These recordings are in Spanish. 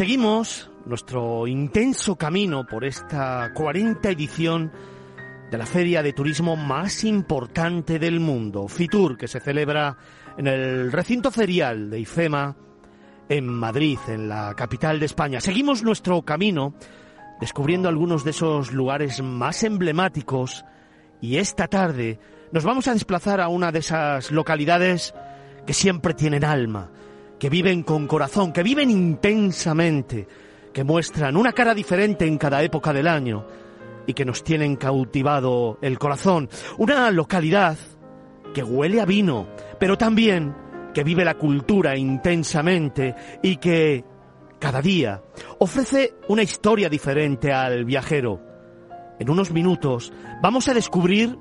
Seguimos nuestro intenso camino por esta 40 edición de la feria de turismo más importante del mundo, FITUR, que se celebra en el recinto ferial de IFEMA en Madrid, en la capital de España. Seguimos nuestro camino descubriendo algunos de esos lugares más emblemáticos y esta tarde nos vamos a desplazar a una de esas localidades que siempre tienen alma, que viven con corazón, que viven intensamente, que muestran una cara diferente en cada época del año y que nos tienen cautivado el corazón. Una localidad que huele a vino, pero también que vive la cultura intensamente y que cada día ofrece una historia diferente al viajero. En unos minutos vamos a descubrir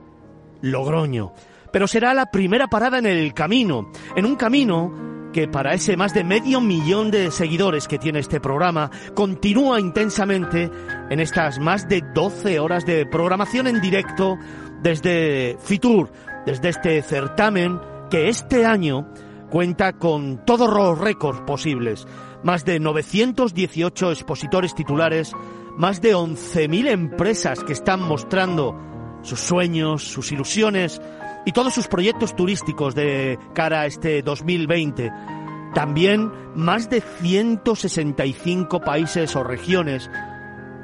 Logroño, pero será la primera parada en el camino, en un camino que para ese más de medio millón de seguidores que tiene este programa, continúa intensamente en estas más de 12 horas de programación en directo desde Fitur, desde este certamen que este año cuenta con todos los récords posibles. Más de 918 expositores titulares, más de 11.000 empresas que están mostrando sus sueños, sus ilusiones y todos sus proyectos turísticos de cara a este 2020. También más de 165 países o regiones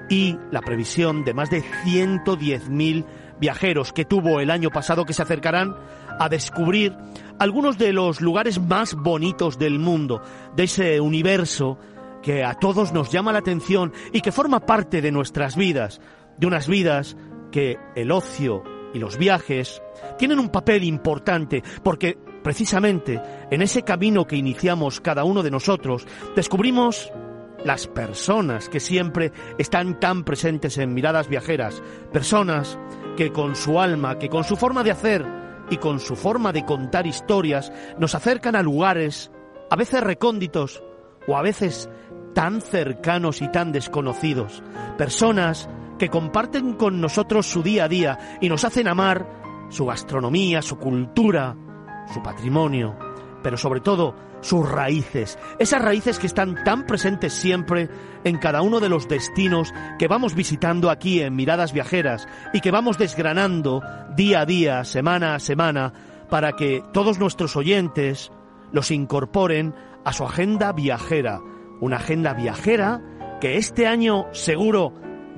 y la previsión de más de 110.000 viajeros que tuvo el año pasado que se acercarán a descubrir algunos de los lugares más bonitos del mundo, de ese universo que a todos nos llama la atención y que forma parte de nuestras vidas, de unas vidas que el ocio y los viajes tienen un papel importante porque precisamente en ese camino que iniciamos cada uno de nosotros descubrimos las personas que siempre están tan presentes en miradas viajeras, personas que con su alma, que con su forma de hacer y con su forma de contar historias nos acercan a lugares a veces recónditos o a veces tan cercanos y tan desconocidos, personas que comparten con nosotros su día a día y nos hacen amar su gastronomía, su cultura, su patrimonio, pero sobre todo sus raíces, esas raíces que están tan presentes siempre en cada uno de los destinos que vamos visitando aquí en Miradas Viajeras y que vamos desgranando día a día, semana a semana, para que todos nuestros oyentes los incorporen a su agenda viajera, una agenda viajera que este año seguro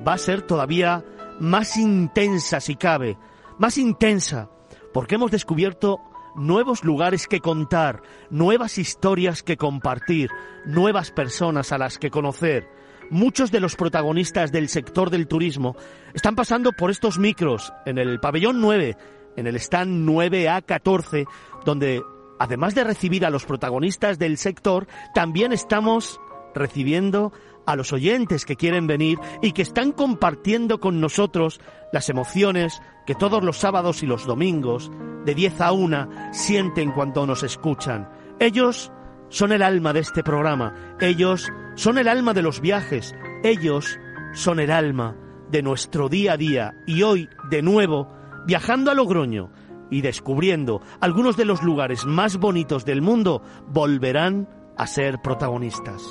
va a ser todavía más intensa si cabe, más intensa, porque hemos descubierto nuevos lugares que contar, nuevas historias que compartir, nuevas personas a las que conocer. Muchos de los protagonistas del sector del turismo están pasando por estos micros en el pabellón 9, en el stand 9A14, donde además de recibir a los protagonistas del sector, también estamos recibiendo a los oyentes que quieren venir y que están compartiendo con nosotros las emociones que todos los sábados y los domingos, de 10 a 1, sienten cuando nos escuchan. Ellos son el alma de este programa, ellos son el alma de los viajes, ellos son el alma de nuestro día a día y hoy, de nuevo, viajando a Logroño y descubriendo algunos de los lugares más bonitos del mundo, volverán a ser protagonistas.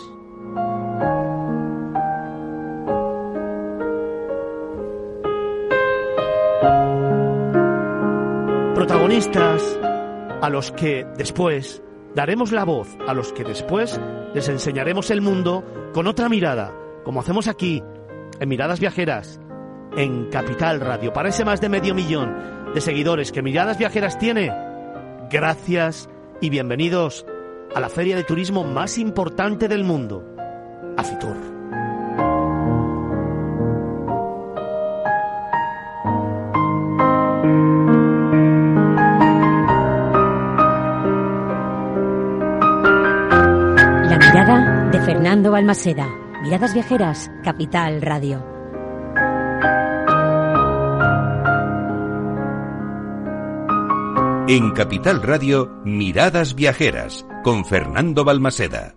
Protagonistas a los que después daremos la voz, a los que después les enseñaremos el mundo con otra mirada, como hacemos aquí, en Miradas Viajeras, en Capital Radio. Para ese más de medio millón de seguidores que Miradas Viajeras tiene, gracias y bienvenidos a la feria de turismo más importante del mundo, Afitur. Fernando Balmaseda. Miradas Viajeras, Capital Radio. En Capital Radio, Miradas Viajeras, con Fernando Balmaseda.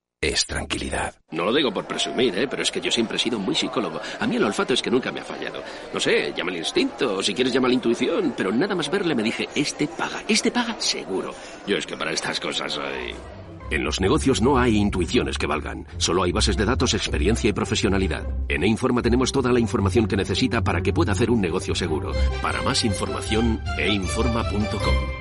Es tranquilidad. No lo digo por presumir, ¿eh? pero es que yo siempre he sido muy psicólogo. A mí el olfato es que nunca me ha fallado. No sé, llama el instinto, o si quieres llama la intuición, pero nada más verle me dije, este paga, este paga seguro. Yo es que para estas cosas soy... En los negocios no hay intuiciones que valgan, solo hay bases de datos, experiencia y profesionalidad. En E-Informa tenemos toda la información que necesita para que pueda hacer un negocio seguro. Para más información, einforma.com.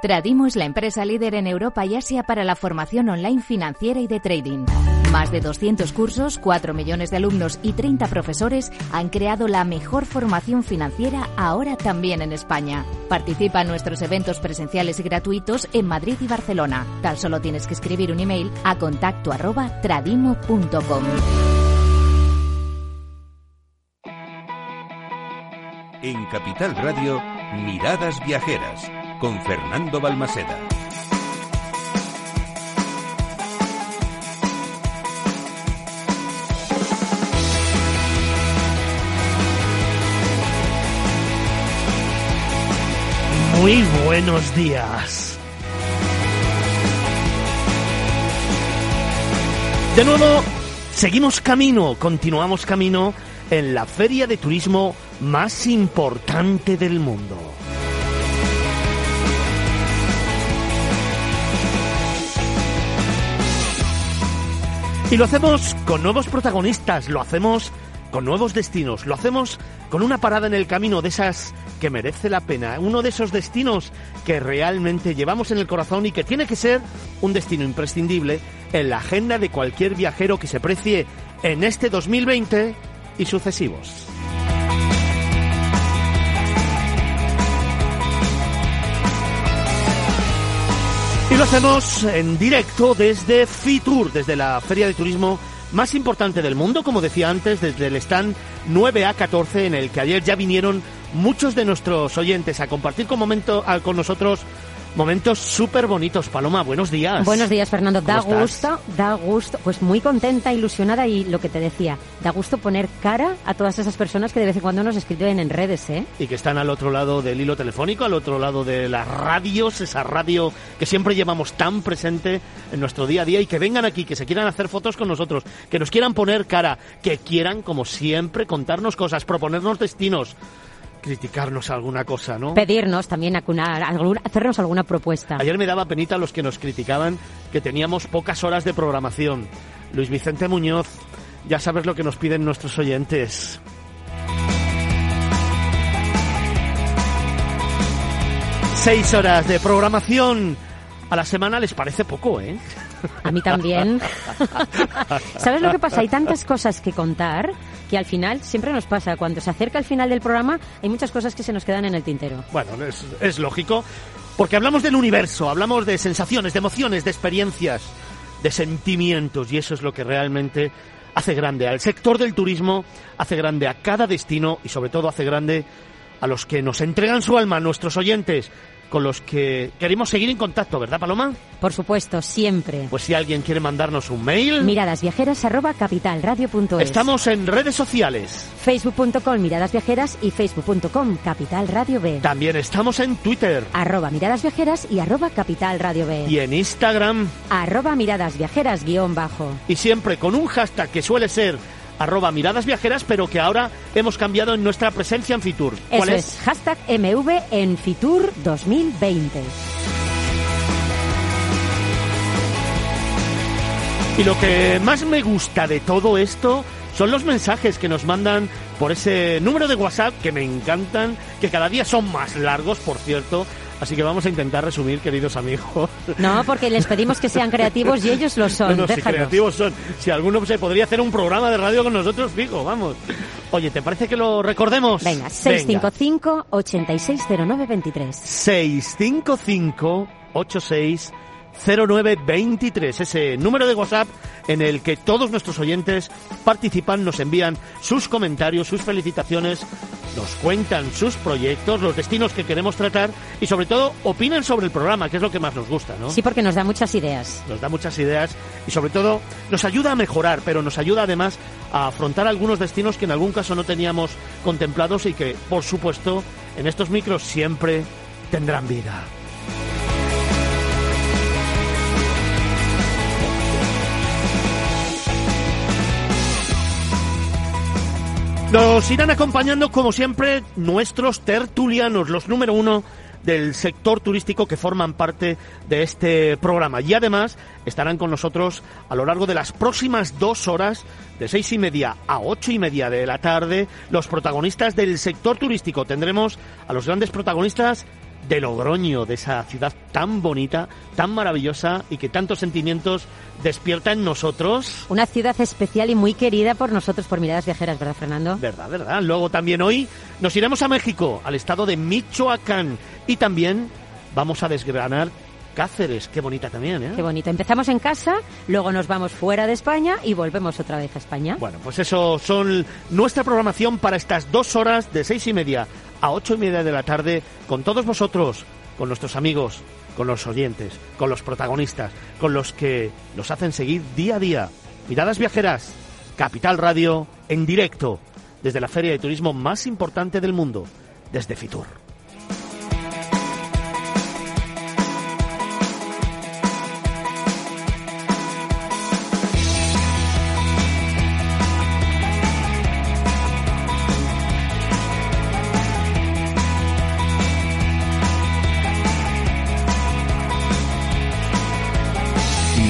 Tradimo es la empresa líder en Europa y Asia para la formación online financiera y de trading. Más de 200 cursos, 4 millones de alumnos y 30 profesores han creado la mejor formación financiera ahora también en España. Participa en nuestros eventos presenciales y gratuitos en Madrid y Barcelona. Tan solo tienes que escribir un email a contacto arroba tradimo.com. En Capital Radio, Miradas Viajeras, con Fernando Balmaseda. Muy buenos días. De nuevo, seguimos camino, continuamos camino en la feria de turismo más importante del mundo. Y lo hacemos con nuevos protagonistas, lo hacemos con nuevos destinos, lo hacemos con una parada en el camino de esas que merece la pena, uno de esos destinos que realmente llevamos en el corazón y que tiene que ser un destino imprescindible en la agenda de cualquier viajero que se precie en este 2020 y sucesivos. Lo hacemos en directo desde Fitur, desde la feria de turismo más importante del mundo, como decía antes, desde el stand 9A14 en el que ayer ya vinieron muchos de nuestros oyentes a compartir con, momento, con nosotros Momentos súper bonitos. Paloma, buenos días. Buenos días, Fernando. Da ¿Cómo gusto, da gusto. Pues muy contenta, ilusionada y lo que te decía, da gusto poner cara a todas esas personas que de vez en cuando nos escriben en redes, ¿eh? Y que están al otro lado del hilo telefónico, al otro lado de las radios, esa radio que siempre llevamos tan presente en nuestro día a día y que vengan aquí, que se quieran hacer fotos con nosotros, que nos quieran poner cara, que quieran, como siempre, contarnos cosas, proponernos destinos, criticarnos alguna cosa, ¿no? Pedirnos también alguna- hacernos alguna propuesta. Ayer me daba penita los que nos criticaban que teníamos pocas horas de programación. Luis Vicente Muñoz, ya sabes lo que nos piden nuestros oyentes. Seis horas de programación a la semana les parece poco, ¿eh? A mí también. ¿Sabes lo que pasa? Hay tantas cosas que contar que al final siempre nos pasa. Cuando se acerca el final del programa hay muchas cosas que se nos quedan en el tintero. Bueno, es, es lógico, porque hablamos del universo, hablamos de sensaciones, de emociones, de experiencias, de sentimientos, y eso es lo que realmente hace grande al sector del turismo, hace grande a cada destino y sobre todo hace grande a los que nos entregan su alma, nuestros oyentes, con los que queremos seguir en contacto, ¿verdad, Paloma? Por supuesto, siempre. Pues si alguien quiere mandarnos un mail, Miradas viajeras arroba capitalradio.es. estamos en redes sociales. Facebook.com Miradas Viajeras y Facebook.com Capital Radio B. También estamos en Twitter Arroba Miradas Viajeras y arroba Capital Radio B. y en Instagram Arroba Miradas Viajeras guion bajo. y siempre con un hashtag que suele ser arroba miradas viajeras, pero que ahora hemos cambiado en nuestra presencia en Fitur. ¿Cuál Eso es? Hashtag MV en Fitur 2020. Y lo que más me gusta de todo esto son los mensajes que nos mandan por ese número de WhatsApp que me encantan, que cada día son más largos, por cierto. Así que vamos a intentar resumir, queridos amigos. No, porque les pedimos que sean creativos y ellos lo son. No, no, si creativos son. Si alguno se podría hacer un programa de radio con nosotros, fijo, vamos. Oye, ¿te parece que lo recordemos? Venga, 655 860923. 655 86 0923, ese número de WhatsApp en el que todos nuestros oyentes participan, nos envían sus comentarios, sus felicitaciones, nos cuentan sus proyectos, los destinos que queremos tratar y sobre todo opinan sobre el programa, que es lo que más nos gusta, ¿no? Sí, porque nos da muchas ideas. Nos da muchas ideas y sobre todo nos ayuda a mejorar, pero nos ayuda además a afrontar algunos destinos que en algún caso no teníamos contemplados y que, por supuesto, en estos micros siempre tendrán vida. Nos irán acompañando, como siempre, nuestros tertulianos, los número uno del sector turístico que forman parte de este programa. Y además estarán con nosotros a lo largo de las próximas dos horas, de seis y media a ocho y media de la tarde, los protagonistas del sector turístico. Tendremos a los grandes protagonistas de Logroño, de esa ciudad tan bonita, tan maravillosa y que tantos sentimientos despierta en nosotros. Una ciudad especial y muy querida por nosotros, por Miradas Viajeras, ¿verdad, Fernando? Verdad, verdad. Luego también hoy nos iremos a México, al estado de Michoacán, y también vamos a desgranar Cáceres, qué bonita también, ¿eh? Qué bonita. Empezamos en casa, luego nos vamos fuera de España y volvemos otra vez a España. Bueno, pues eso son nuestra programación para estas dos horas de seis y media a ocho y media de la tarde con todos vosotros, con nuestros amigos, con los oyentes, con los protagonistas, con los que nos hacen seguir día a día. Miradas viajeras, Capital Radio, en directo, desde la feria de turismo más importante del mundo, desde Fitur.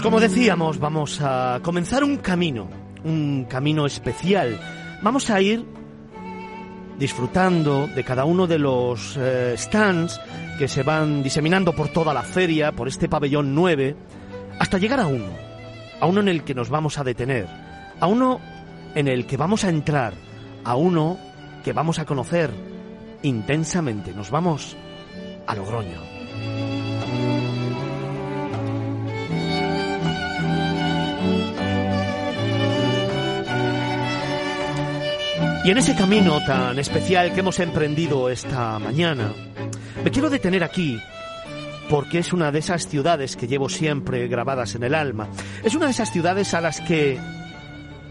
Pues como decíamos, vamos a comenzar un camino, un camino especial. Vamos a ir disfrutando de cada uno de los eh, stands que se van diseminando por toda la feria, por este pabellón 9, hasta llegar a uno, a uno en el que nos vamos a detener, a uno en el que vamos a entrar, a uno que vamos a conocer intensamente. Nos vamos a Logroño. Y en ese camino tan especial que hemos emprendido esta mañana, me quiero detener aquí porque es una de esas ciudades que llevo siempre grabadas en el alma. Es una de esas ciudades a las que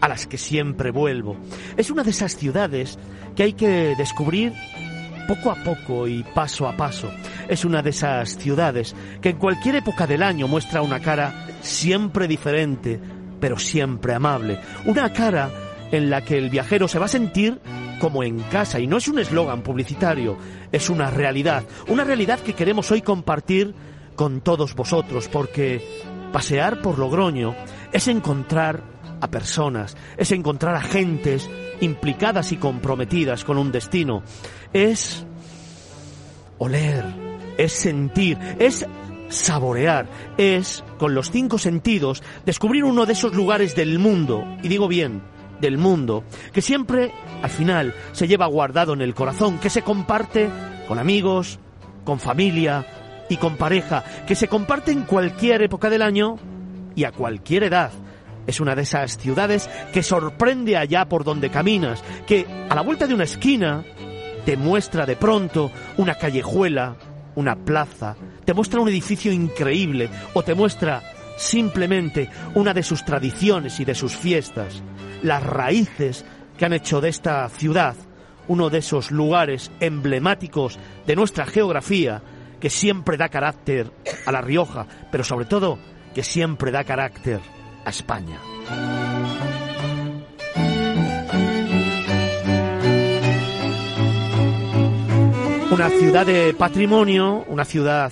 a las que siempre vuelvo. Es una de esas ciudades que hay que descubrir poco a poco y paso a paso. Es una de esas ciudades que en cualquier época del año muestra una cara siempre diferente, pero siempre amable. Una cara en la que el viajero se va a sentir como en casa. Y no es un eslogan publicitario, es una realidad. Una realidad que queremos hoy compartir con todos vosotros, porque pasear por Logroño es encontrar a personas, es encontrar a gentes implicadas y comprometidas con un destino. Es oler, es sentir, es saborear, es, con los cinco sentidos, descubrir uno de esos lugares del mundo, y digo bien, del mundo, que siempre, al final, se lleva guardado en el corazón, que se comparte con amigos, con familia y con pareja, que se comparte en cualquier época del año y a cualquier edad. Es una de esas ciudades que sorprende allá por donde caminas, que a la vuelta de una esquina te muestra de pronto una callejuela, una plaza, te muestra un edificio increíble o te muestra simplemente una de sus tradiciones y de sus fiestas las raíces que han hecho de esta ciudad uno de esos lugares emblemáticos de nuestra geografía que siempre da carácter a La Rioja, pero sobre todo que siempre da carácter a España. Una ciudad de patrimonio, una ciudad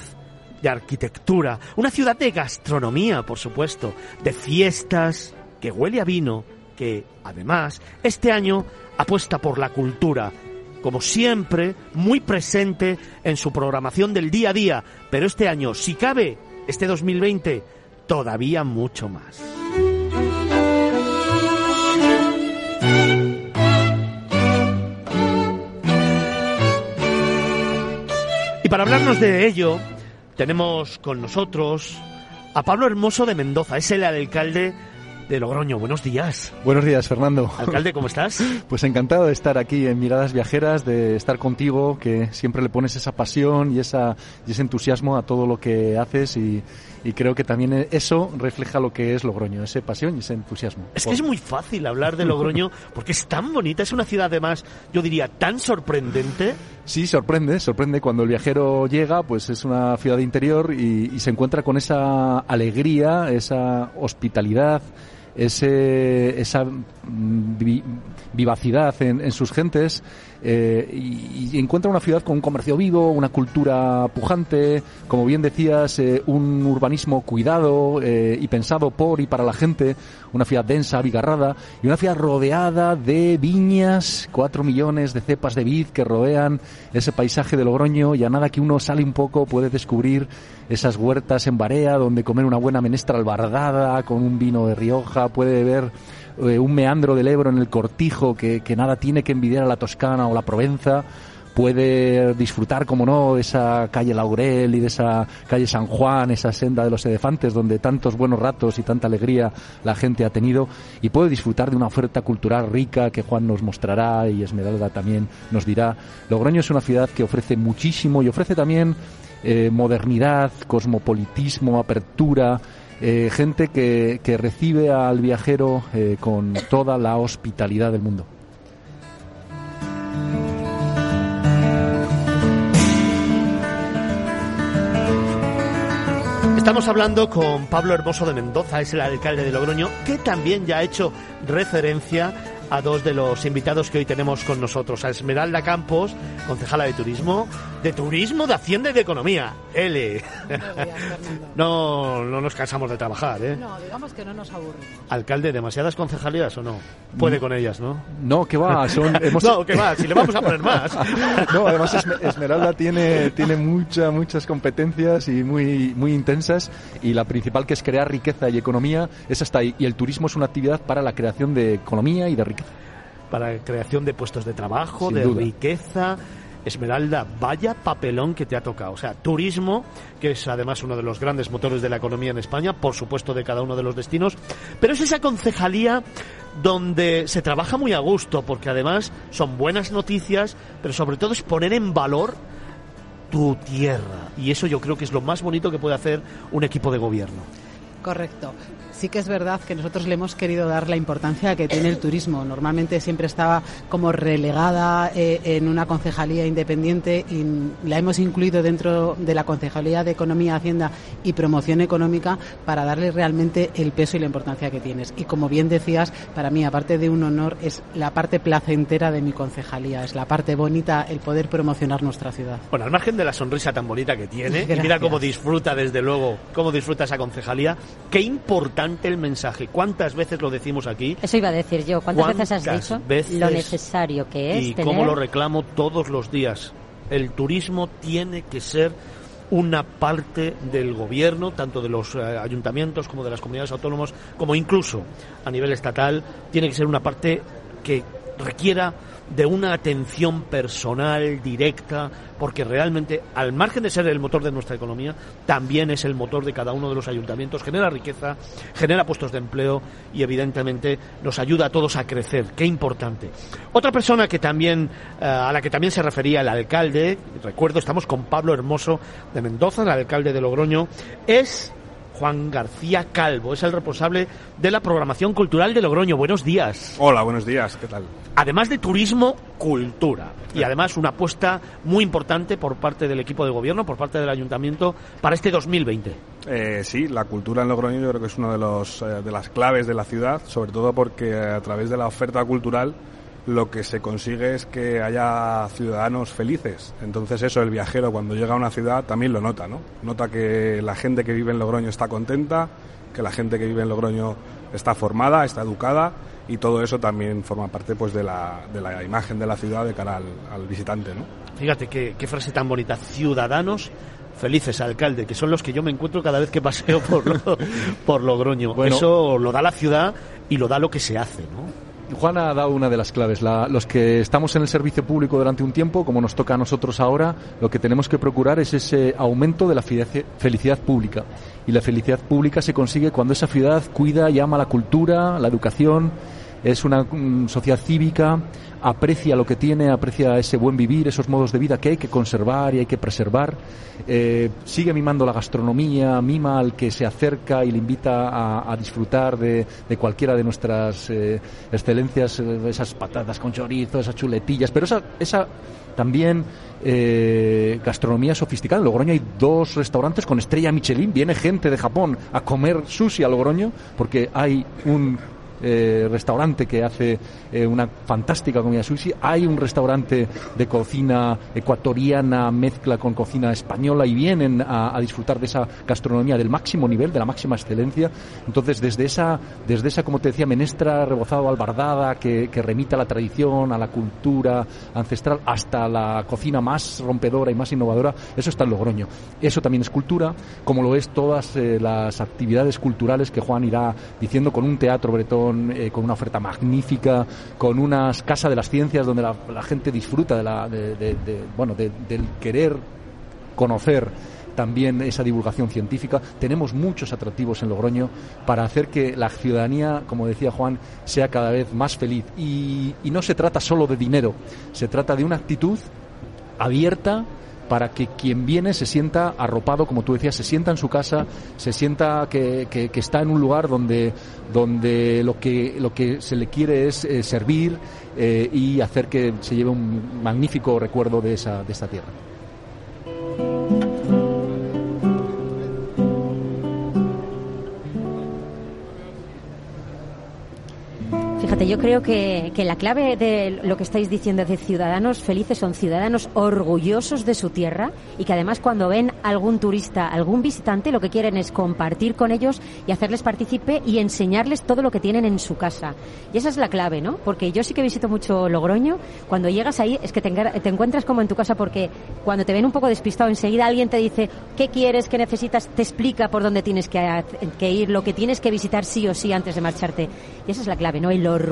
de arquitectura, una ciudad de gastronomía, por supuesto, de fiestas, que huele a vino, que además este año apuesta por la cultura, como siempre, muy presente en su programación del día a día, pero este año, si cabe, este 2020, todavía mucho más. Y para hablarnos de ello, tenemos con nosotros a Pablo Hermoso de Mendoza, es el alcalde de Logroño. Buenos días. Buenos días, Fernando. Alcalde, ¿cómo estás? Pues encantado de estar aquí en Miradas Viajeras, de estar contigo, que siempre le pones esa pasión y, esa, y ese entusiasmo a todo lo que haces y, y creo que también eso refleja lo que es Logroño, esa pasión y ese entusiasmo. Es que es muy fácil hablar de Logroño porque es tan bonita, es una ciudad además, yo diría, tan sorprendente. Sí, sorprende, sorprende cuando el viajero llega, pues es una ciudad interior y, y se encuentra con esa alegría, esa hospitalidad, ese, esa mm, vi, vivacidad en, en, sus gentes eh, y, encuentra una ciudad con un comercio vivo, una cultura pujante, como bien decías, eh, un urbanismo cuidado eh, y pensado por y para la gente, una ciudad densa, abigarrada y una ciudad rodeada de viñas, cuatro millones de cepas de vid que rodean ese paisaje de Logroño y a nada que uno sale un poco puede descubrir esas huertas en Barea donde comer una buena menestra albardada con un vino de Rioja, puede ver eh, un meandro del Ebro en el Cortijo que, que nada tiene que envidiar a la Toscana o la Provenza puede disfrutar, como no, esa calle Laurel y de esa calle San Juan, esa senda de los elefantes, donde tantos buenos ratos y tanta alegría la gente ha tenido, y puede disfrutar de una oferta cultural rica que Juan nos mostrará y Esmeralda también nos dirá. Logroño es una ciudad que ofrece muchísimo y ofrece también eh, modernidad, cosmopolitismo, apertura, eh, gente que, que, recibe al viajero eh, con toda la hospitalidad del mundo. Estamos hablando con Pablo Hermoso de Mendoza, es el alcalde de Logroño, que también ya ha hecho referencia a dos de los invitados que hoy tenemos con nosotros, a Esmeralda Campos, concejala de Turismo, de Turismo, de Hacienda y de Economía, L. no, no nos cansamos de trabajar, ¿eh? No, digamos que no nos aburrimos. Alcalde, ¿demasiadas concejalías o no? Puede con ellas, ¿no? No, que va, son... Hemos... no, que va, si le vamos a poner más. no, además Esmeralda tiene, tiene muchas, muchas competencias y muy, muy intensas y la principal que es crear riqueza y economía es hasta ahí. Y el turismo es una actividad para la creación de economía y de riqueza para la creación de puestos de trabajo, Sin de duda. riqueza. Esmeralda, vaya papelón que te ha tocado. O sea, turismo, que es además uno de los grandes motores de la economía en España, por supuesto de cada uno de los destinos, pero es esa concejalía donde se trabaja muy a gusto, porque además son buenas noticias, pero sobre todo es poner en valor tu tierra. Y eso yo creo que es lo más bonito que puede hacer un equipo de gobierno. Correcto sí que es verdad que nosotros le hemos querido dar la importancia que tiene el turismo. Normalmente siempre estaba como relegada eh, en una concejalía independiente y la hemos incluido dentro de la concejalía de Economía, Hacienda y Promoción Económica para darle realmente el peso y la importancia que tienes. Y como bien decías, para mí, aparte de un honor, es la parte placentera de mi concejalía, es la parte bonita, el poder promocionar nuestra ciudad. Bueno, al margen de la sonrisa tan bonita que tiene, y mira cómo disfruta desde luego, cómo disfruta esa concejalía, qué importante el mensaje. ¿Cuántas veces lo decimos aquí? Eso iba a decir yo. ¿Cuántas, veces has dicho veces lo necesario que es y tener... cómo lo reclamo todos los días? El turismo tiene que ser una parte del gobierno, tanto de los eh, ayuntamientos como de las comunidades autónomas, como incluso a nivel estatal, tiene que ser una parte que requiera de una atención personal directa, porque realmente, al margen de ser el motor de nuestra economía, también es el motor de cada uno de los ayuntamientos, genera riqueza, genera puestos de empleo y evidentemente nos ayuda a todos a crecer. Qué importante. Otra persona que también, uh, a la que también se refería el alcalde, recuerdo, estamos con Pablo Hermoso de Mendoza, el alcalde de Logroño, es Juan García Calvo, es el responsable de la programación cultural de Logroño. Buenos días. Hola, buenos días, ¿qué tal? Además de turismo, cultura. Y además una apuesta muy importante por parte del equipo de gobierno, por parte del ayuntamiento, para este 2020. Eh, sí, la cultura en Logroño yo creo que es una de, los, eh, de las claves de la ciudad, sobre todo porque a través de la oferta cultural lo que se consigue es que haya ciudadanos felices. Entonces eso, el viajero cuando llega a una ciudad también lo nota, ¿no? Nota que la gente que vive en Logroño está contenta, que la gente que vive en Logroño está formada, está educada y todo eso también forma parte pues de la, de la imagen de la ciudad de cara al, al visitante, ¿no? Fíjate qué, qué frase tan bonita, ciudadanos felices, alcalde, que son los que yo me encuentro cada vez que paseo por, lo, por Logroño. Bueno, eso lo da la ciudad y lo da lo que se hace, ¿no? Juan ha dado una de las claves. La- los que estamos en el servicio público durante un tiempo, como nos toca a nosotros ahora, lo que tenemos que procurar es ese aumento de la felicidad pública. Y la felicidad pública se consigue cuando esa ciudad cuida y ama la cultura, la educación, es una mm, sociedad cívica, aprecia lo que tiene, aprecia ese buen vivir, esos modos de vida que hay que conservar y hay que preservar, eh, sigue mimando la gastronomía, mima al que se acerca y le invita a, disfrutar de, de cualquiera de nuestras eh, excelencias, eh, esas patatas con chorizo, esas chuletillas, pero esa, esa también gastronomía sofisticada. En Logroño hay dos restaurantes con estrella Michelin. Viene gente de Japón a comer sushi a Logroño porque hay un eh, restaurante que hace eh, una fantástica comida sushi. Hay un restaurante de cocina ecuatoriana mezcla con cocina española y vienen a, disfrutar de esa gastronomía del máximo nivel, de la máxima excelencia. Entonces, desde esa, desde esa como te decía, menestra rebozado albardada que, que remite a la tradición, a la cultura ancestral, hasta la cocina más rompedora y más innovadora, eso está en Logroño. Eso también es cultura, como lo es todas eh, las actividades culturales que Juan irá diciendo con un teatro bretón, eh, con una oferta magnífica, con unas casas de las ciencias donde la, gente disfruta de la, de, de- de- bueno, de- del querer conocer también esa divulgación científica. Tenemos muchos atractivos en Logroño para hacer que la ciudadanía, como decía Juan, sea cada vez más feliz. Y, y no se trata solo de dinero, se trata de una actitud abierta para que quien viene se sienta arropado, como tú decías, se sienta en su casa, se sienta que, que- que está en un lugar donde, donde lo, que, lo que se le quiere es eh, servir eh, y hacer que se lleve un magnífico recuerdo de, esa, de esta tierra. Yo creo que, que la clave de lo que estáis diciendo de ciudadanos felices son ciudadanos orgullosos de su tierra y que además cuando ven algún turista, algún visitante, lo que quieren es compartir con ellos y hacerles partícipe y enseñarles todo lo que tienen en su casa. Y esa es la clave, ¿no? Porque yo sí que visito mucho Logroño. Cuando llegas ahí es que te, encuentras como en tu casa porque cuando te ven un poco despistado enseguida alguien te dice qué quieres, qué necesitas, te explica por dónde tienes que, que ir, lo que tienes que visitar sí o sí antes de marcharte. Y esa es la clave, ¿no? El orgullo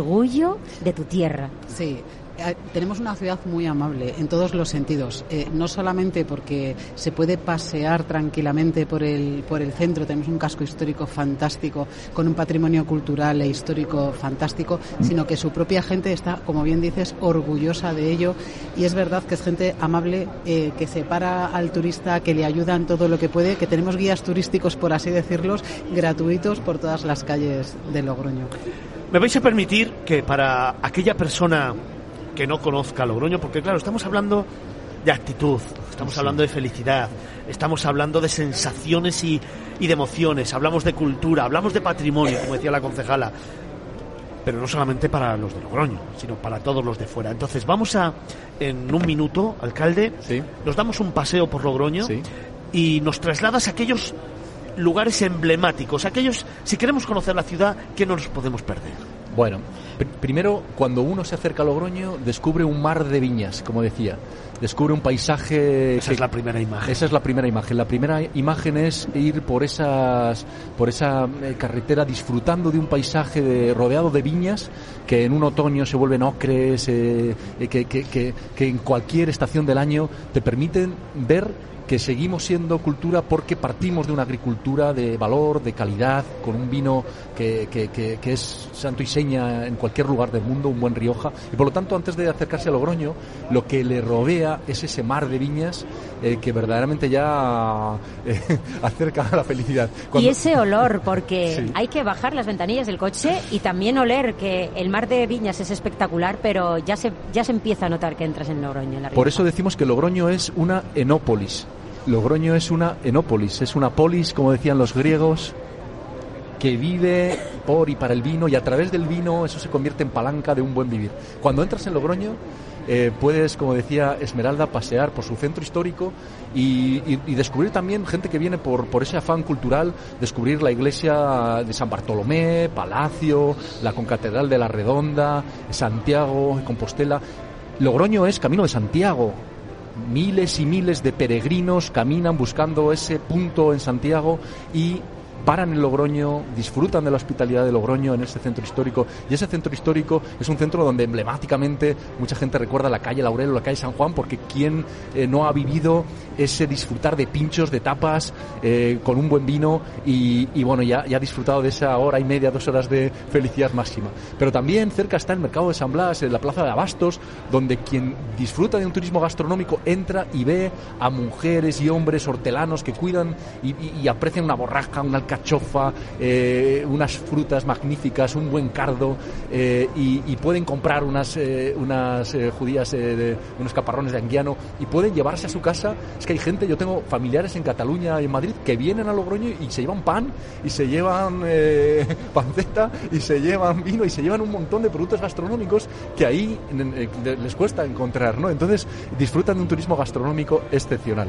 de tu tierra. Sí. eh, Tenemos una ciudad muy amable en todos los sentidos, Eh, no solamente porque se puede pasear tranquilamente por el, por el centro, tenemos un casco histórico fantástico, con un patrimonio cultural e histórico fantástico, sino que su propia gente está, como bien dices, orgullosa de ello y es verdad que es gente amable, eh, que separa al turista, que le ayuda en todo lo que puede, que tenemos guías turísticos, por así decirlos, gratuitos por todas las calles de Logroño. Me vais a permitir que para aquella persona que no conozca Logroño, porque claro, estamos hablando de actitud, estamos hablando de felicidad, estamos hablando de sensaciones y, y de emociones, hablamos de cultura, hablamos de patrimonio, como decía la concejala, pero no solamente para los de Logroño, sino para todos los de fuera. Entonces vamos a, en un minuto, alcalde, Sí. nos damos un paseo por Logroño Sí. y nos trasladas a aquellos lugares emblemáticos, aquellos, si queremos conocer la ciudad, que no nos podemos perder. Bueno, pr- primero, cuando uno se acerca a Logroño, descubre un mar de viñas, como decía. Descubre un paisaje. Esa es la primera imagen. Esa es la primera imagen. La primera imagen es ir por esas, por esa eh, carretera disfrutando de un paisaje de- rodeado de viñas que en un otoño se vuelven ocres, eh, eh, que, que- que- que en cualquier estación del año te permiten ver que seguimos siendo cultura porque partimos de una agricultura de valor, de calidad, con un vino que, que- que- que es santo y seña en cualquier lugar del mundo, un buen Rioja. Y por lo tanto, antes de acercarse a Logroño, lo que le rodea es ese mar de viñas eh, que verdaderamente ya eh, acerca a la felicidad. Y ese olor, porque Sí. hay que bajar las ventanillas del coche y también oler que el mar de Viñas es espectacular, pero ya se, ya se empieza a notar que entras en Logroño. En la Por Rioja. eso decimos que Logroño es una enópolis. Logroño es una enópolis, es una polis, como decían los griegos, que vive por y para el vino y a través del vino eso se convierte en palanca de un buen vivir. Cuando entras en Logroño eh, puedes, como decía Esmeralda, pasear por su centro histórico y, descubrir también gente que viene por, por ese afán cultural, descubrir la iglesia de San Bartolomé, Palacio, la concatedral de la Redonda, Santiago, Compostela. Logroño es camino de Santiago, miles y miles de peregrinos caminan buscando ese punto en Santiago y paran en Logroño, disfrutan de la hospitalidad de Logroño en ese centro histórico. Y ese centro histórico es un centro donde emblemáticamente mucha gente recuerda la calle Laurel o la calle San Juan, porque quien eh, no ha vivido ese disfrutar de pinchos, de tapas, eh, con un buen vino y, bueno, ya, ya ha disfrutado de esa hora y media, dos horas de felicidad máxima. Pero también cerca está el mercado de San Blas, en la plaza de Abastos, donde quien disfruta de un turismo gastronómico entra y ve a mujeres y hombres hortelanos que cuidan y, aprecian una borraja, una alcachofa, eh, unas frutas magníficas, un buen cardo eh, y, pueden comprar unas, unas judías, de, unos caparrones de anguiano y pueden llevarse a su casa que hay gente, yo tengo familiares en Cataluña y en Madrid que vienen a Logroño y se llevan pan y se llevan eh, panceta y se llevan vino y se llevan un montón de productos gastronómicos que ahí les cuesta encontrar, ¿no? Entonces disfrutan de un turismo gastronómico excepcional.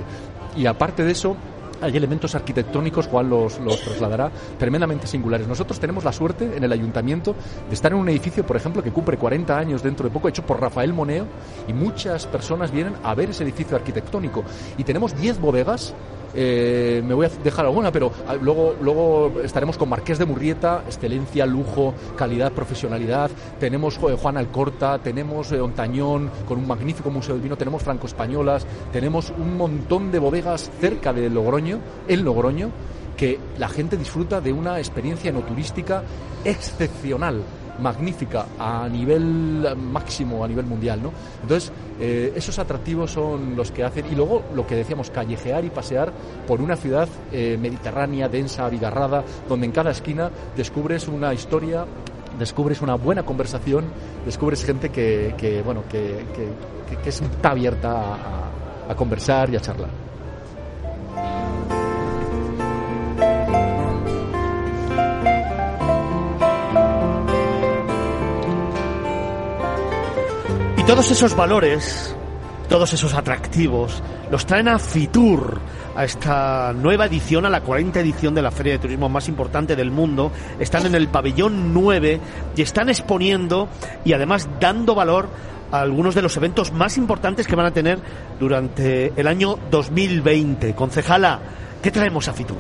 Y aparte de eso, hay elementos arquitectónicos, Juan los, los, trasladará, tremendamente singulares. Nosotros tenemos la suerte en el ayuntamiento de estar en un edificio, por ejemplo, que cumple 40 años dentro de poco, hecho por Rafael Moneo, y muchas personas vienen a ver ese edificio arquitectónico. Y tenemos 10 bodegas eh, me voy a dejar alguna, pero ah, luego, luego estaremos con Marqués de Murrieta, excelencia, lujo, calidad, profesionalidad. Tenemos eh, Juan Alcorta, tenemos eh, Ontañón con un magnífico museo del vino, tenemos Franco Españolas, tenemos un montón de bodegas cerca de Logroño, en Logroño, que la gente disfruta de una experiencia no turística excepcional magnífica a nivel máximo, a nivel mundial, ¿no? Entonces, eh, esos atractivos son los que hacen, y luego lo que decíamos, callejear y pasear por una ciudad eh, mediterránea, densa, abigarrada, donde en cada esquina descubres una historia descubres una buena conversación, descubres gente que, que bueno, que, que, está abierta a conversar y a charlar. Todos esos valores, todos esos atractivos, los traen a Fitur, a esta nueva edición, a la 40 edición de la feria de turismo más importante del mundo. Están en el pabellón 9 y están exponiendo y además dando valor a algunos de los eventos más importantes que van a tener durante el año 2020. Concejala, ¿qué traemos a Fitur?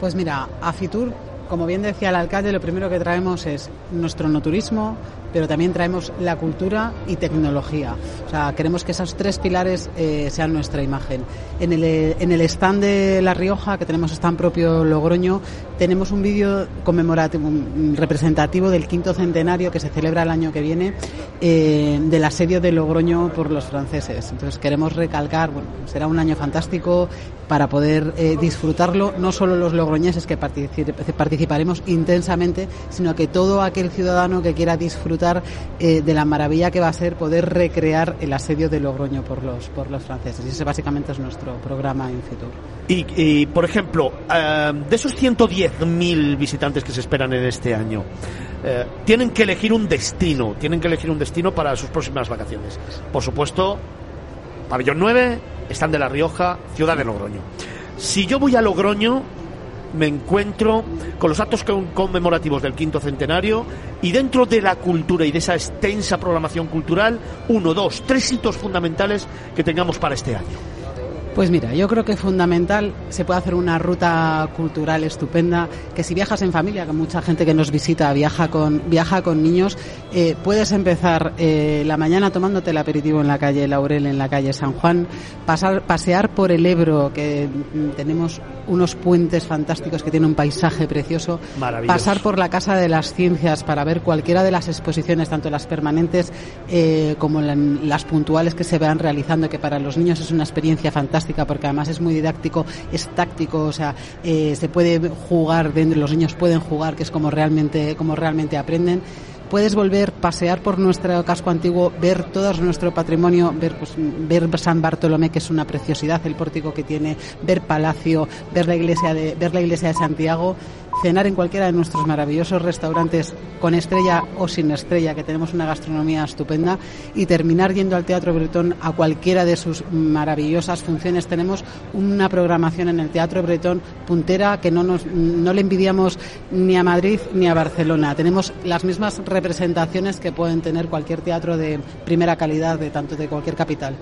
Pues mira, a Fitur como bien decía el alcalde, lo primero que traemos es nuestro no turismo, pero también traemos la cultura y tecnología. O sea, queremos que esos tres pilares eh, sean nuestra imagen. En el, en el stand de La Rioja, que tenemos stand propio Logroño, tenemos un vídeo conmemorativo, representativo del quinto centenario que se celebra el año que viene eh, del asedio de Logroño por los franceses. Entonces queremos recalcar, bueno, será un año fantástico para poder eh, disfrutarlo, no solo los logroñeses que participaremos intensamente, sino que todo aquel ciudadano que quiera disfrutar eh, de la maravilla que va a ser poder recrear el asedio de Logroño por los, por los franceses. Y ese básicamente es nuestro programa en Fitur. Y, por ejemplo, eh, de esos 110.000 visitantes que se esperan en este año, eh, tienen que elegir un destino, tienen que elegir un destino para sus próximas vacaciones. Por supuesto, Pabellón 9, están de La Rioja, ciudad de Logroño. Si yo voy a Logroño, me encuentro con los actos conmemorativos del quinto centenario y dentro de la cultura y de esa extensa programación cultural, uno, dos, tres hitos fundamentales que tengamos para este año. Pues mira, yo creo que es fundamental, se puede hacer una ruta cultural estupenda, que si viajas en familia, que mucha gente que nos visita viaja con, viaja con niños, eh, puedes empezar eh, la mañana tomándote el aperitivo en la calle Laurel, en la calle San Juan, pasar, pasear por el Ebro, que mm, tenemos unos puentes fantásticos que tiene un paisaje precioso, pasar por la Casa de las Ciencias para ver cualquiera de las exposiciones, tanto las permanentes eh, como las puntuales que se van realizando, que para los niños es una experiencia fantástica porque además es muy didáctico, es táctico, o sea, eh, se puede jugar, los niños pueden jugar, que es como realmente, como realmente aprenden. Puedes volver, pasear por nuestro casco antiguo, ver todo nuestro patrimonio, ver, pues, ver San Bartolomé, que es una preciosidad, el pórtico que tiene, ver Palacio, ver la iglesia de, ver la iglesia de Santiago cenar en cualquiera de nuestros maravillosos restaurantes con estrella o sin estrella, que tenemos una gastronomía estupenda, y terminar yendo al Teatro Bretón a cualquiera de sus maravillosas funciones. Tenemos una programación en el Teatro Bretón puntera que no, nos, no le envidiamos ni a Madrid ni a Barcelona. Tenemos las mismas representaciones que pueden tener cualquier teatro de primera calidad, de tanto de cualquier capital.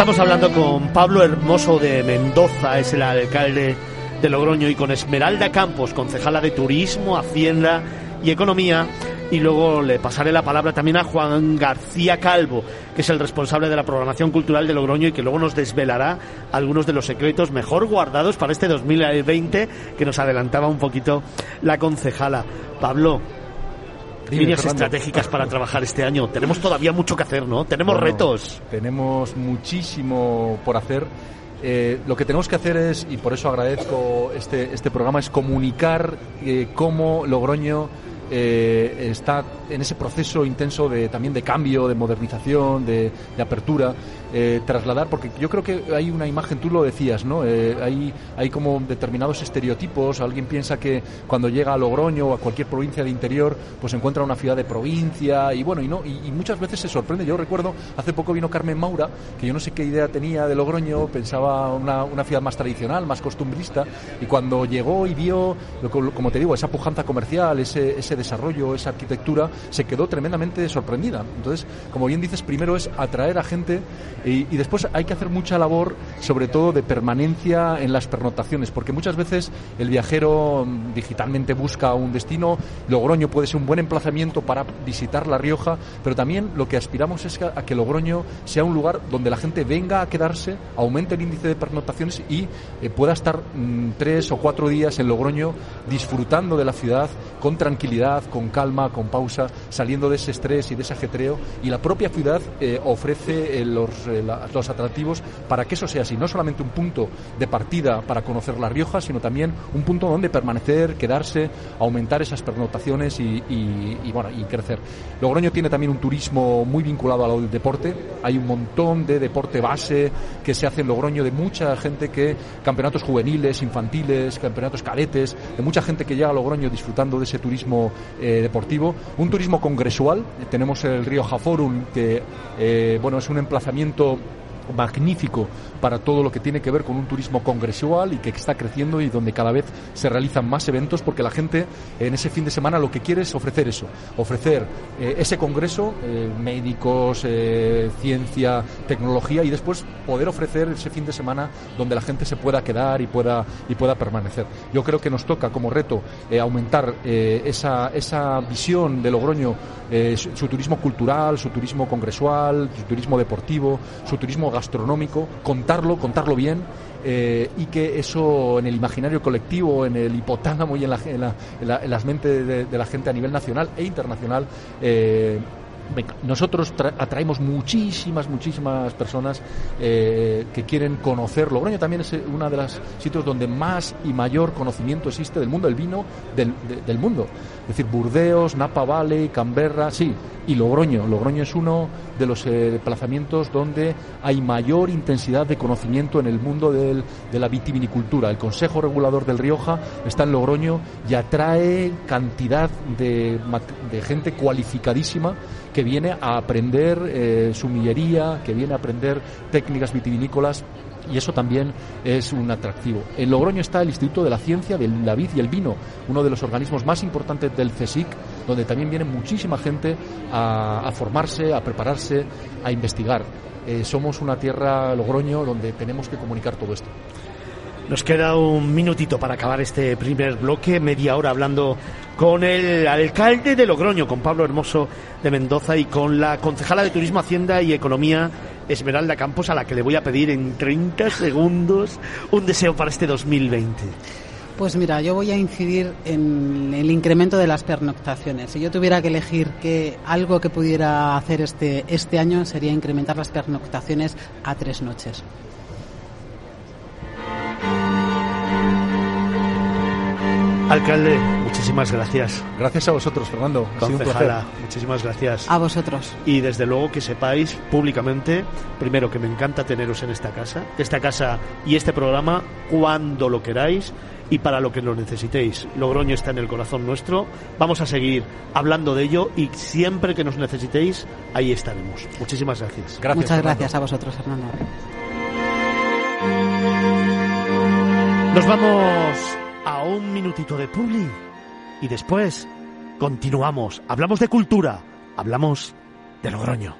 Estamos hablando con Pablo Hermoso de Mendoza, es el alcalde de Logroño, y con Esmeralda Campos, concejala de Turismo, Hacienda y Economía. Y luego le pasaré la palabra también a Juan García Calvo, que es el responsable de la programación cultural de Logroño y que luego nos desvelará algunos de los secretos mejor guardados para este 2020 que nos adelantaba un poquito la concejala. Pablo, Dime, líneas Fernando. estratégicas para trabajar este año. Tenemos todavía mucho que hacer, ¿no? Tenemos Bueno, retos. Tenemos muchísimo por hacer. Eh, lo que tenemos que hacer es, y por eso agradezco este, este programa, es comunicar eh, cómo Logroño eh, está en ese proceso intenso de también de cambio, de modernización, de, de apertura, eh, trasladar, porque yo creo que hay una imagen, tú lo decías, ¿no? Eh, hay, hay como determinados estereotipos, alguien piensa que cuando llega a Logroño o a cualquier provincia de interior, pues encuentra una ciudad de provincia y bueno, y no, y, muchas veces se sorprende. Yo recuerdo, hace poco vino Carmen Maura, que yo no sé qué idea tenía de Logroño, pensaba una, una ciudad más tradicional, más costumbrista, y cuando llegó y vio, como te digo, esa pujanza comercial, ese desarrollo, esa arquitectura, se quedó tremendamente sorprendida. Entonces, como bien dices, primero es atraer a gente y, después hay que hacer mucha labor, sobre todo de permanencia en las pernotaciones, porque muchas veces el viajero mm, digitalmente busca un destino, Logroño puede ser un buen emplazamiento para visitar La Rioja, pero también lo que aspiramos es a que Logroño sea un lugar donde la gente venga a quedarse, aumente el índice de pernotaciones y eh, pueda estar mm, tres o cuatro días en Logroño disfrutando de la ciudad con tranquilidad, con calma, con pausa, saliendo de ese estrés y de ese ajetreo. Y la propia ciudad eh, ofrece eh, los, los atractivos para que eso sea así, no solamente un punto de partida para conocer La Rioja, sino también un punto donde permanecer, quedarse, aumentar esas pernotaciones y, bueno, y crecer. Logroño tiene también un turismo muy vinculado al deporte. Hay un montón de deporte base que se hace en Logroño de mucha gente que campeonatos juveniles, infantiles, campeonatos cadetes, de mucha gente que llega a Logroño disfrutando de ese turismo eh, deportivo. Un turismo congresual. Tenemos el Río Forum que eh, bueno es un emplazamiento magnífico para todo lo que tiene que ver con un turismo congresual y que está creciendo y donde cada vez se realizan más eventos porque la gente en ese fin de semana lo que quiere es ofrecer eso, ofrecer eh, ese congreso, eh, médicos, eh, ciencia, tecnología y después poder ofrecer ese fin de semana donde la gente se pueda quedar y pueda y pueda permanecer. Yo creo que nos toca como reto aumentar esa, esa visión de Logroño, su, su turismo cultural, su turismo congresual, su turismo deportivo, su turismo gastronómico, contarlo, bien eh, y que eso en el imaginario colectivo, en el hipotálamo y en, la, en, la- en la- las mentes de, la gente a nivel nacional e internacional eh, nosotros tra- atraemos muchísimas, muchísimas personas eh, que quieren conocer. Logroño también es uno de los sitios donde más y mayor conocimiento existe del mundo del vino del, de- del mundo. Es decir, Burdeos, Napa Valley, Canberra, sí, y Logroño. Logroño es uno de los eh, desplazamientos donde hay mayor intensidad de conocimiento en el mundo de la vitivinicultura. El Consejo Regulador del Rioja está en Logroño y atrae cantidad de, de gente cualificadísima que viene a aprender eh, sumillería, que viene a aprender técnicas vitivinícolas y eso también es un atractivo. En Logroño está el Instituto de la Ciencia del la Vid y el Vino, uno de los organismos más importantes del CSIC, donde también viene muchísima gente a, a formarse, a prepararse, a investigar. Eh, somos una tierra, Logroño, donde tenemos que comunicar todo esto. Nos queda un minutito para acabar este primer bloque, media hora hablando con el alcalde de Logroño, con Pablo Hermoso de Mendoza y con la concejala de Turismo, Hacienda y Economía, Esmeralda Campos, a la que le voy a pedir en 30 segundos un deseo para este 2020. Pues mira, yo voy a incidir en el incremento de las pernoctaciones. Si yo tuviera que elegir que algo que pudiera hacer este, este año sería incrementar las pernoctaciones a tres noches. Alcalde, muchísimas gracias. Gracias a vosotros, Fernando. Ha sido un placer. Concejala, muchísimas gracias. A vosotros. Y desde luego que sepáis públicamente, primero que me encanta teneros en esta casa, esta casa y este programa cuando lo queráis y para lo que lo necesitéis. Logroño está en el corazón nuestro, vamos a seguir hablando de ello y siempre que nos necesitéis, ahí estaremos. Muchísimas gracias. Gracias, Muchas Fernando. gracias a vosotros, Fernando. Nos vamos a un minutito de publi y después continuamos. Hablamos de cultura, hablamos de Logroño.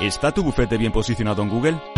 ¿Está tu bufete bien posicionado en Google?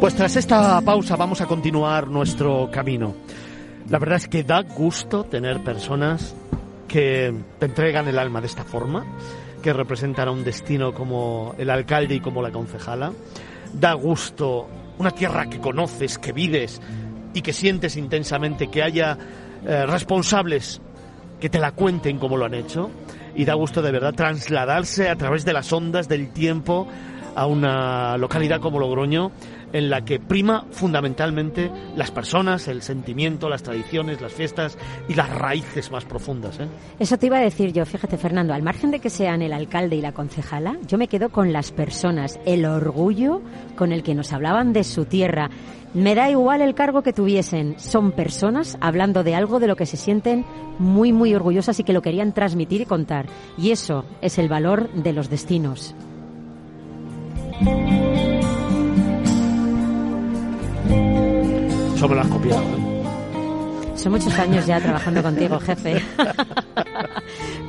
Tras esta pausa vamos a continuar nuestro camino. La verdad es que da gusto tener personas que te entregan el alma de esta forma, que representan un destino como el alcalde y como la concejala. Da gusto una tierra que conoces, que vives y que sientes intensamente, que haya eh, responsables que te la cuenten como lo han hecho. Y da gusto de verdad trasladarse a través de las ondas del tiempo a una localidad como Logroño en la que prima fundamentalmente las personas, el sentimiento, las tradiciones, las fiestas y las raíces más profundas. ¿eh? Eso te iba a decir yo, fíjate Fernando, al margen de que sean el alcalde y la concejala, yo me quedo con las personas, el orgullo con el que nos hablaban de su tierra. Me da igual el cargo que tuviesen, son personas hablando de algo de lo que se sienten muy, muy orgullosas y que lo querían transmitir y contar. Y eso es el valor de los destinos. Eso me lo has copiado. ¿eh? Son muchos años ya trabajando contigo, jefe.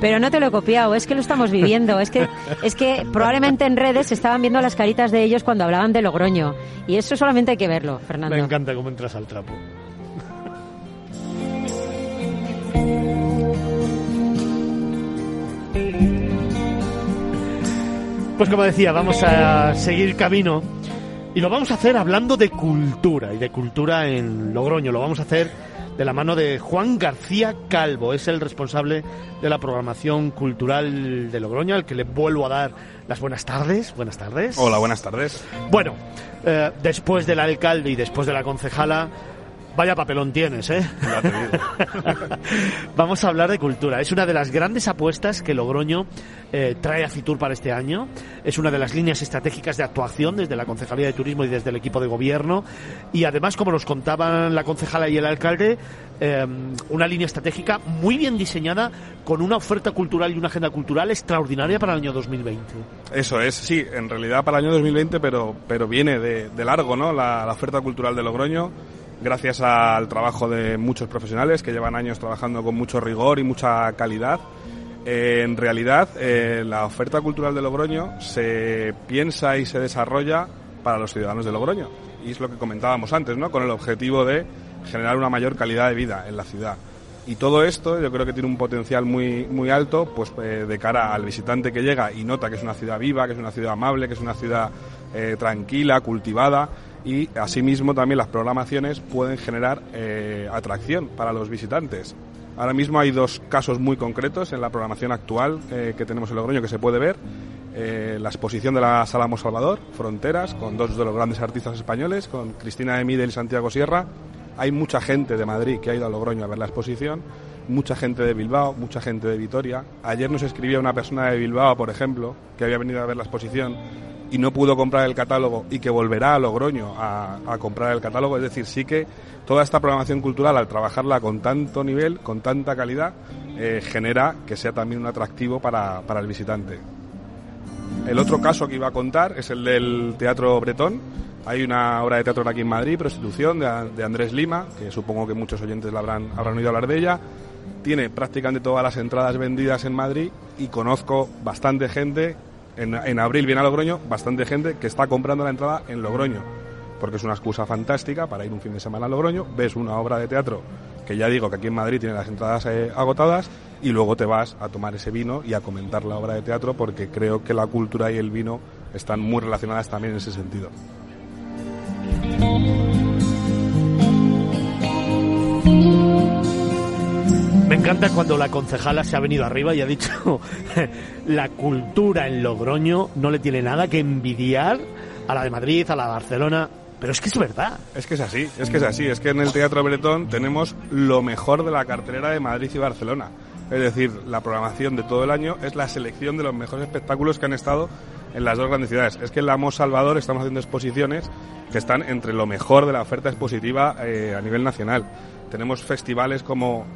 Pero no te lo he copiado, es que lo estamos viviendo. Es que, es que probablemente en redes estaban viendo las caritas de ellos cuando hablaban de Logroño. Y eso solamente hay que verlo, Fernando. Me encanta cómo entras al trapo. Pues como decía, vamos a seguir camino y lo vamos a hacer hablando de cultura y de cultura en Logroño. Lo vamos a hacer de la mano de Juan García Calvo. Es el responsable de la programación cultural de Logroño, al que le vuelvo a dar las buenas tardes. Buenas tardes. Hola, buenas tardes. Bueno, eh, después del alcalde y después de la concejala, Vaya papelón tienes, ¿eh? Vamos a hablar de cultura. Es una de las grandes apuestas que Logroño eh, trae a Fitur para este año. Es una de las líneas estratégicas de actuación desde la Concejalía de Turismo y desde el equipo de gobierno. Y además, como nos contaban la concejala y el alcalde, em, una línea estratégica muy bien diseñada con una oferta cultural y una agenda cultural extraordinaria para el año 2020. Eso es, sí, en realidad para el año 2020, pero, pero viene de, largo, ¿no? la oferta cultural de Logroño gracias al trabajo de muchos profesionales que llevan años trabajando con mucho rigor y mucha calidad. Eh, en realidad, eh, la oferta cultural de Logroño se piensa y se desarrolla para los ciudadanos de Logroño. Y es lo que comentábamos antes, ¿no? Con el objetivo de generar una mayor calidad de vida en la ciudad. Y todo esto yo creo que tiene un potencial muy, muy alto pues, eh, de cara al visitante que llega y nota que es una ciudad viva, que es una ciudad amable, que es una ciudad tranquila, cultivada y asimismo también las programaciones pueden generar eh, atracción para los visitantes. Ahora mismo hay dos casos muy concretos en la programación actual eh, que tenemos en Logroño que se puede ver. Eh, la exposición de la Sala Salvador, Fronteras, con dos de los grandes artistas españoles, con Cristina Emide y Santiago Sierra. Hay mucha gente de Madrid que ha ido a Logroño a ver la exposición, mucha gente de Bilbao, mucha gente de Vitoria. Ayer nos escribía una persona de Bilbao, por ejemplo, que había venido a ver la exposición y no pudo comprar el catálogo y que volverá a Logroño a, comprar el catálogo. Es decir, sí que toda esta programación cultural, al trabajarla con tanto nivel, con tanta calidad, eh, genera que sea también un atractivo para, para el visitante. El otro caso que iba a contar es el del Teatro Bretón, Hay una obra de teatro aquí en Madrid, Prostitución, de, de Andrés Lima, que supongo que muchos oyentes la habrán, habrán oído hablar de ella. Tiene prácticamente todas las entradas vendidas en Madrid y conozco bastante gente, en, abril viene a Logroño, bastante gente que está comprando la entrada en Logroño, porque es una excusa fantástica para ir un fin de semana a Logroño, ves una obra de teatro que ya digo que aquí en Madrid tiene las entradas eh, agotadas y luego te vas a tomar ese vino y a comentar la obra de teatro porque creo que la cultura y el vino están muy relacionadas también en ese sentido. Encanta cuando la concejala se ha venido arriba y ha dicho la cultura en Logroño no le tiene nada que envidiar a la de Madrid, a la de Barcelona. Pero es que es verdad. Es que es así, es que es así. Es que en el Teatro Bretón tenemos lo mejor de la cartelera de Madrid y Barcelona. Es decir, la programación de todo el año es la selección de los mejores espectáculos que han estado en las dos grandes ciudades. Es que en la Mos Salvador estamos haciendo exposiciones que están entre lo mejor de la oferta expositiva eh, a nivel nacional. Tenemos festivales como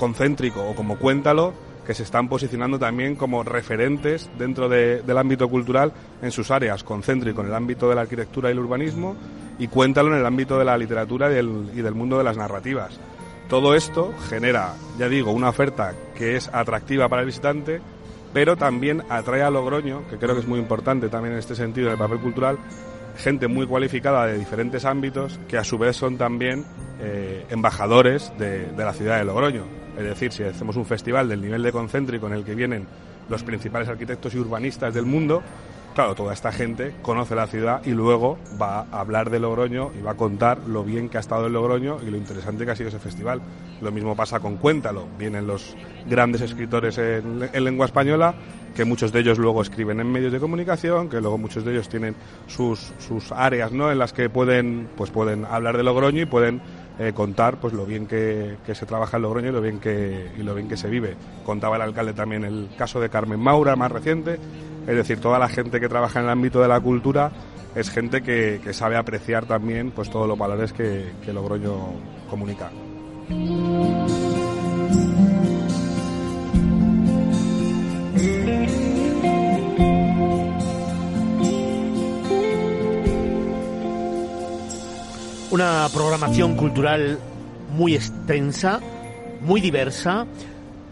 Concéntrico o como Cuéntalo, que se están posicionando también como referentes dentro de, del ámbito cultural en sus áreas. Concéntrico en el ámbito de la arquitectura y el urbanismo y Cuéntalo en el ámbito de la literatura y del, mundo de las narrativas. Todo esto genera, ya digo, una oferta que es atractiva para el visitante, pero también atrae a Logroño, que creo que es muy importante también en este sentido del papel cultural, gente muy cualificada de diferentes ámbitos que a su vez son también eh, embajadores de, de, la ciudad de Logroño. Es decir, si hacemos un festival del nivel de concéntrico en el que vienen los principales arquitectos y urbanistas del mundo, claro, toda esta gente conoce la ciudad y luego va a hablar de Logroño y va a contar lo bien que ha estado en Logroño y lo interesante que ha sido ese festival. Lo mismo pasa con Cuéntalo. Vienen los grandes escritores en, en lengua española que muchos de ellos luego escriben en medios de comunicación, que luego muchos de ellos tienen sus, sus áreas ¿no? en las que pueden, pues pueden hablar de Logroño y pueden eh, contar pues lo bien que, que, se trabaja en Logroño y lo bien que y lo bien que se vive. Contaba el alcalde también el caso de Carmen Maura, más reciente, es decir, toda la gente que trabaja en el ámbito de la cultura es gente que, que sabe apreciar también pues todos los valores que, que Logroño comunica. Una programación cultural muy extensa, muy diversa,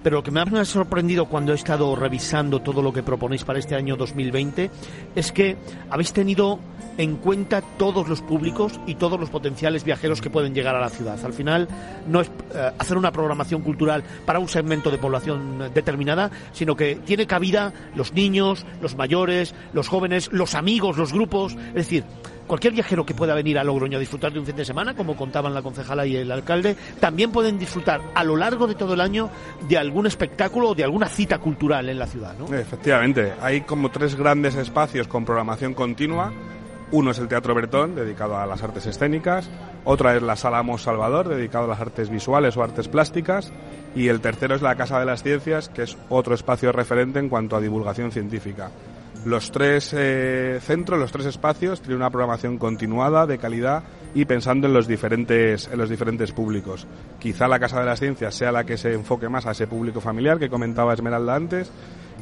pero lo que me ha sorprendido cuando he estado revisando todo lo que proponéis para este año 2020 es que habéis tenido en cuenta todos los públicos y todos los potenciales viajeros que pueden llegar a la ciudad. Al final no es eh, hacer una programación cultural para un segmento de población determinada, sino que tiene cabida los niños, los mayores, los jóvenes, los amigos, los grupos, es decir, cualquier viajero que pueda venir a Logroño a disfrutar de un fin de semana, como contaban la concejala y el alcalde, también pueden disfrutar a lo largo de todo el año de algún espectáculo o de alguna cita cultural en la ciudad, ¿no? Efectivamente, hay como tres grandes espacios con programación continua. Uno es el Teatro Bertón, dedicado a las artes escénicas. Otra es la Sala Mos Salvador, dedicado a las artes visuales o artes plásticas. Y el tercero es la Casa de las Ciencias, que es otro espacio referente en cuanto a divulgación científica. Los tres eh, centros, los tres espacios, tienen una programación continuada, de calidad y pensando en los diferentes, en los diferentes públicos. Quizá la Casa de las Ciencias sea la que se enfoque más a ese público familiar que comentaba Esmeralda antes,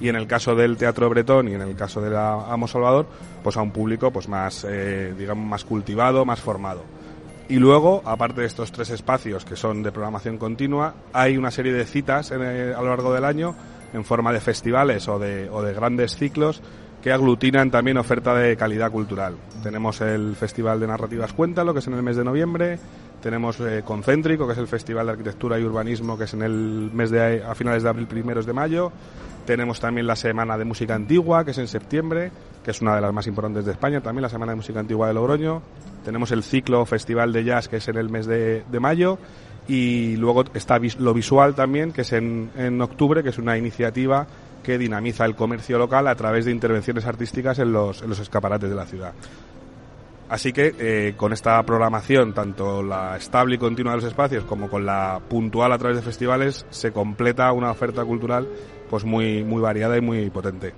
y en el caso del Teatro Bretón y en el caso de la Amo Salvador, pues a un público pues más, eh, digamos, más cultivado, más formado. Y luego, aparte de estos tres espacios que son de programación continua, hay una serie de citas en el, a lo largo del año en forma de festivales o de, o de grandes ciclos que aglutinan también oferta de calidad cultural. Tenemos el Festival de Narrativas Cuéntalo, que es en el mes de noviembre, tenemos eh, Concéntrico, que es el Festival de Arquitectura y Urbanismo, que es en el mes de a finales de abril, primeros de mayo. Tenemos también la Semana de Música Antigua, que es en septiembre, que es una de las más importantes de España, también la Semana de Música Antigua de Logroño. Tenemos el ciclo Festival de Jazz, que es en el mes de, de mayo. Y luego está lo visual también, que es en, en octubre, que es una iniciativa que dinamiza el comercio local a través de intervenciones artísticas en los, en los escaparates de la ciudad. Así que eh, con esta programación, tanto la estable y continua de los espacios como con la puntual a través de festivales, se completa una oferta cultural pues muy, muy variada y muy potente.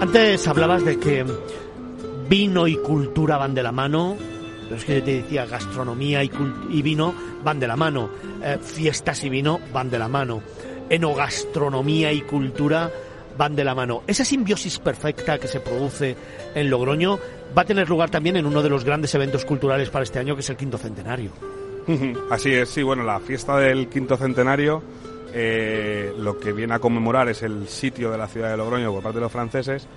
Antes hablabas de que vino y cultura van de la mano, es que te decía gastronomía y, y, vino van de la mano, eh, fiestas y vino van de la mano. enogastronomía y cultura van de la mano. Esa simbiosis perfecta que se produce en Logroño va a tener lugar también en uno de los grandes eventos culturales para este año, que es el quinto centenario. Así es, sí, bueno, la fiesta del quinto centenario eh, lo que viene a conmemorar es el sitio de la ciudad de Logroño por parte de los franceses,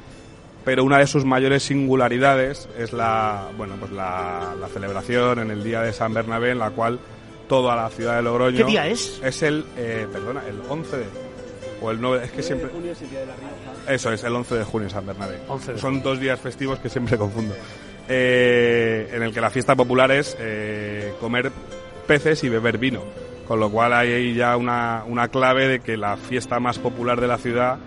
pero una de sus mayores singularidades es la, bueno, pues la, la celebración en el día de San Bernabé, en la cual toda la ciudad de Logroño... ¿Qué día es? Es el, eh, perdona, el 11 de... O el 9, es que siempre... Eso es, el 11 de junio San Bernabé. 11 de Son dos días festivos que siempre confundo. Eh, en el que la fiesta popular es eh, comer peces y beber vino. Con lo cual hay ahí ya una, una clave de que la fiesta más popular de la ciudad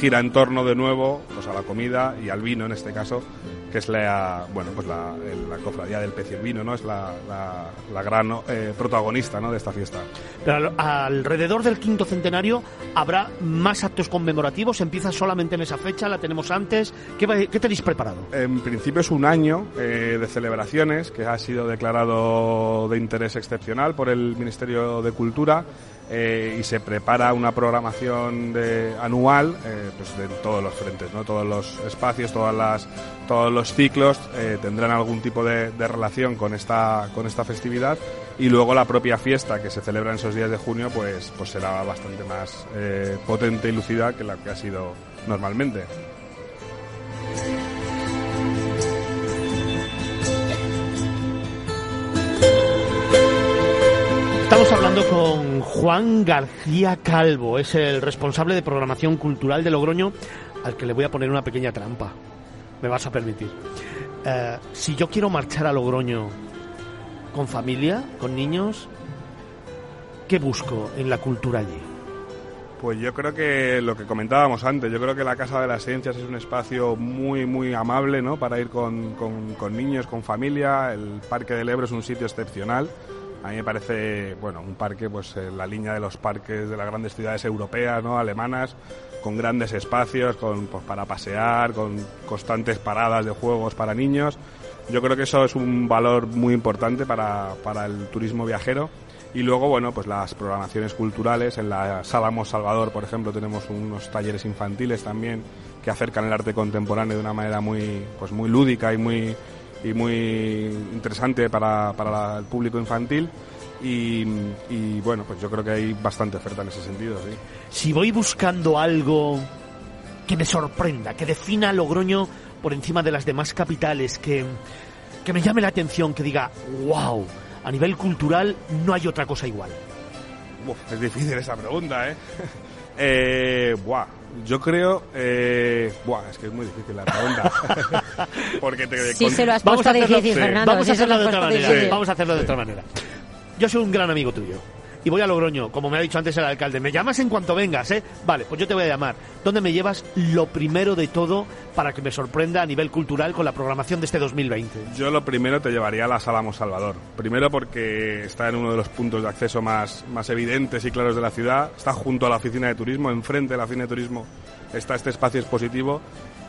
gira en torno de nuevo pues a la comida y al vino en este caso que es la bueno pues la, la cofradía del pez y el vino no es la, la, la gran eh, protagonista ¿no? de esta fiesta Pero al- alrededor del quinto centenario habrá más actos conmemorativos. Empieza solamente en esa fecha, la tenemos antes. ¿Qué, qué tenéis preparado? En principio es un año eh, de celebraciones que ha sido declarado de interés excepcional por el Ministerio de Cultura eh, y se prepara una programación de, anual eh, pues de todos los frentes, ¿no? todos los espacios, todas las, todos los ciclos eh, tendrán algún tipo de, de relación con esta, con esta festividad y luego la propia fiesta que se celebra en esos días de junio pues, pues será bastante más eh, potente y lucida que la que ha sido normalmente. Con Juan García Calvo, es el responsable de programación cultural de Logroño, al que le voy a poner una pequeña trampa. Me vas a permitir. Eh, si yo quiero marchar a Logroño con familia, con niños, ¿qué busco en la cultura allí? Pues yo creo que lo que comentábamos antes, yo creo que la Casa de las Ciencias es un espacio muy, muy amable, ¿no? Para ir con, con- con niños, con familia. El Parque del Ebro es un sitio excepcional. A mí me parece, bueno, un parque, pues en la línea de los parques de las grandes ciudades europeas, ¿no? Alemanas, con grandes espacios, con, pues, para pasear, con constantes paradas de juegos para niños. Yo creo que eso es un valor muy importante para, para el turismo viajero. Y luego, bueno, pues las programaciones culturales. En la Sala Mos Salvador, por ejemplo, tenemos unos talleres infantiles también que acercan el arte contemporáneo de una manera muy, pues muy lúdica y muy, y muy interesante para, para el público infantil. Y, y, bueno, pues yo creo que hay bastante oferta en ese sentido, sí. Si voy buscando algo que me sorprenda, que defina a Logroño por encima de las demás capitales, que, que me llame la atención, que diga, wow, a nivel cultural no hay otra cosa igual. Uf, es difícil esa pregunta, ¿eh? eh buah, yo creo... Eh, buah, es que es muy difícil la pregunta. Porque te... Sí, con- se lo has Vamos puesto a hacerlo- difícil, sí. Fernando. Vamos a hacerlo de otra manera. Vamos a hacerlo de otra manera. Yo soy un gran amigo tuyo. Y voy a Logroño, como me ha dicho antes el alcalde. Me llamas en cuanto vengas, ¿eh? Vale, pues yo te voy a llamar. ¿Dónde me llevas lo primero de todo para que me sorprenda a nivel cultural con la programación de este 2020? Yo lo primero te llevaría a la Sala Salvador. Primero porque está en uno de los puntos de acceso más, más evidentes y claros de la ciudad. Está junto a la oficina de turismo, enfrente de la oficina de turismo está este espacio expositivo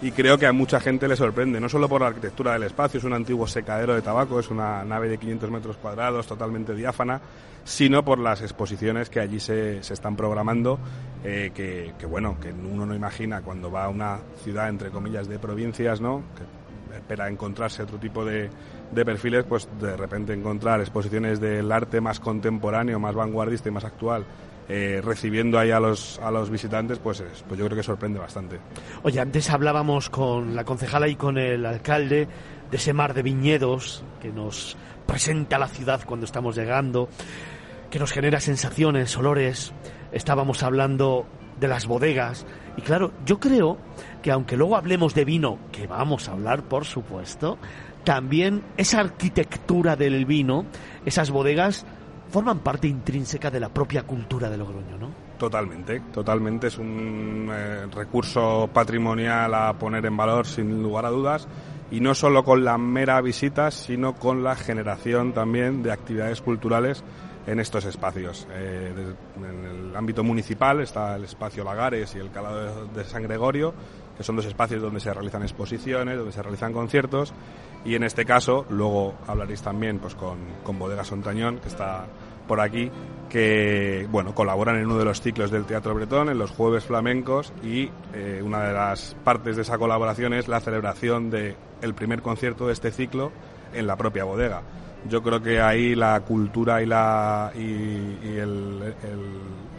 y creo que a mucha gente le sorprende, no solo por la arquitectura del espacio, es un antiguo secadero de tabaco, es una nave de 500 metros cuadrados totalmente diáfana, sino por las exposiciones que allí se, se están programando, eh, que, bueno, que uno no imagina cuando va a una ciudad, entre comillas, de provincias, ¿no? Que espera encontrarse otro tipo de, de perfiles, pues de repente encontrar exposiciones del arte más contemporáneo, más vanguardista y más actual, eh, recibiendo ahí a los, a los visitantes, pues, es- pues yo creo que sorprende bastante. Oye, antes hablábamos con la concejala y con el alcalde de ese mar de viñedos que nos presenta la ciudad cuando estamos llegando, que nos genera sensaciones, olores. Estábamos hablando de las bodegas. Y claro, yo creo que aunque luego hablemos de vino, que vamos a hablar, por supuesto, también esa arquitectura del vino, esas bodegas, forman parte intrínseca de la propia cultura de Logroño, ¿no? Totalmente, totalmente. Es un eh, recurso patrimonial a poner en valor sin lugar a dudas. Y no solo con la mera visita, sino con la generación también de actividades culturales en estos espacios. Eh, en el ámbito municipal está el espacio Lagares y el Calado de, de San Gregorio, que son dos espacios donde se realizan exposiciones, donde se realizan conciertos. Y en este caso, luego hablaréis también pues, con, con Bodega Sontañón, que está por aquí que bueno colaboran en uno de los ciclos del Teatro Bretón, en los Jueves Flamencos, y eh, una de las partes de esa colaboración es la celebración del el primer concierto de este ciclo en la propia bodega. Yo creo que ahí la cultura y la, y, el,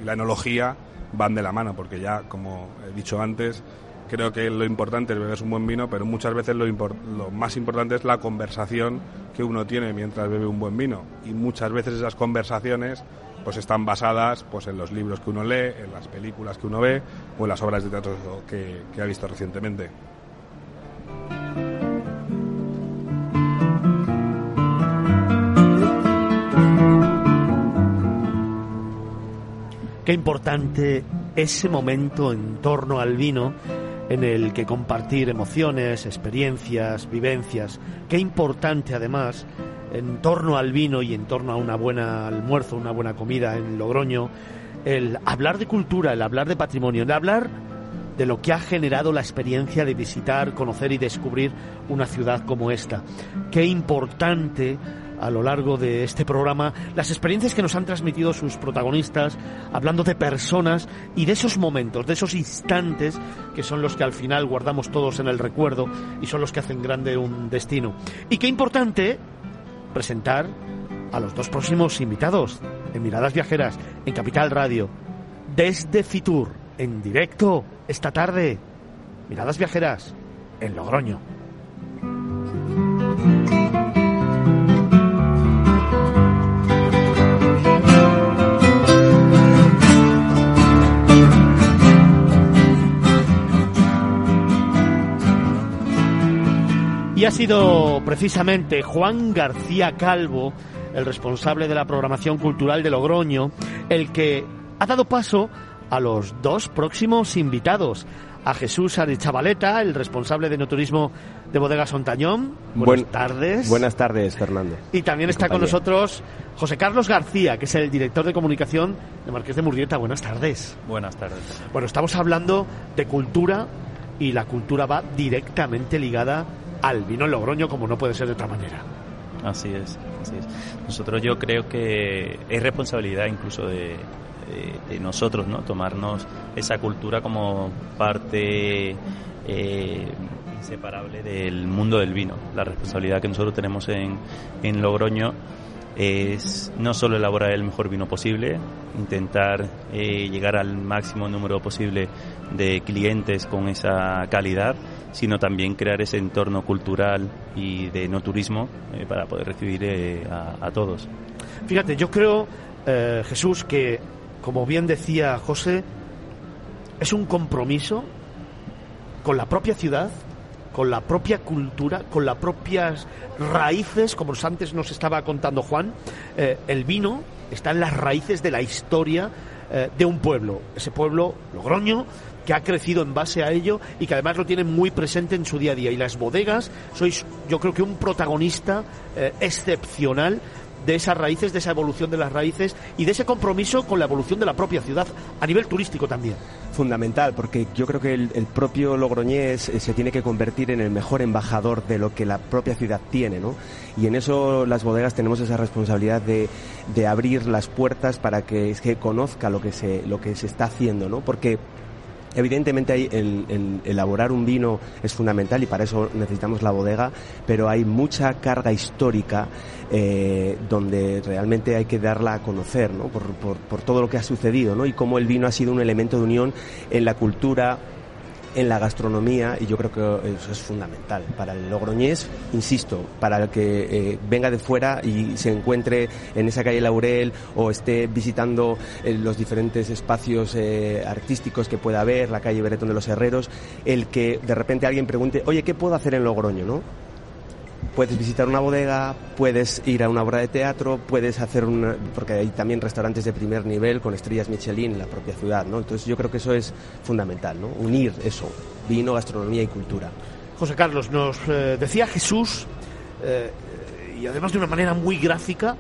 y la enología van de la mano, porque ya, como he dicho antes, creo que lo importante es beber un buen vino, pero muchas veces lo, lo, más importante es la conversación que uno tiene mientras bebe un buen vino. Y muchas veces esas conversaciones pues están basadas pues en los libros que uno lee, en las películas que uno ve o en las obras de teatro que, que ha visto recientemente. Qué importante ese momento en torno al vino en el que compartir emociones, experiencias, vivencias. Qué importante además en torno al vino y en torno a una buena almuerzo, una buena comida en Logroño, el hablar de cultura, el hablar de patrimonio, el hablar de lo que ha generado la experiencia de visitar, conocer y descubrir una ciudad como esta. Qué importante a lo largo de este programa las experiencias que nos han transmitido sus protagonistas, hablando de personas y de esos momentos, de esos instantes que son los que al final guardamos todos en el recuerdo y son los que hacen grande un destino. Y qué importante presentar a los dos próximos invitados en Miradas Viajeras, en Capital Radio, desde Fitur, en directo esta tarde. Miradas Viajeras, en Logroño. Ha sido precisamente Juan García Calvo, el responsable de la programación cultural de Logroño, el que ha dado paso a los dos próximos invitados. A Jesús Arechavaleta, el responsable de no turismo de Bodega Sontañón. Buenas tardes. Buenas tardes, Fernando. Y también está con nosotros José Carlos García, que es el director de comunicación de Marqués de Murrieta. Buenas tardes. Buenas tardes. Bueno, estamos hablando de cultura y la cultura va directamente ligada al vino en Logroño como no puede ser de otra manera. Así es, así es. Nosotros yo creo que es responsabilidad incluso de, nosotros, ¿no? Tomarnos esa cultura como parte eh, inseparable del mundo del vino. La responsabilidad que nosotros tenemos en, en Logroño es no solo elaborar el mejor vino posible, intentar eh, llegar al máximo número posible de clientes con esa calidad, sino también crear ese entorno cultural y de no turismo eh, para poder recibir eh, a, todos. Fíjate, yo creo, Jesús, que como bien decía José, es un compromiso con la propia ciudad, con la propia cultura, con las propias raíces, como antes nos estaba contando Juan, eh, el vino está en las raíces de la historia eh, de un pueblo, ese pueblo Logroño, que ha crecido en base a ello y que además lo tiene muy presente en su día a día. Y las bodegas sois, yo creo que un protagonista eh, excepcional de esas raíces, de esa evolución de las raíces y de ese compromiso con la evolución de la propia ciudad a nivel turístico también. Fundamental, porque yo creo que el, propio Logroñés eh, se tiene que convertir en el mejor embajador de lo que la propia ciudad tiene, ¿no? Y en eso las bodegas tenemos esa responsabilidad de, de abrir las puertas para que, que conozca lo que se, lo que se está haciendo, ¿no? Porque Evidentemente hay el, elaborar un vino es fundamental y para eso necesitamos la bodega, pero hay mucha carga histórica eh, donde realmente hay que darla a conocer, ¿no? Por, por, todo lo que ha sucedido, ¿no? Y cómo el vino ha sido un elemento de unión en la cultura, en la gastronomía y yo creo que eso es fundamental para el logroñés, insisto, para el que eh, venga de fuera y se encuentre en esa calle Laurel o esté visitando eh, los diferentes espacios eh, artísticos que pueda haber, la calle Beretón de los Herreros, el que de repente alguien pregunte, oye, ¿qué puedo hacer en Logroño? ¿no? Puedes visitar una bodega, puedes ir a una obra de teatro, puedes hacer una, porque hay también restaurantes de primer nivel con estrellas Michelin en la propia ciudad, ¿no? Entonces yo creo que eso es fundamental, ¿no? Unir eso, vino, gastronomía y cultura. José Carlos, nos eh, decía Jesús, eh, y además de una manera muy gráfica,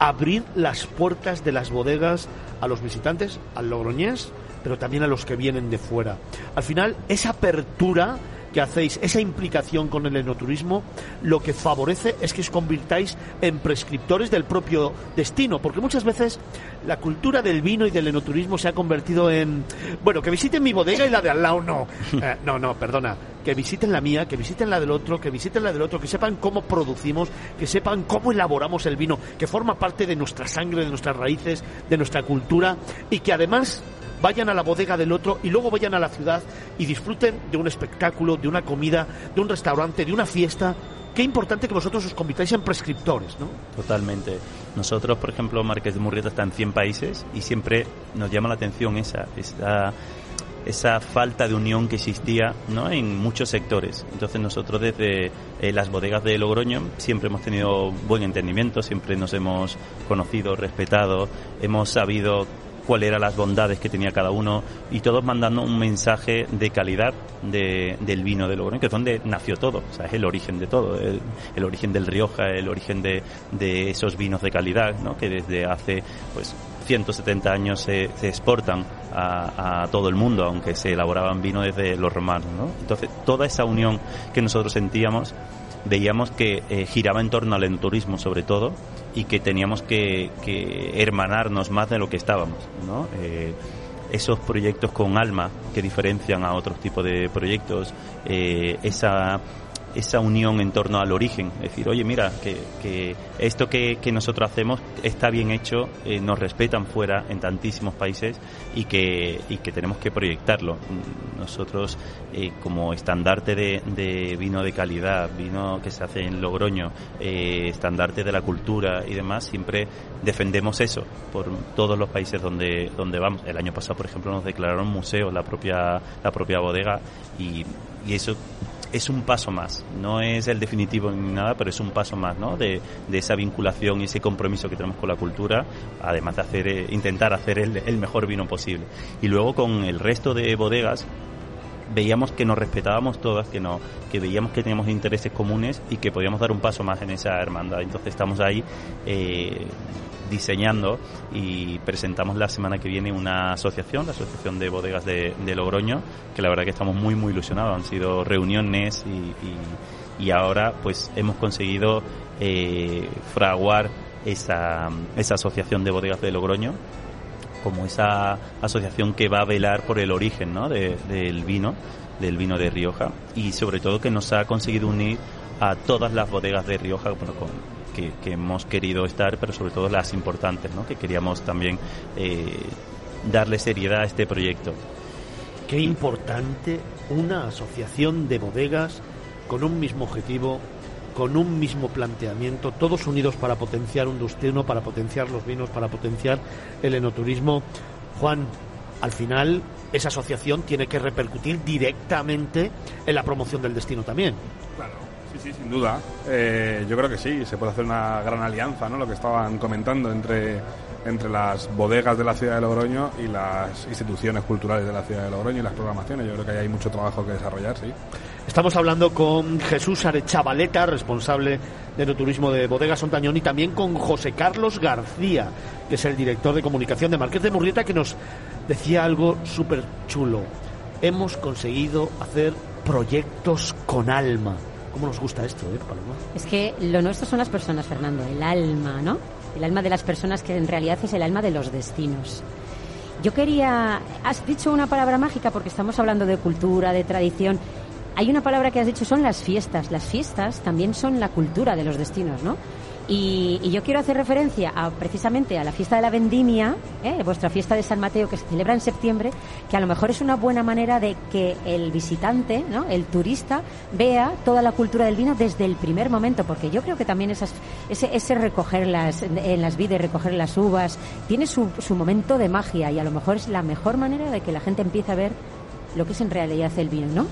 abrir las puertas de las bodegas a los visitantes, al logroñés, pero también a los que vienen de fuera. Al final, esa apertura que hacéis, esa implicación con el enoturismo, lo que favorece es que os convirtáis en prescriptores del propio destino, porque muchas veces la cultura del vino y del enoturismo se ha convertido en, bueno, que visiten mi bodega y la de al lado no. Eh, no, no, perdona, que visiten la mía, que visiten la del otro, que visiten la del otro, que sepan cómo producimos, que sepan cómo elaboramos el vino, que forma parte de nuestra sangre, de nuestras raíces, de nuestra cultura y que además vayan a la bodega del otro y luego vayan a la ciudad y disfruten de un espectáculo, de una comida, de un restaurante, de una fiesta. Qué importante que vosotros os convirtáis en prescriptores, ¿no? Totalmente. Nosotros, por ejemplo, Marqués de Murrieta está en 100 países y siempre nos llama la atención esa, esa, falta de unión que existía ¿no? en muchos sectores. Entonces nosotros desde eh, las bodegas de Logroño siempre hemos tenido buen entendimiento, siempre nos hemos conocido, respetado, hemos sabido cuáles eran las bondades que tenía cada uno y todos mandando un mensaje de calidad de, del vino de Logroño, que es donde nació todo, o sea, es el origen de todo, el, origen del Rioja, el origen de, de, esos vinos de calidad, ¿no? que desde hace pues 170 años se, exportan a, todo el mundo, aunque se elaboraban vino desde los romanos. ¿no? Entonces, toda esa unión que nosotros sentíamos, veíamos que eh, giraba en torno al enturismo sobre todo y que teníamos que, que hermanarnos más de lo que estábamos. ¿no? Eh, esos proyectos con alma que diferencian a otros tipos de proyectos, eh, esa esa unión en torno al origen, es decir, oye, mira, que, que esto que, que, nosotros hacemos está bien hecho, eh, nos respetan fuera en tantísimos países y que, y que tenemos que proyectarlo. Nosotros, eh, como estandarte de, vino de calidad, vino que se hace en Logroño, eh, estandarte de la cultura y demás, siempre defendemos eso por todos los países donde, donde vamos. El año pasado, por ejemplo, nos declararon museo la propia, la propia bodega y, y eso es un paso más. No es el definitivo ni nada, pero es un paso más, ¿no? De, de esa vinculación y ese compromiso que tenemos con la cultura, además de hacer, eh, intentar hacer el, el, mejor vino posible. Y luego con el resto de bodegas veíamos que nos respetábamos todas, que no, que veíamos que teníamos intereses comunes y que podíamos dar un paso más en esa hermandad. Entonces estamos ahí eh, diseñando y presentamos la semana que viene una asociación, la Asociación de Bodegas de, Logroño, que la verdad que estamos muy muy ilusionados. Han sido reuniones y, y, ahora pues hemos conseguido eh, fraguar esa, esa asociación de bodegas de Logroño como esa asociación que va a velar por el origen ¿no? de, del vino, del vino de Rioja y sobre todo que nos ha conseguido unir a todas las bodegas de Rioja con, que, hemos querido estar, pero sobre todo las importantes, ¿no? que queríamos también eh, darle seriedad a este proyecto. Qué importante una asociación de bodegas con un mismo objetivo, con un mismo planteamiento, todos unidos para potenciar un destino, para potenciar los vinos, para potenciar el enoturismo. Juan, al final esa asociación tiene que repercutir directamente en la promoción del destino también. Sí, sí, sin duda. Eh, yo creo que sí, se puede hacer una gran alianza, ¿no? Lo que estaban comentando entre, entre las bodegas de la ciudad de Logroño y las instituciones culturales de la ciudad de Logroño y las programaciones. Yo creo que ahí hay mucho trabajo que desarrollar, sí. Estamos hablando con Jesús Arechavaleta, responsable de turismo de Bodega Sontañón, y también con José Carlos García, que es el director de comunicación de Marqués de Murrieta, que nos decía algo súper chulo. Hemos conseguido hacer proyectos con alma. ¿Cómo nos gusta esto, eh, Paloma? Es que lo nuestro son las personas, Fernando, el alma, ¿no? El alma de las personas que en realidad es el alma de los destinos. Yo quería... Has dicho una palabra mágica porque estamos hablando de cultura, de tradición. Hay una palabra que has dicho, son las fiestas. Las fiestas también son la cultura de los destinos, ¿no? Y, y, yo quiero hacer referencia a, precisamente a la fiesta de la vendimia, ¿eh? vuestra fiesta de San Mateo que se celebra en septiembre, que a lo mejor es una buena manera de que el visitante, ¿no? el turista, vea toda la cultura del vino desde el primer momento, porque yo creo que también esas, ese, ese recoger las, en las vides, recoger las uvas, tiene su, momento de magia y a lo mejor es la mejor manera de que la gente empiece a ver lo que es en realidad el vino, ¿no?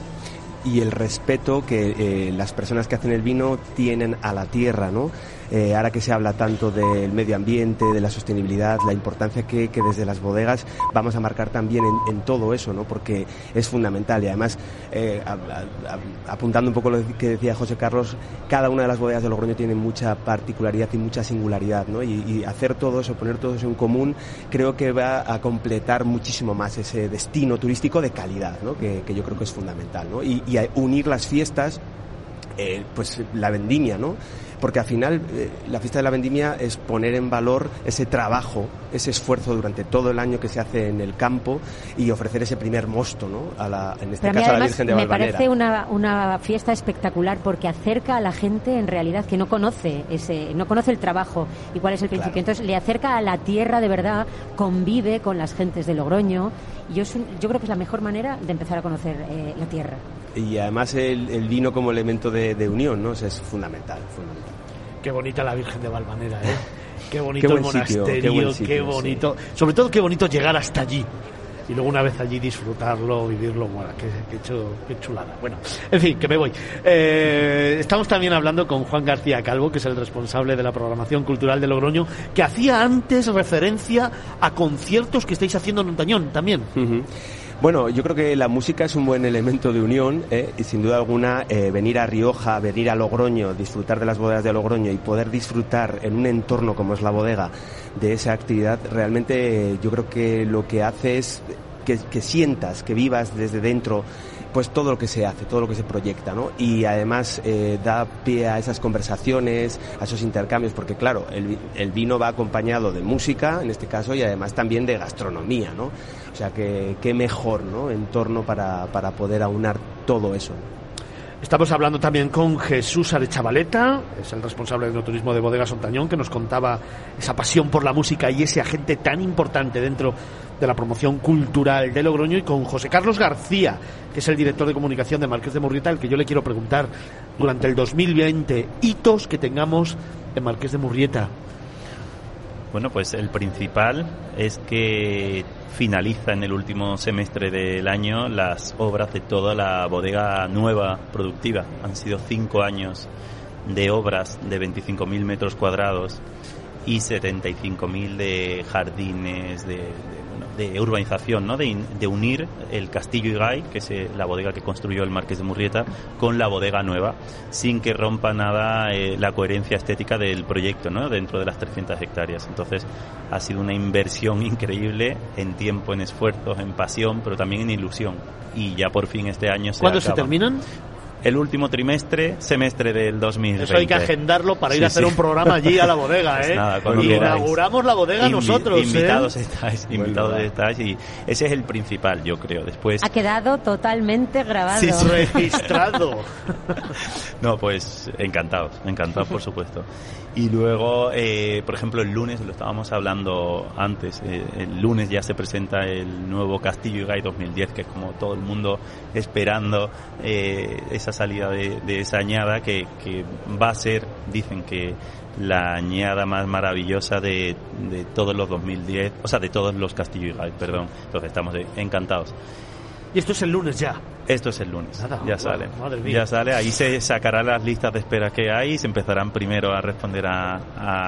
y el respeto que eh, las personas que hacen el vino tienen a la tierra, ¿no? Eh, ahora que se habla tanto del medio ambiente, de la sostenibilidad, la importancia que, que desde las bodegas vamos a marcar también en, todo eso, ¿no? porque es fundamental y además, eh, apuntando un poco lo que decía José Carlos, cada una de las bodegas de Logroño tiene mucha particularidad y mucha singularidad ¿no? y, hacer todo eso, poner todo eso en común, creo que va a completar muchísimo más ese destino turístico de calidad, ¿no? que, que yo creo que es fundamental. ¿no? Y, unir las fiestas eh, pues la vendimia, ¿no? Porque al final eh, la fiesta de la vendimia es poner en valor ese trabajo, ese esfuerzo durante todo el año que se hace en el campo y ofrecer ese primer mosto, ¿no? A la, en este Pero a mí caso a la Virgen de me Valvanera. parece una, una fiesta espectacular porque acerca a la gente en realidad que no conoce ese, no conoce el trabajo y cuál es el principio. Entonces le acerca a la tierra de verdad, convive con las gentes de Logroño y yo, es un- yo creo que es la mejor manera de empezar a conocer eh, la tierra. Y además el, el vino como elemento de, de unión, ¿no? O sea, es fundamental, fundamental. Qué bonita la Virgen de Valvanera, ¿eh? Qué bonito Qué el buen sitio, monasterio, qué qué, buen sitio, bonito. Sobre todo qué bonito llegar hasta allí. Y luego una vez allí disfrutarlo, vivirlo, bueno, qué, qué chu- qué chulada. Bueno, en fin, que me voy. Eh, estamos también hablando con Juan García Calvo, que es el responsable de la programación cultural de Logroño, que hacía antes referencia a conciertos que estáis haciendo en Montañón también. Ujú. Bueno, yo creo que la música es un buen elemento de unión ¿eh? y sin duda alguna eh, venir a Rioja, venir a Logroño, disfrutar de las bodegas de Logroño y poder disfrutar en un entorno como es la bodega de esa actividad, realmente eh, yo creo que lo que hace es que, que sientas, que vivas desde dentro pues todo lo que se hace, todo lo que se proyecta, ¿no? Y además eh, da pie a esas conversaciones, a esos intercambios, porque claro, el, el vino va acompañado de música, en este caso, y además también de gastronomía, ¿no? O sea que qué mejor, ¿no? Entorno para, para poder aunar todo eso. Estamos hablando también con Jesús Arechavaleta, es el responsable del turismo de Bodegas Ontañón, que nos contaba esa pasión por la música y ese agente tan importante dentro de la promoción cultural de Logroño, y con José Carlos García, que es el director de comunicación de Marqués de Murrieta, al que yo le quiero preguntar durante el 2020, hitos que tengamos en Marqués de Murrieta. Bueno, pues el principal es que finaliza en el último semestre del año las obras de toda la bodega nueva productiva. Han sido cinco años de obras de 25.000 metros cuadrados y 75.000 de jardines, de, de urbanización, ¿no? de, in- de unir el Castillo Igay, que es eh, la bodega que construyó el Marqués de Murrieta, con la bodega nueva, sin que rompa nada eh, la coherencia estética del proyecto ¿no? dentro de las 300 hectáreas. Entonces ha sido una inversión increíble en tiempo, en esfuerzos, en pasión, pero también en ilusión. Y ya por fin este año se ¿Cuándo se terminan? El último trimestre, semestre del 2020. Eso hay que agendarlo para ir Sí, a hacer sí. un programa allí a la bodega, Pues ¿eh? nada, cuando y queráis. inauguramos la bodega Invi- nosotros, ¿eh? Invitados estáis, Bueno, invitados estáis y ese es el principal, yo creo. Después, Ha quedado totalmente grabado. Sí, sí. registrado. no, pues encantados, encantados por supuesto. Y luego, eh, por ejemplo, el lunes, lo estábamos hablando antes, eh, el lunes ya se presenta el nuevo Castillo Igay 2010, que es como todo el mundo esperando eh, esa salida de, de esa añada que, que va a ser, dicen que la añada más maravillosa de, de todos los 2010, o sea, de todos los Castillo Igay, perdón. Entonces estamos encantados. Y esto es el lunes ya. Esto es el lunes. Nada, ya sale. madre mía. Ya sale. Ahí se sacarán las listas de espera que hay y se empezarán primero a responder a,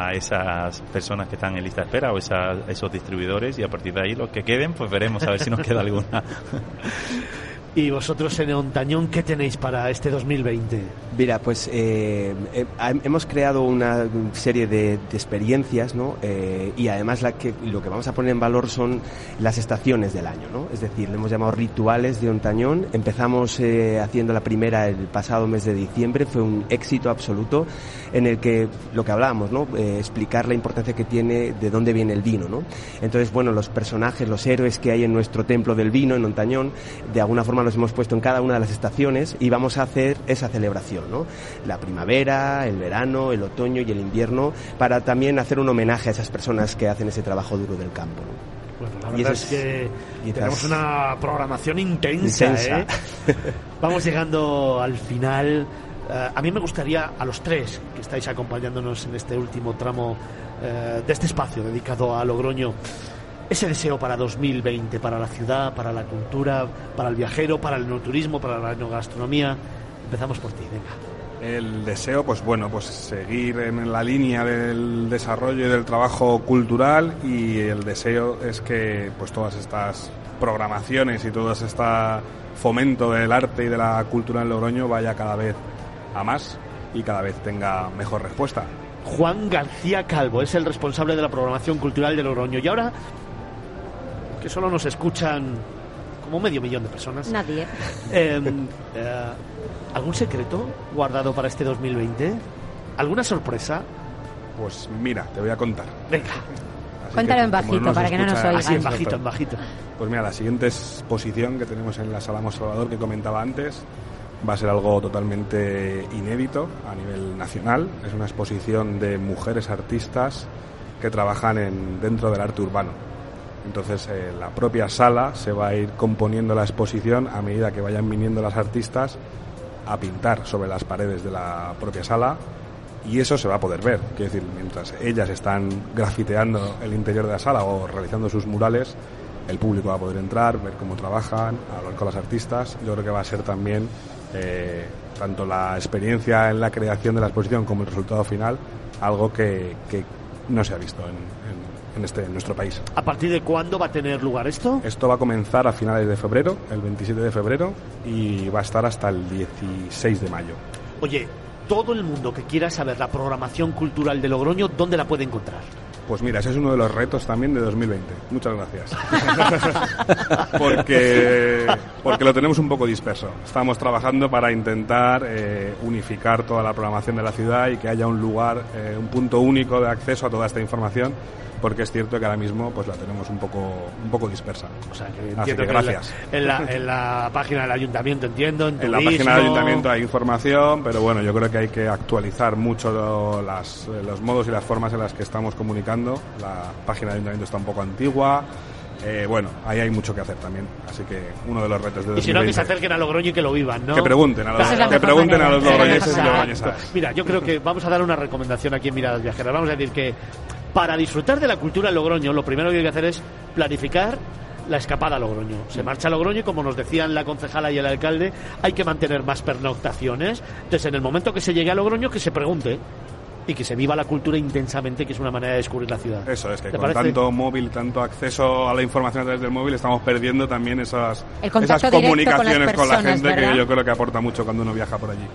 a esas personas que están en lista de espera o esa- esos distribuidores y a partir de ahí los que queden, pues veremos a ver si nos queda alguna. ¿Y vosotros en Ontañón qué tenéis para este 2020? Mira, pues eh, eh, hem- hemos creado una serie de, de experiencias, ¿no? Eh, y además la que, lo que vamos a poner en valor son las estaciones del año, ¿no? Es decir, le hemos llamado rituales de Ontañón. Empezamos eh, haciendo la primera el pasado mes de diciembre, fue un éxito absoluto en el que lo que hablábamos, ¿no? Eh, explicar la importancia que tiene de dónde viene el vino, ¿no? Entonces, bueno, los personajes, los héroes que hay en nuestro templo del vino en Ontañón, de alguna forma los hemos puesto en cada una de las estaciones y vamos a hacer esa celebración, ¿no? La primavera, el verano, el otoño y el invierno, para también hacer un homenaje a esas personas que hacen ese trabajo duro del campo, ¿no? Bueno, la Y verdad eso es es- que tenemos una programación intensa, Intensa. ¿eh? Vamos llegando al final. Eh, a mí me gustaría, a los tres que estáis acompañándonos en este último tramo eh, de este espacio dedicado a Logroño, ese deseo para 2020, para la ciudad, para la cultura, para el viajero, para el no turismo, para la no gastronomía. Empezamos por ti, venga. El deseo, pues bueno, pues seguir en la línea del desarrollo y del trabajo cultural y el deseo es que pues todas estas programaciones y todo este fomento del arte y de la cultura en Logroño vaya cada vez a más y cada vez tenga mejor respuesta. Juan García Calvo es el responsable de la programación cultural de Logroño y ahora que solo nos escuchan como medio millón de personas. Nadie. Em, eh, ¿Algún secreto guardado para este 2020? ¿Alguna sorpresa? Pues mira, te voy a contar. Venga. Cuéntalo en bajito para que no nos oigan. Así en bajito, en bajito. Pues mira, la siguiente exposición que tenemos en la Sala Salvador que comentaba antes va a ser algo totalmente inédito a nivel nacional. Es una exposición de mujeres artistas que trabajan en, dentro del arte urbano. Entonces, eh, la propia sala se va a ir componiendo la exposición a medida que vayan viniendo las artistas a pintar sobre las paredes de la propia sala y eso se va a poder ver. Quiero decir, mientras ellas están grafiteando el interior de la sala o realizando sus murales, el público va a poder entrar, ver cómo trabajan, hablar con las artistas. Yo creo que va a ser también eh, tanto la experiencia en la creación de la exposición como el resultado final algo que, no se ha visto en, en, este, en nuestro país. ¿A partir de cuándo va a tener lugar esto? Esto va a comenzar a finales de febrero, el 27 de febrero, y va a estar hasta el 16 de mayo. Oye, todo el mundo que quiera saber la programación cultural de Logroño, ¿dónde la puede encontrar? Pues mira, ese es uno de los retos también de 2020. Muchas gracias. porque, porque lo tenemos un poco disperso. Estamos trabajando para intentar eh, unificar toda la programación de la ciudad y que haya un lugar, eh, un punto único de acceso a toda esta información porque es cierto que ahora mismo pues la tenemos un poco un poco dispersa. O sea, que entiendo gracias. en, la, en, la, página del ayuntamiento entiendo, en, en la página del ayuntamiento hay información, pero bueno, yo creo que hay que actualizar mucho las, los modos y las formas en las que estamos comunicando. La página del ayuntamiento está un poco antigua. Eh, bueno, ahí hay mucho que hacer también. Así que uno de los retos de Y si no, que se acerquen a Logroño y que lo vivan, ¿no? Que pregunten a los, que pregunten a los logroñeses y logroñesas. Mira, yo creo que vamos a dar una recomendación aquí en Miradas Viajeras. Vamos a decir que para disfrutar de la cultura Logroño, lo primero que hay que hacer es planificar la escapada a Logroño. Se marcha a Logroño y como nos decían la concejala y el alcalde, hay que mantener más pernoctaciones. Entonces, en el momento que se llegue a Logroño, que se pregunte y que se viva la cultura intensamente, que es una manera de descubrir la ciudad. Eso es, que con tanto móvil, tanto acceso a la información a través del móvil, estamos perdiendo también esas, esas comunicaciones con, la gente que yo creo que aporta mucho cuando uno viaja por allí.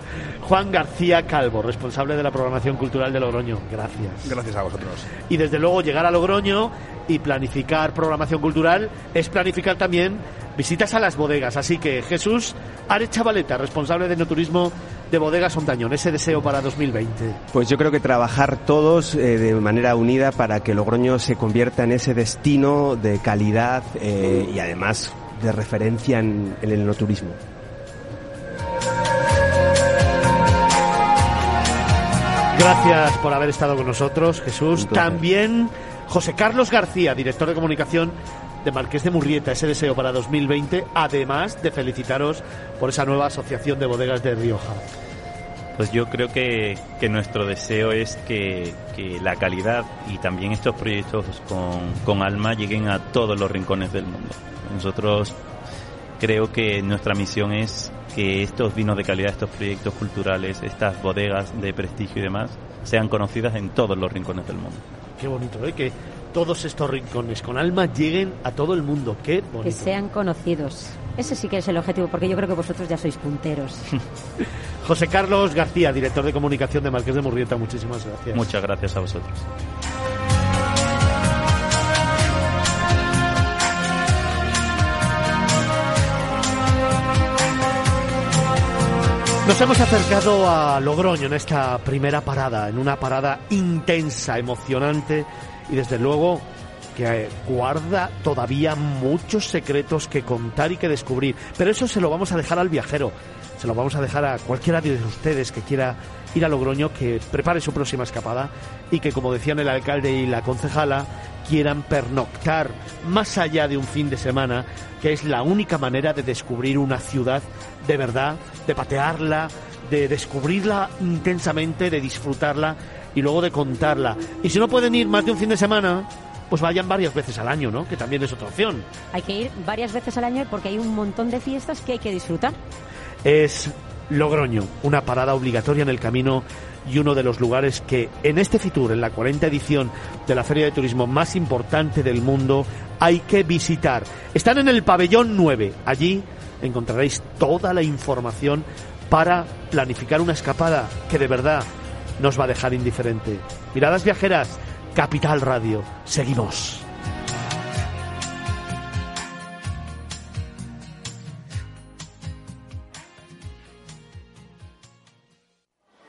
Juan García Calvo, responsable de la programación cultural de Logroño. Gracias. Gracias a vosotros. Y desde luego llegar a Logroño y planificar programación cultural es planificar también visitas a las bodegas. Así que Jesús Are Chavaleta, responsable de no turismo de Bodegas Ontañón, ese deseo para 2020. Pues yo creo que trabajar todos eh, de manera unida para que Logroño se convierta en ese destino de calidad eh, y además de referencia en, en el no turismo. Gracias por haber estado con nosotros, Jesús. También José Carlos García, director de comunicación de Marqués de Murrieta, ese deseo para 2020, además de felicitaros por esa nueva asociación de bodegas de Rioja. Pues yo creo que, nuestro deseo es que, la calidad y también estos proyectos con, con alma lleguen a todos los rincones del mundo. Nosotros creo que nuestra misión es que estos vinos de calidad, estos proyectos culturales, estas bodegas de prestigio y demás, sean conocidas en todos los rincones del mundo. Qué bonito, ¿eh? Que todos estos rincones con alma lleguen a todo el mundo. Qué bonito. Que sean conocidos. Ese sí que es el objetivo, porque yo creo que vosotros ya sois punteros. José Carlos García, director de comunicación de Marqués de Murrieta, muchísimas gracias. Muchas gracias a vosotros. Nos hemos acercado a Logroño en esta primera parada, en una parada intensa, emocionante y desde luego que guarda todavía muchos secretos que contar y que descubrir. Pero eso se lo vamos a dejar al viajero, se lo vamos a dejar a cualquiera de ustedes que quiera ir a Logroño, que prepare su próxima escapada y que, como decían el alcalde y la concejala, quieran pernoctar más allá de un fin de semana, que es la única manera de descubrir una ciudad de verdad, de patearla, de descubrirla intensamente, de disfrutarla y luego de contarla. Y si no pueden ir más de un fin de semana, pues vayan varias veces al año, ¿no? Que también es otra opción. Hay que ir varias veces al año porque hay un montón de fiestas que hay que disfrutar. Es Logroño, una parada obligatoria en el camino y uno de los lugares que en este Fitur, en la 40 edición de la Feria de Turismo más importante del mundo, hay que visitar. Están en el pabellón 9. Allí encontraréis toda la información para planificar una escapada que de verdad nos va a dejar indiferente. Miradas viajeras, Capital Radio. Seguimos.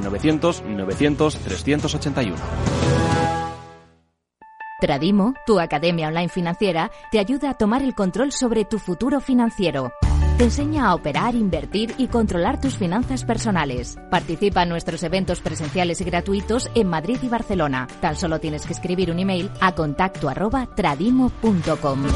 900 900 381. Tradimo, tu academia online financiera, te ayuda a tomar el control sobre tu futuro financiero. Te enseña a operar, invertir y controlar tus finanzas personales. Participa en nuestros eventos presenciales y gratuitos en Madrid y Barcelona. Tan solo tienes que escribir un email a contacto arroba tradimo.com.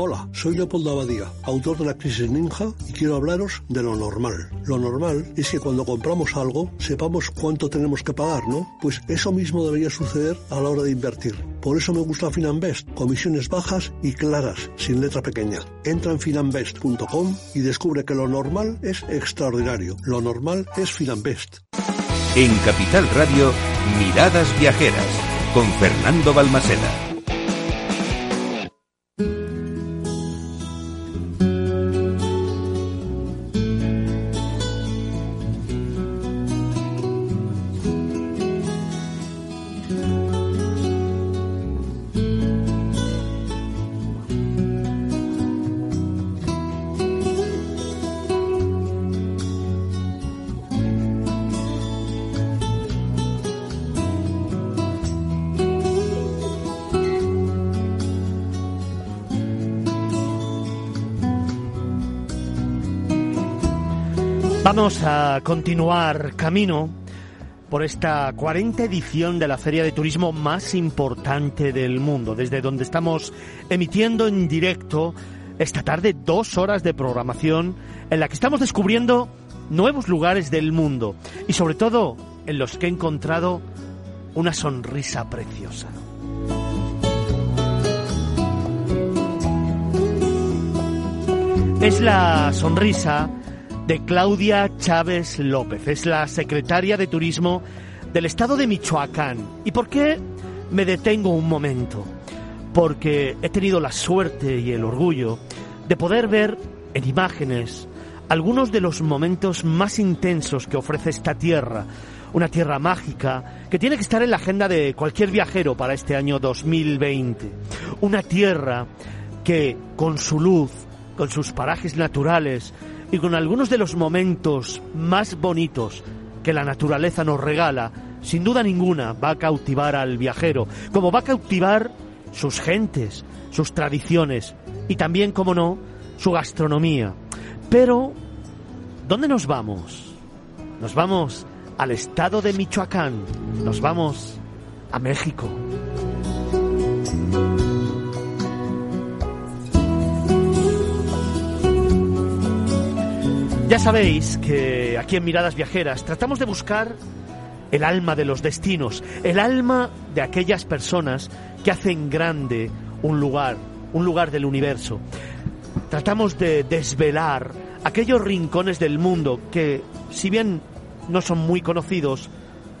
Hola, soy Leopoldo Abadía, autor de La Crisis Ninja, y quiero hablaros de lo normal. Lo normal es que cuando compramos algo sepamos cuánto tenemos que pagar, ¿no? Pues eso mismo debería suceder a la hora de invertir. Por eso me gusta Finanbest, comisiones bajas y claras, sin letra pequeña. Entra en finanbest.com y descubre que lo normal es extraordinario. Lo normal es Finanbest. En Capital Radio, Miradas Viajeras, con Fernando Balmaseda. Vamos a continuar camino por esta 40 edición de la feria de turismo más importante del mundo, desde donde estamos emitiendo en directo esta tarde dos horas de programación en la que estamos descubriendo nuevos lugares del mundo y sobre todo en los que he encontrado una sonrisa preciosa. Es la sonrisa de Claudia Chávez López. Es la secretaria de Turismo del estado de Michoacán. ¿Y por qué me detengo un momento? Porque he tenido la suerte y el orgullo de poder ver en imágenes algunos de los momentos más intensos que ofrece esta tierra. Una tierra mágica que tiene que estar en la agenda de cualquier viajero para este año 2020. Una tierra que con su luz, con sus parajes naturales, y con algunos de los momentos más bonitos que la naturaleza nos regala, sin duda ninguna va a cautivar al viajero, como va a cautivar sus gentes, sus tradiciones y también, como no, su gastronomía. Pero, ¿dónde nos vamos? Nos vamos al estado de Michoacán, nos vamos a México. Ya sabéis que aquí en Miradas Viajeras tratamos de buscar el alma de los destinos, el alma de aquellas personas que hacen grande un lugar, un lugar del universo. Tratamos de desvelar aquellos rincones del mundo que, si bien no son muy conocidos,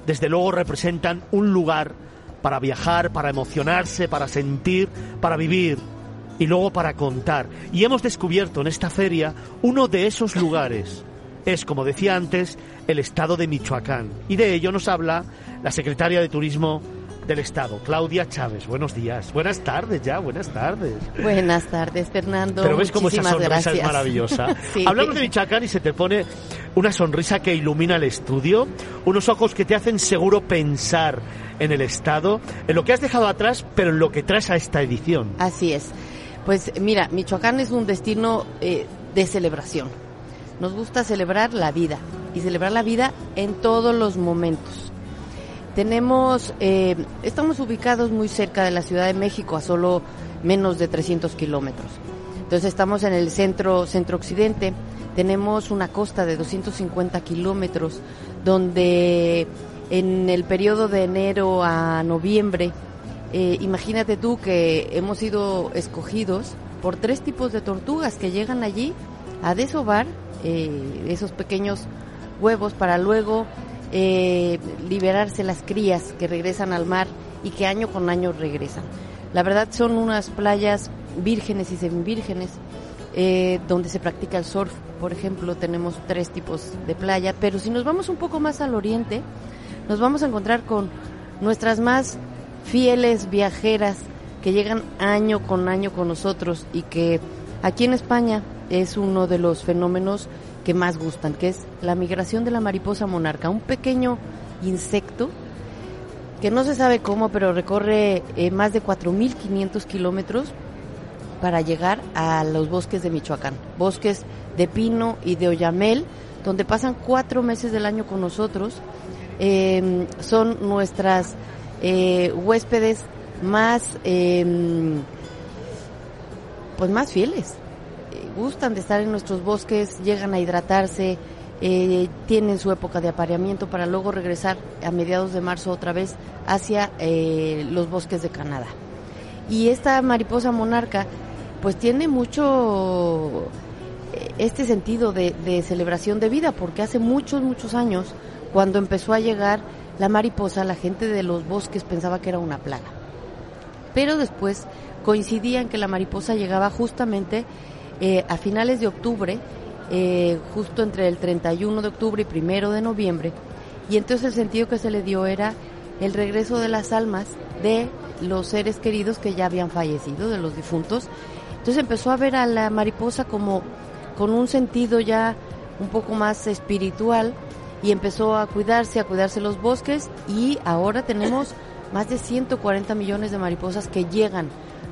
desde luego representan un lugar para viajar, para emocionarse, para sentir, para vivir y luego para contar. Y hemos descubierto en esta feria uno de esos lugares. Es, como decía antes, el estado de Michoacán. Y de ello nos habla la secretaria de Turismo del Estado, Claudia Chávez. Buenos días. Buenas tardes ya, buenas tardes. Buenas tardes, Fernando. Pero ves cómo esa sonrisa gracias. es maravillosa. Sí. Hablamos de Michoacán y se te pone una sonrisa que ilumina el estudio, unos ojos que te hacen seguro pensar en el Estado, en lo que has dejado atrás, pero en lo que traes a esta edición. Así es. Pues mira, Michoacán es un destino eh, de celebración. nos gusta celebrar la vida y celebrar la vida en todos los momentos. Tenemos, eh, estamos ubicados muy cerca de la Ciudad de México, a solo menos de 300 kilómetros. Entonces estamos en el centro, centro occidente. Tenemos una costa de 250 kilómetros, donde en el periodo de enero a noviembre, eh, imagínate tú que hemos sido escogidos por tres tipos de tortugas que llegan allí a desovar eh, esos pequeños huevos para luego eh, liberarse las crías que regresan al mar y que año con año regresan. La verdad son unas playas vírgenes y semivírgenes eh, donde se practica el surf. Por ejemplo, tenemos tres tipos de playa, pero si nos vamos un poco más al oriente, nos vamos a encontrar con nuestras más fieles viajeras que llegan año con año con nosotros y que aquí en España es uno de los fenómenos que más gustan, que es la migración de la mariposa monarca, un pequeño insecto que no se sabe cómo, pero recorre eh, más de 4.500 kilómetros para llegar a los bosques de Michoacán, bosques de pino y de oyamel, donde pasan cuatro meses del año con nosotros. Eh, son nuestras eh, huéspedes más, em, pues más fieles. Eh, gustan de estar en nuestros bosques, llegan a hidratarse, eh, tienen su época de apareamiento para luego regresar a mediados de marzo otra vez hacia eh, los bosques de Canadá. Y esta mariposa monarca pues tiene mucho eh, este sentido de, de celebración de vida porque hace muchos, muchos años cuando empezó a llegar la mariposa, la gente de los bosques pensaba que era una plaga. Pero después coincidía en que la mariposa llegaba justamente eh, a finales de octubre, eh, justo entre el 31 de octubre y primero de noviembre, y entonces el sentido que se le dio era el regreso de las almas de los seres queridos que ya habían fallecido, de los difuntos. Entonces empezó a ver a la mariposa como con un sentido ya un poco más espiritual y empezó a cuidarse, a cuidarse los bosques y ahora tenemos más de 140 millones de mariposas que llegan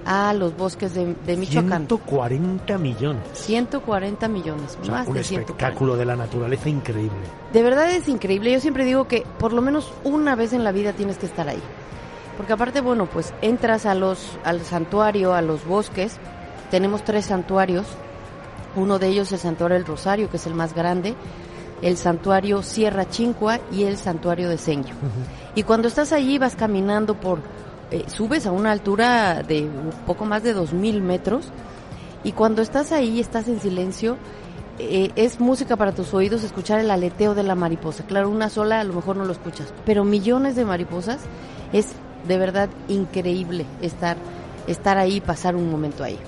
a los bosques de, de Michoacán. 140 millones. 140 millones, O sea, más un de 140. espectáculo de la naturaleza increíble. De verdad es increíble. Yo siempre digo que por lo menos una vez en la vida tienes que estar ahí. Porque aparte, bueno, pues entras a los, al santuario, a los bosques. Tenemos tres santuarios. Uno de ellos es el santuario del Rosario, que es el más grande. El santuario Sierra Chincua y el santuario de Senyo. Y cuando estás allí vas caminando por, eh, subes a una altura de un poco más de 2.000 metros y cuando estás ahí, estás en silencio, eh, es música para tus oídos escuchar el aleteo de la mariposa. Claro, una sola a lo mejor no lo escuchas, pero millones de mariposas es de verdad increíble estar, estar ahí y pasar un momento ahí.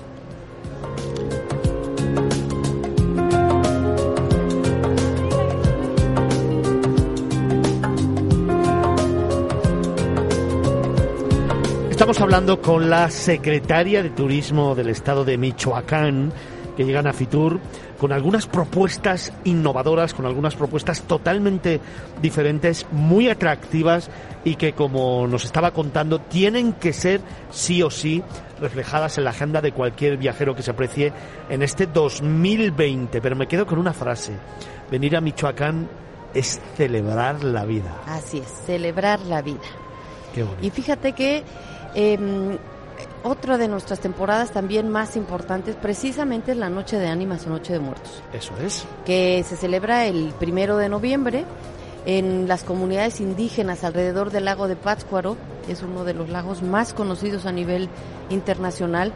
Estamos hablando con la secretaria de Turismo del Estado de Michoacán, que llegan a Fitur con algunas propuestas innovadoras, con algunas propuestas totalmente diferentes, muy atractivas y que, como nos estaba contando, tienen que ser sí o sí reflejadas en la agenda de cualquier viajero que se aprecie en este 2020. Pero me quedo con una frase. Venir a Michoacán es celebrar la vida. Así es, celebrar la vida. Qué bonito. Y fíjate que eh, otra de nuestras temporadas también más importantes precisamente es la Noche de Ánimas o Noche de Muertos, Eso es. que se celebra el primero de noviembre en las comunidades indígenas alrededor del lago de Pátzcuaro, es uno de los lagos más conocidos a nivel internacional,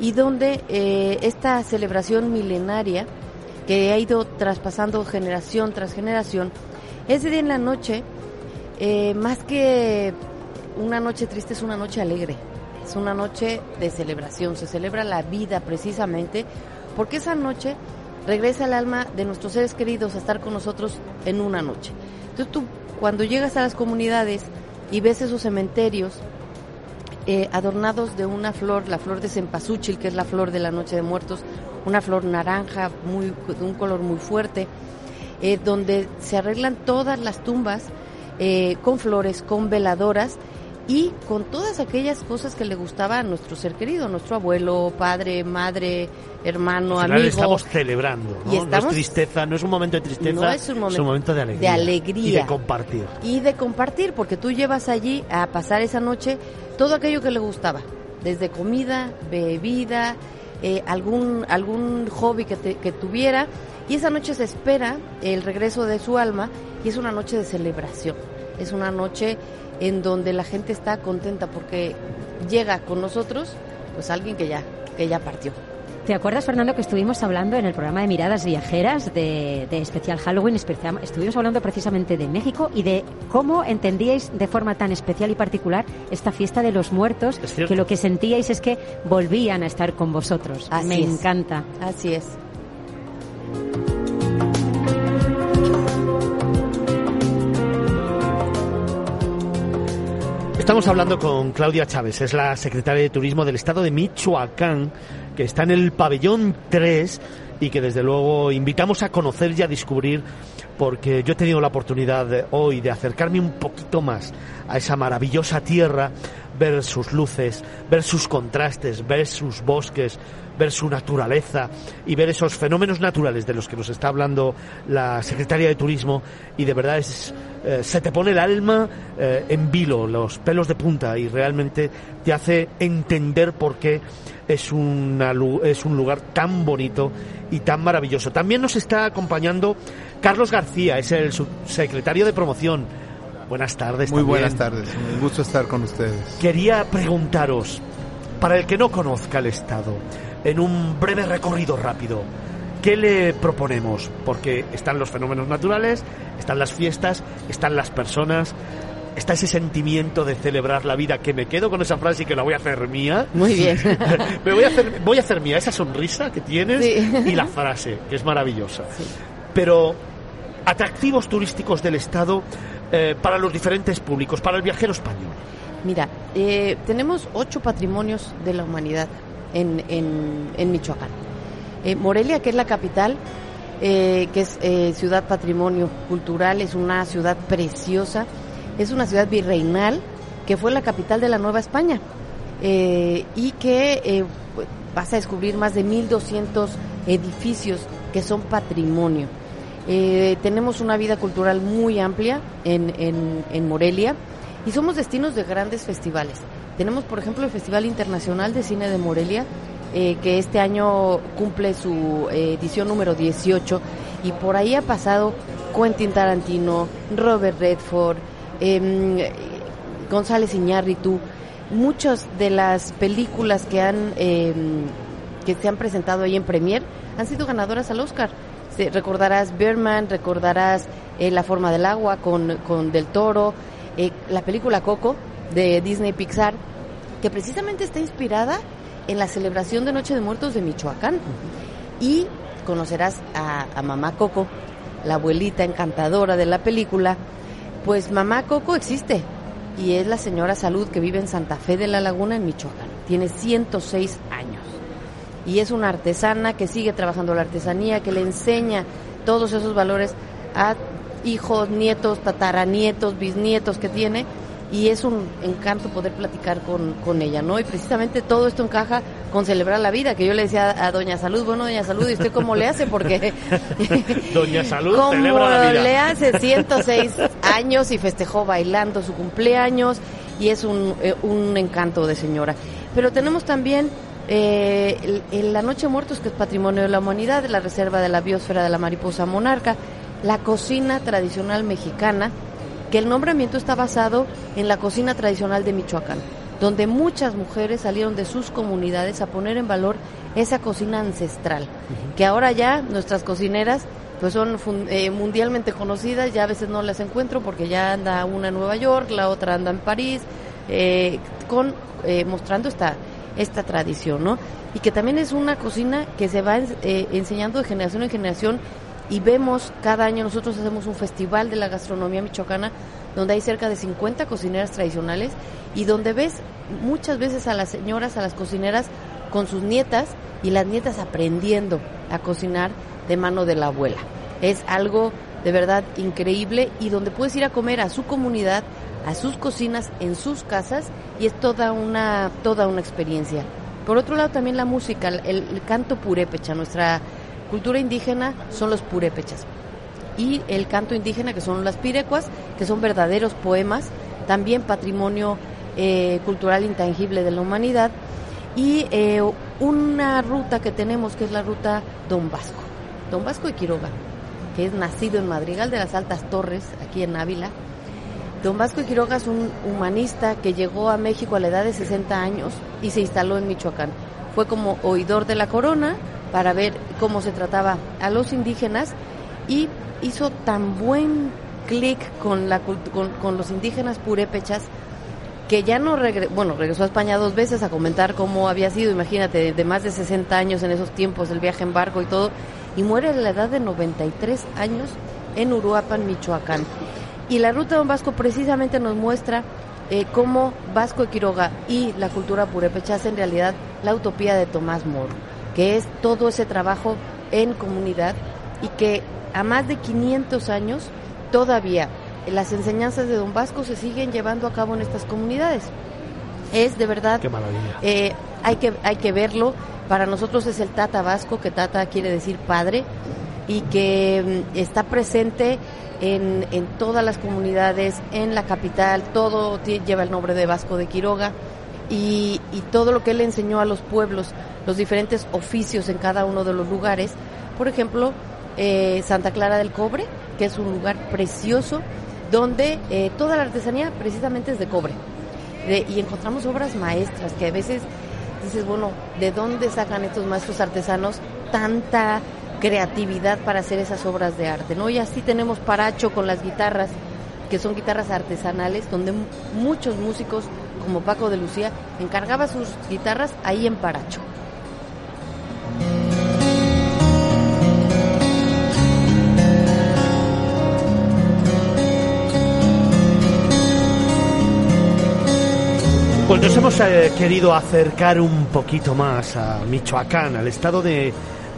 y donde eh, esta celebración milenaria que ha ido traspasando generación tras generación, ese día en la noche, eh, más que una noche triste, es una noche alegre, es una noche de celebración, se celebra la vida precisamente, porque esa noche regresa el alma de nuestros seres queridos a estar con nosotros en una noche. Entonces tú, cuando llegas a las comunidades y ves esos cementerios eh, adornados de una flor, la flor de cempasúchil, que es la flor de la Noche de Muertos, una flor naranja, muy, de un color muy fuerte, eh, donde se arreglan todas las tumbas eh, con flores, con veladoras, y con todas aquellas cosas que le gustaba a nuestro ser querido, nuestro abuelo, padre, madre, hermano, Al final amigo. estamos celebrando, ¿no? Y No es tristeza, no es un momento de tristeza, No es un momento de alegría. de alegría. Y de compartir. y de compartir, porque tú llevas allí a pasar esa noche todo aquello que le gustaba, desde comida, bebida, eh, algún algún hobby que, te- que tuviera, y esa noche se espera el regreso de su alma y es una noche de celebración, es una noche en donde la gente está contenta porque llega con nosotros, pues alguien que ya que ya partió. ¿Te acuerdas, Fernando, que estuvimos hablando en el programa de Miradas Viajeras de, de especial Halloween? especial- Estuvimos hablando precisamente de México y de cómo entendíais de forma tan especial y particular esta fiesta de los muertos, que lo que sentíais es que volvían a estar con vosotros. Así Me es. encanta. Así es. Estamos hablando con Claudia Chávez, es la secretaria de Turismo del Estado de Michoacán, que está en el pabellón 3 y que desde luego invitamos a conocer y a descubrir porque yo he tenido la oportunidad hoy de acercarme un poquito más a esa maravillosa tierra, ver sus luces, ver sus contrastes, ver sus bosques, ver su naturaleza y ver esos fenómenos naturales de los que nos está hablando la secretaria de Turismo y de verdad es, eh, se te pone el alma eh, en vilo, los pelos de punta y realmente te hace entender por qué es, una es un lugar tan bonito y tan maravilloso. También nos está acompañando Carlos García, es el subsecretario de promoción. Buenas tardes. Muy también. buenas tardes, un gusto estar con ustedes. Quería preguntaros, para el que no conozca el Estado, en un breve recorrido rápido, ¿qué le proponemos? Porque están los fenómenos naturales, están las fiestas, están las personas, está ese sentimiento de celebrar la vida, que me quedo con esa frase y que la voy a hacer mía. Muy bien. me voy a hacer, voy a hacer mía esa sonrisa que tienes Sí. y la frase, que es maravillosa. Pero atractivos turísticos del Estado eh, para los diferentes públicos, para el viajero español. Mira, eh, tenemos ocho patrimonios de la humanidad en, en, en Michoacán. Eh, Morelia, que es la capital, eh, que es eh, ciudad patrimonio cultural, es una ciudad preciosa, es una ciudad virreinal que fue la capital de la Nueva España y que vas a descubrir más de 1.200 edificios que son patrimonio. Tenemos una vida cultural muy amplia en, en, en Morelia y somos destinos de grandes festivales. Tenemos, por ejemplo, el Festival Internacional de Cine de Morelia, eh, que este año cumple su eh, edición número 18 y por ahí ha pasado Quentin Tarantino, Robert Redford, em, González Iñárritu, muchas de las películas que han em, que se han presentado ahí en Premier han sido ganadoras al Oscar. Recordarás Birdman, recordarás eh, La forma del agua con, con Del Toro, la película Coco de Disney Pixar, que precisamente está inspirada en la celebración de Noche de Muertos de Michoacán. Y conocerás a, Mamá Coco, la abuelita encantadora de la película. Pues Mamá Coco existe y es la señora Salud que vive en Santa Fe de la Laguna, en Michoacán. Tiene 106 años y es una artesana que sigue trabajando la artesanía, que le enseña todos esos valores a hijos, nietos, tataranietos, bisnietos que tiene y es un encanto poder platicar con, con ella, ¿no? Y precisamente todo esto encaja con celebrar la vida, que yo le decía a Doña Salud, bueno, Doña Salud, ¿y usted cómo le hace? Porque Doña Salud como celebra la vida. le hace 106 años y festejó bailando su cumpleaños y es un, eh, un encanto de señora. Pero tenemos también eh, el- el- la Noche de Muertos, que es Patrimonio de la Humanidad, la Reserva de la Biosfera de la Mariposa Monarca, la cocina tradicional mexicana, que el nombramiento está basado en la cocina tradicional de Michoacán, donde muchas mujeres salieron de sus comunidades a poner en valor esa cocina ancestral, que ahora ya nuestras cocineras pues son eh, mundialmente conocidas, ya a veces no las encuentro porque ya anda una en Nueva York, la otra anda en París, eh, con eh, mostrando esta esta tradición, ¿no? Y que también es una cocina que se va eh, enseñando de generación en generación y vemos cada año nosotros hacemos un festival de la gastronomía michoacana donde hay cerca de 50 cocineras tradicionales y donde ves muchas veces a las señoras, a las cocineras con sus nietas y las nietas aprendiendo a cocinar de mano de la abuela. Es algo de verdad increíble y donde puedes ir a comer a su comunidad, a sus cocinas en sus casas y es toda una toda una experiencia. Por otro lado también la música, el, el canto purépecha, nuestra cultura indígena son los purépechas y el canto indígena que son las pirecuas, que son verdaderos poemas, también patrimonio eh, cultural intangible de la humanidad y eh, una ruta que tenemos que es la ruta Don Vasco, Don Vasco de Quiroga, que es nacido en Madrigal de las Altas Torres, aquí en Ávila. Don Vasco de Quiroga es un humanista que llegó a México a la edad de 60 años y se instaló en Michoacán. Fue como oidor de la corona para ver cómo se trataba a los indígenas y hizo tan buen clic con, la, con, con los indígenas purépechas que ya no regresó, bueno, regresó a España dos veces a comentar cómo había sido, imagínate, de más de 60 años en esos tiempos, el viaje en barco y todo, y muere a la edad de 93 años en Uruapan, Michoacán. Y la ruta de Don Vasco precisamente nos muestra eh, cómo Vasco de Quiroga y la cultura purépecha hacen en realidad la utopía de Tomás Moro, que es todo ese trabajo en comunidad y que a más de 500 años todavía las enseñanzas de Don Vasco se siguen llevando a cabo en estas comunidades. Es de verdad, eh, hay, que, hay que verlo. Para nosotros es el Tata Vasco, que Tata quiere decir padre, y que mm, está presente en, en, todas las comunidades, en la capital, todo lleva el nombre de Vasco de Quiroga, y, y todo lo que él enseñó a los pueblos, los diferentes oficios en cada uno de los lugares. Por ejemplo, eh, Santa Clara del Cobre, que es un lugar precioso donde eh, toda la artesanía precisamente es de cobre. y encontramos obras maestras que a veces dices, bueno, ¿de dónde sacan estos maestros artesanos tanta creatividad para hacer esas obras de arte? ¿no? Y así tenemos Paracho con las guitarras, que son guitarras artesanales, donde muchos músicos como Paco de Lucía encargaba sus guitarras ahí en Paracho. Pues nos hemos eh, querido acercar un poquito más a Michoacán, al estado de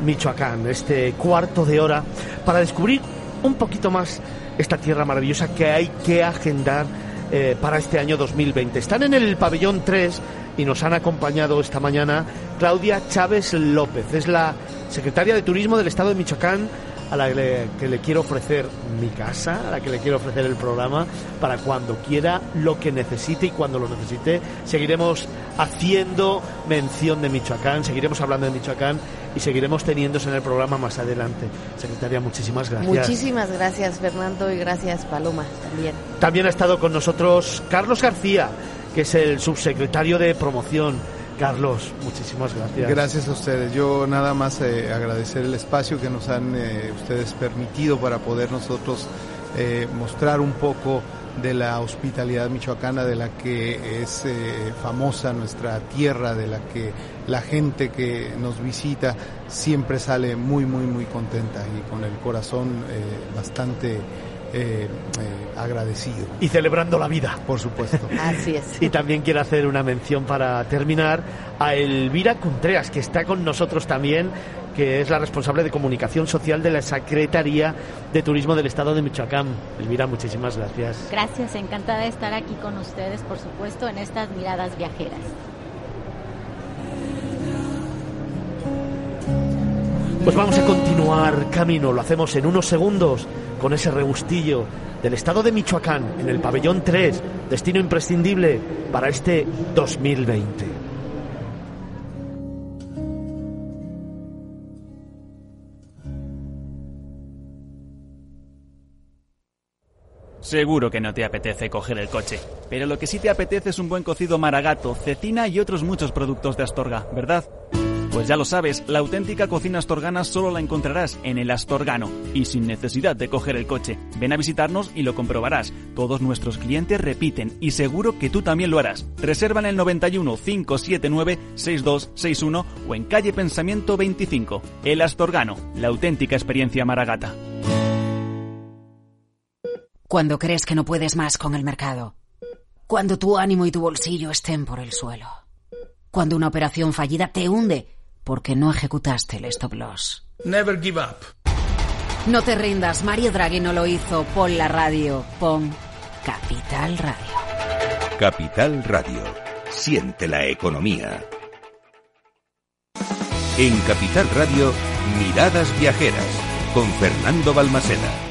Michoacán, este cuarto de hora, para descubrir un poquito más esta tierra maravillosa que hay que agendar eh, para este año 2020. Están en el pabellón 3 y nos han acompañado esta mañana Claudia Chávez López, es la secretaria de Turismo del Estado de Michoacán a la que le, quiero ofrecer mi casa, a la que le quiero ofrecer el programa, para cuando quiera lo que necesite y cuando lo necesite. Seguiremos haciendo mención de Michoacán, seguiremos hablando de Michoacán y seguiremos teniéndose en el programa más adelante. Secretaria, muchísimas gracias. Muchísimas gracias, Fernando, y gracias, Paloma, también. También ha estado con nosotros Carlos García, que es el subsecretario de promoción Carlos, muchísimas gracias. Gracias a ustedes. Yo nada más eh, agradecer el espacio que nos han eh, ustedes permitido para poder nosotros eh, mostrar un poco de la hospitalidad michoacana, de la que es famosa nuestra tierra, de la que la gente que nos visita siempre sale muy, muy, muy contenta y con el corazón bastante eh, eh, agradecido. Y celebrando la vida. Por supuesto. Así es. Y también quiero hacer una mención para terminar a Elvira Contreras, que está con nosotros también, que es la responsable de comunicación social de la Secretaría de Turismo del Estado de Michoacán. Elvira, muchísimas gracias. Gracias, encantada de estar aquí con ustedes, por supuesto, en estas miradas viajeras. Pues vamos a continuar camino, lo hacemos en unos segundos con ese regustillo del estado de Michoacán en el pabellón 3, destino imprescindible para este 2020. Seguro que no te apetece coger el coche, pero lo que sí te apetece es un buen cocido maragato, cecina y otros muchos productos de Astorga, ¿verdad? Pues ya lo sabes, la auténtica cocina astorgana solo la encontrarás en el Astorgano y sin necesidad de coger el coche. Ven a visitarnos y lo comprobarás. Todos nuestros clientes repiten y seguro que tú también lo harás. Reserva en el 91 579 6261 o en calle Pensamiento 25. El Astorgano, la auténtica experiencia maragata. Cuando crees que no puedes más con el mercado. Cuando tu ánimo y tu bolsillo estén por el suelo. Cuando una operación fallida te hunde porque no ejecutaste el stop loss. Never give up. No te rindas, Mario Draghi no lo hizo. Pon la radio, pon Capital Radio. Capital Radio. Siente la economía. En Capital Radio, Miradas Viajeras, con Fernando Balmaseda.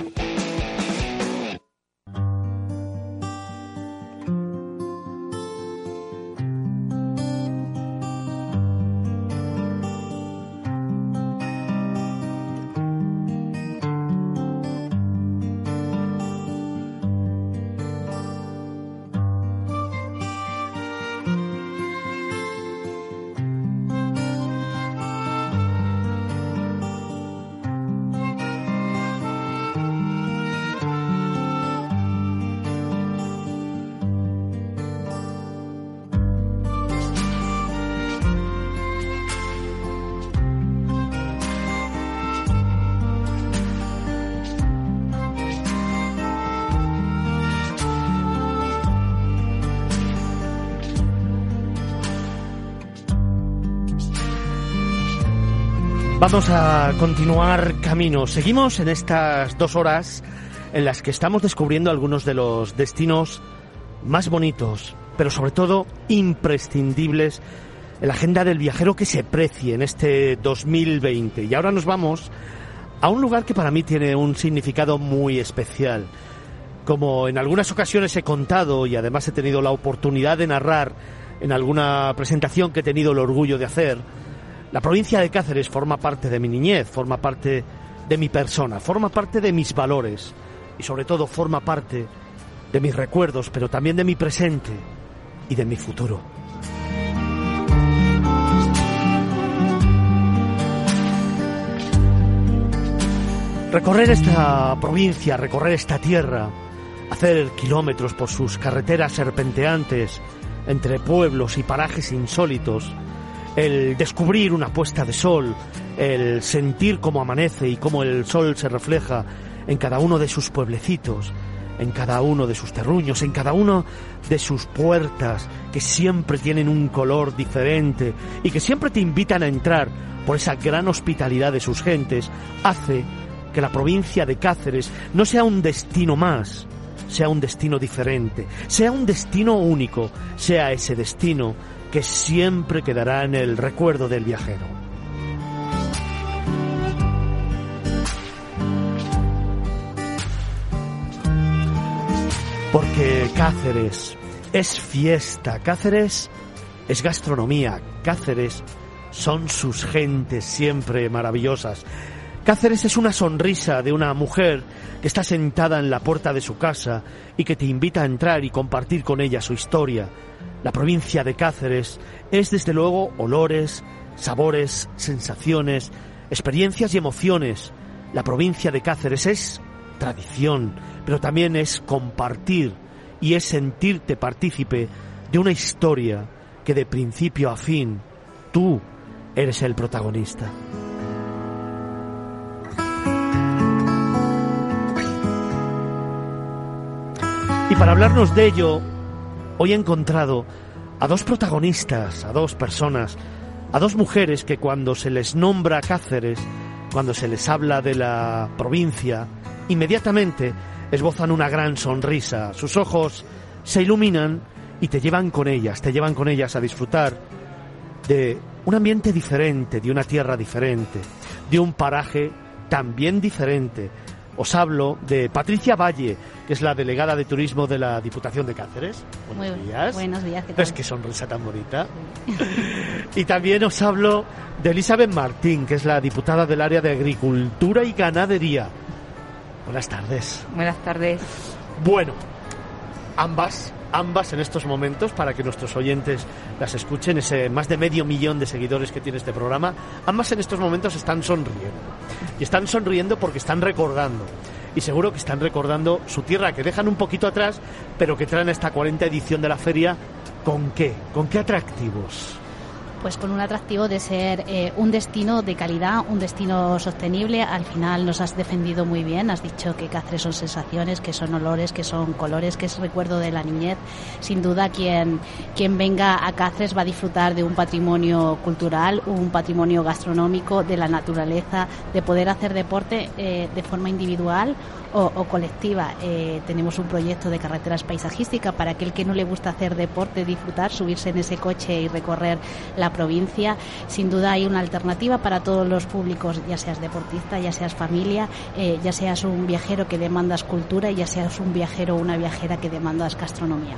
Vamos a continuar camino. Seguimos en estas dos horas en las que estamos descubriendo algunos de los destinos más bonitos, pero sobre todo imprescindibles en la agenda del viajero que se precie en este 2020. Y ahora nos vamos a un lugar que para mí tiene un significado muy especial. Como en algunas ocasiones he contado y además he tenido la oportunidad de narrar en alguna presentación que he tenido el orgullo de hacer, la provincia de Cáceres forma parte de mi niñez, forma parte de mi persona, forma parte de mis valores y sobre todo forma parte de mis recuerdos, pero también de mi presente y de mi futuro. Recorrer esta provincia, recorrer esta tierra, hacer kilómetros por sus carreteras serpenteantes entre pueblos y parajes insólitos, el descubrir una puesta de sol, el sentir cómo amanece y cómo el sol se refleja en cada uno de sus pueblecitos, en cada uno de sus terruños, en cada uno de sus puertas, que siempre tienen un color diferente y que siempre te invitan a entrar por esa gran hospitalidad de sus gentes, hace que la provincia de Cáceres no sea un destino más, sea un destino diferente, sea un destino único, sea ese destino que siempre quedará en el recuerdo del viajero. Porque Cáceres es fiesta, Cáceres es gastronomía, Cáceres son sus gentes siempre maravillosas. Cáceres es una sonrisa de una mujer que está sentada en la puerta de su casa y que te invita a entrar y compartir con ella su historia, la provincia de Cáceres es desde luego olores, sabores, sensaciones, experiencias y emociones. La provincia de Cáceres es tradición, pero también es compartir y es sentirte partícipe de una historia que de principio a fin tú eres el protagonista. Y para hablarnos de ello, Hoy he encontrado a dos protagonistas, a dos personas, a dos mujeres que cuando se les nombra Cáceres, cuando se les habla de la provincia, inmediatamente esbozan una gran sonrisa, sus ojos se iluminan y te llevan con ellas, te llevan con ellas a disfrutar de un ambiente diferente, de una tierra diferente, de un paraje también diferente, os hablo de Patricia Valle, que es la delegada de turismo de la Diputación de Cáceres. Buenos días. Buenos días. ¿qué Es que sonrisa tan bonita. y también os hablo de Elizabeth Martín, que es la diputada del área de Agricultura y Ganadería. Buenas tardes. Buenas tardes. Bueno, ambas ambas en estos momentos para que nuestros oyentes las escuchen, ese más de medio millón de seguidores que tiene este programa, ambas en estos momentos están sonriendo. Y están sonriendo porque están recordando. Y seguro que están recordando su tierra, que dejan un poquito atrás, pero que traen esta 40 edición de la feria con qué, con qué atractivos. Pues con un atractivo de ser eh, un destino de calidad, un destino sostenible. Al final nos has defendido muy bien, has dicho que Cáceres son sensaciones, que son olores, que son colores, que es recuerdo de la niñez. Sin duda quien, quien venga a Cáceres va a disfrutar de un patrimonio cultural, un patrimonio gastronómico, de la naturaleza, de poder hacer deporte eh, de forma individual o, colectiva. Eh, tenemos un proyecto de carreteras paisajísticas para aquel que no le gusta hacer deporte, disfrutar, subirse en ese coche y recorrer la provincia. Sin duda hay una alternativa para todos los públicos, ya seas deportista, ya seas familia, eh, ya seas un viajero que demandas cultura y ya seas un viajero o una viajera que demandas gastronomía.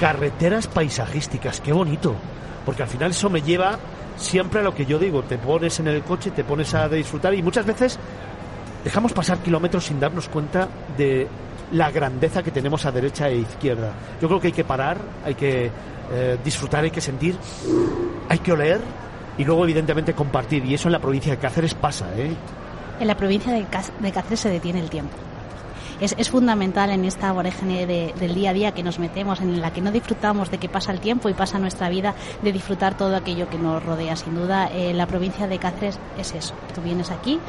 Carreteras paisajísticas, qué bonito, porque al final eso me lleva siempre a lo que yo digo, te pones en el coche, te pones a disfrutar y muchas veces dejamos pasar kilómetros sin darnos cuenta de la grandeza que tenemos a derecha e izquierda. Yo creo que hay que parar, hay que eh, disfrutar, hay que sentir, hay que oler y luego evidentemente compartir. Y eso en la provincia de Cáceres pasa. ¿eh? En la provincia de, Cáceres se detiene el tiempo. Es, es, fundamental en esta vorágine del día a día que nos metemos, en la que no disfrutamos de que pasa el tiempo y pasa nuestra vida, de disfrutar todo aquello que nos rodea. Sin duda, eh, la provincia de Cáceres es eso. Tú vienes aquí,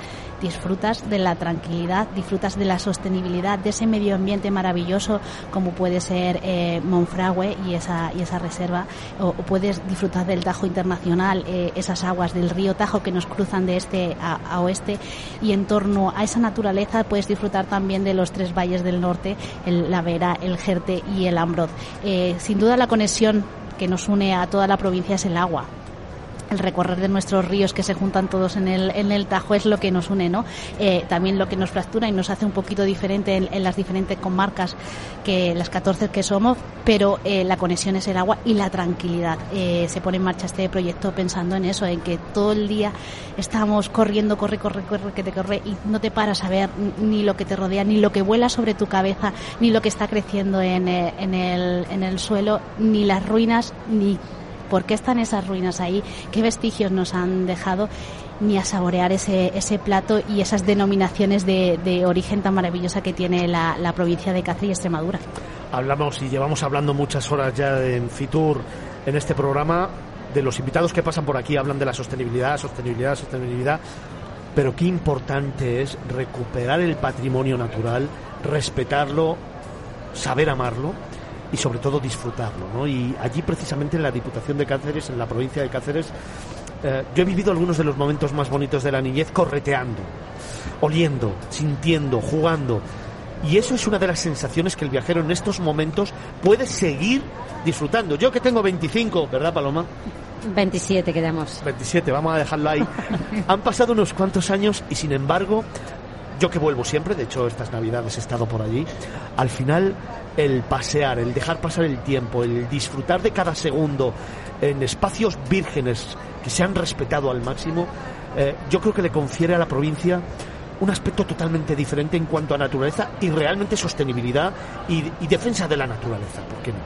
disfrutas de la tranquilidad, disfrutas de la sostenibilidad, de ese medio ambiente maravilloso como puede ser eh, Monfragüe y esa, y esa reserva, o, puedes disfrutar del Tajo Internacional, eh, esas aguas del río Tajo que nos cruzan de este a, oeste y en torno a esa naturaleza puedes disfrutar también de los tres valles del norte, el, la Vera, el Jerte y el Ambroz. Eh, sin duda la conexión que nos une a toda la provincia es el agua el recorrer de nuestros ríos que se juntan todos en el, en el Tajo es lo que nos une, ¿no? Eh, también lo que nos fractura y nos hace un poquito diferente en, las diferentes comarcas que las 14 que somos, pero eh, la conexión es el agua y la tranquilidad. Eh, se pone en marcha este proyecto pensando en eso, en que todo el día estamos corriendo, corre, corre, corre, que te corre y no te paras a ver ni lo que te rodea, ni lo que vuela sobre tu cabeza, ni lo que está creciendo en, en, el, en el suelo, ni las ruinas, ni por qué están esas ruinas ahí, qué vestigios nos han dejado ni a saborear ese, ese plato y esas denominaciones de, origen tan maravillosa que tiene la, provincia de Cáceres y Extremadura. Hablamos y llevamos hablando muchas horas ya en Fitur en este programa de los invitados que pasan por aquí hablan de la sostenibilidad, sostenibilidad, sostenibilidad, pero qué importante es recuperar el patrimonio natural, respetarlo, saber amarlo y sobre todo disfrutarlo. ¿no? Y allí precisamente en la Diputación de Cáceres, en la provincia de Cáceres, eh, yo he vivido algunos de los momentos más bonitos de la niñez correteando, oliendo, sintiendo, jugando. Y eso es una de las sensaciones que el viajero en estos momentos puede seguir disfrutando. Yo que tengo 25, ¿verdad, Paloma? 27 quedamos. 27, vamos a dejarlo ahí. Han pasado unos cuantos años y sin embargo, yo que vuelvo siempre, de hecho estas navidades he estado por allí, al final el pasear, el dejar pasar el tiempo, el disfrutar de cada segundo en espacios vírgenes que se han respetado al máximo, eh, yo creo que le confiere a la provincia un aspecto totalmente diferente en cuanto a naturaleza y realmente sostenibilidad y, defensa de la naturaleza, ¿por qué no?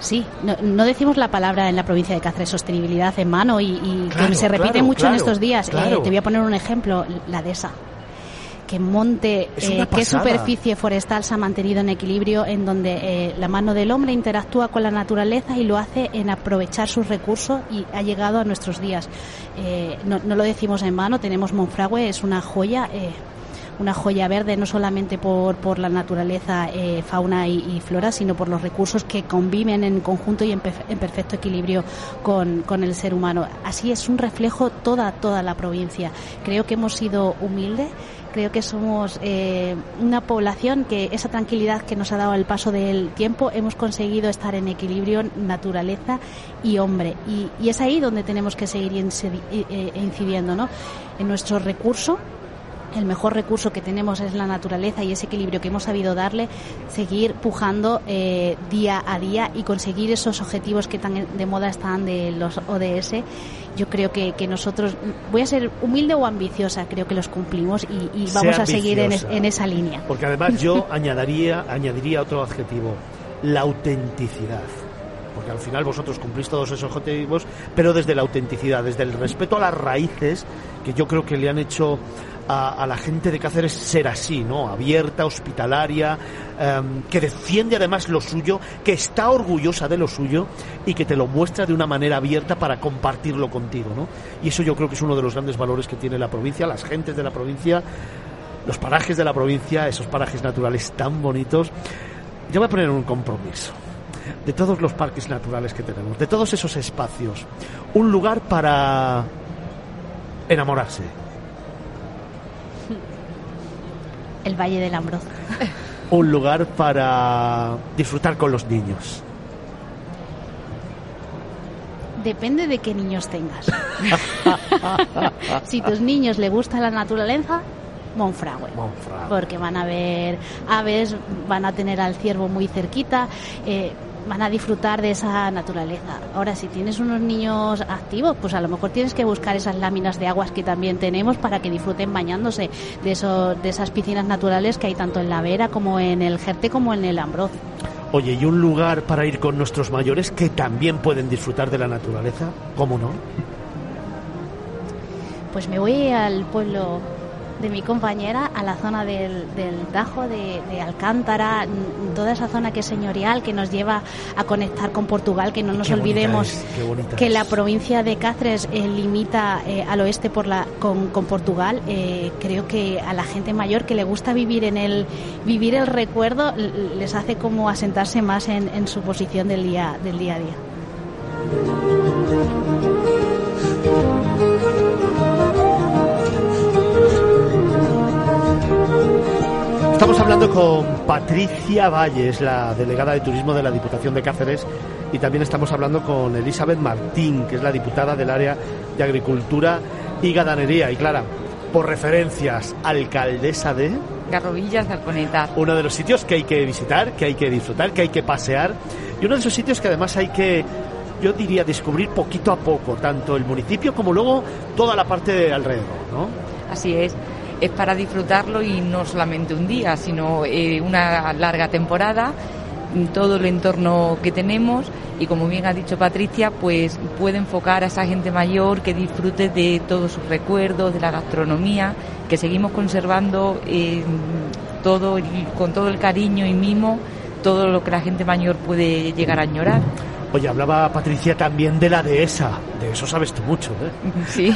Sí, no, decimos la palabra en la provincia de Cáceres sostenibilidad en mano y, que se repite mucho en estos días. Eh, te voy a poner un ejemplo, la de qué monte, eh, qué superficie forestal se ha mantenido en equilibrio, en donde eh, la mano del hombre interactúa con la naturaleza y lo hace en aprovechar sus recursos y ha llegado a nuestros días. Eh, no, lo decimos en vano, tenemos Monfragüe, es una joya una joya verde no solamente por, por la naturaleza, fauna y, flora, sino por los recursos que conviven en conjunto y en, en perfecto equilibrio con, con, el ser humano. Así es un reflejo toda, toda la provincia. Creo que hemos sido humildes Creo que somos eh, una población que esa tranquilidad que nos ha dado el paso del tiempo hemos conseguido estar en equilibrio naturaleza y hombre. Y, es ahí donde tenemos que seguir eh, incidiendo, ¿no? En nuestro recurso el mejor recurso que tenemos es la naturaleza y ese equilibrio que hemos sabido darle, seguir pujando eh, día a día y conseguir esos objetivos que tan de moda están de los ODS. Yo creo que, nosotros, voy a ser humilde o ambiciosa, creo que los cumplimos y, vamos a seguir en, en, esa línea. Porque además yo añadiría, añadiría otro adjetivo, la autenticidad porque al final vosotros cumplís todos esos objetivos, pero desde la autenticidad, desde el respeto a las raíces, que yo creo que le han hecho a, la gente de Cáceres ser así, ¿no? Abierta, hospitalaria, em, que defiende además lo suyo, que está orgullosa de lo suyo y que te lo muestra de una manera abierta para compartirlo contigo, ¿no? Y eso yo creo que es uno de los grandes valores que tiene la provincia, las gentes de la provincia, los parajes de la provincia, esos parajes naturales tan bonitos. Yo voy a poner un compromiso de todos los parques naturales que tenemos, de todos esos espacios, un lugar para enamorarse. El Valle del Ambroz. Un lugar para disfrutar con los niños. Depende de qué niños tengas. si tus niños le gusta la naturaleza, Monfragüe. Porque van a ver aves, van a tener al ciervo muy cerquita. Eh, van a disfrutar de esa naturaleza. Ahora, si tienes unos niños activos, pues a lo mejor tienes que buscar esas láminas de aguas que también tenemos para que disfruten bañándose de, eso, de esas piscinas naturales que hay tanto en la Vera como en el Jerte como en el Ambroz. Oye, ¿y un lugar para ir con nuestros mayores que también pueden disfrutar de la naturaleza? ¿Cómo no? Pues me voy al pueblo de mi compañera a la zona del, del Tajo, de, Alcántara, toda esa zona que es señorial, que nos lleva a conectar con Portugal, que no nos olvidemos que la provincia de Cáceres eh, limita eh, al oeste por la, con, con Portugal. Eh, creo que a la gente mayor que le gusta vivir en el vivir el recuerdo les hace como asentarse más en, en su posición del día, del día a día. Hablando con Patricia Valles, la delegada de turismo de la Diputación de Cáceres, y también estamos hablando con Elizabeth Martín, que es la diputada del área de Agricultura y Ganadería. Y Clara, por referencias, alcaldesa de... Garrovillas de. Uno de los sitios que hay que visitar, que hay que disfrutar, que hay que pasear, y uno de esos sitios que además hay que yo diría descubrir poquito a poco, tanto el municipio como luego toda la parte de alrededor, ¿no? Así es es para disfrutarlo y no solamente un día, sino eh, una larga temporada, todo el entorno que tenemos y como bien ha dicho Patricia, pues puede enfocar a esa gente mayor que disfrute de todos sus recuerdos, de la gastronomía, que seguimos conservando eh, todo con todo el cariño y mimo todo lo que la gente mayor puede llegar a añorar. Oye, hablaba Patricia también de la dehesa. De eso sabes tú mucho, ¿eh? Sí.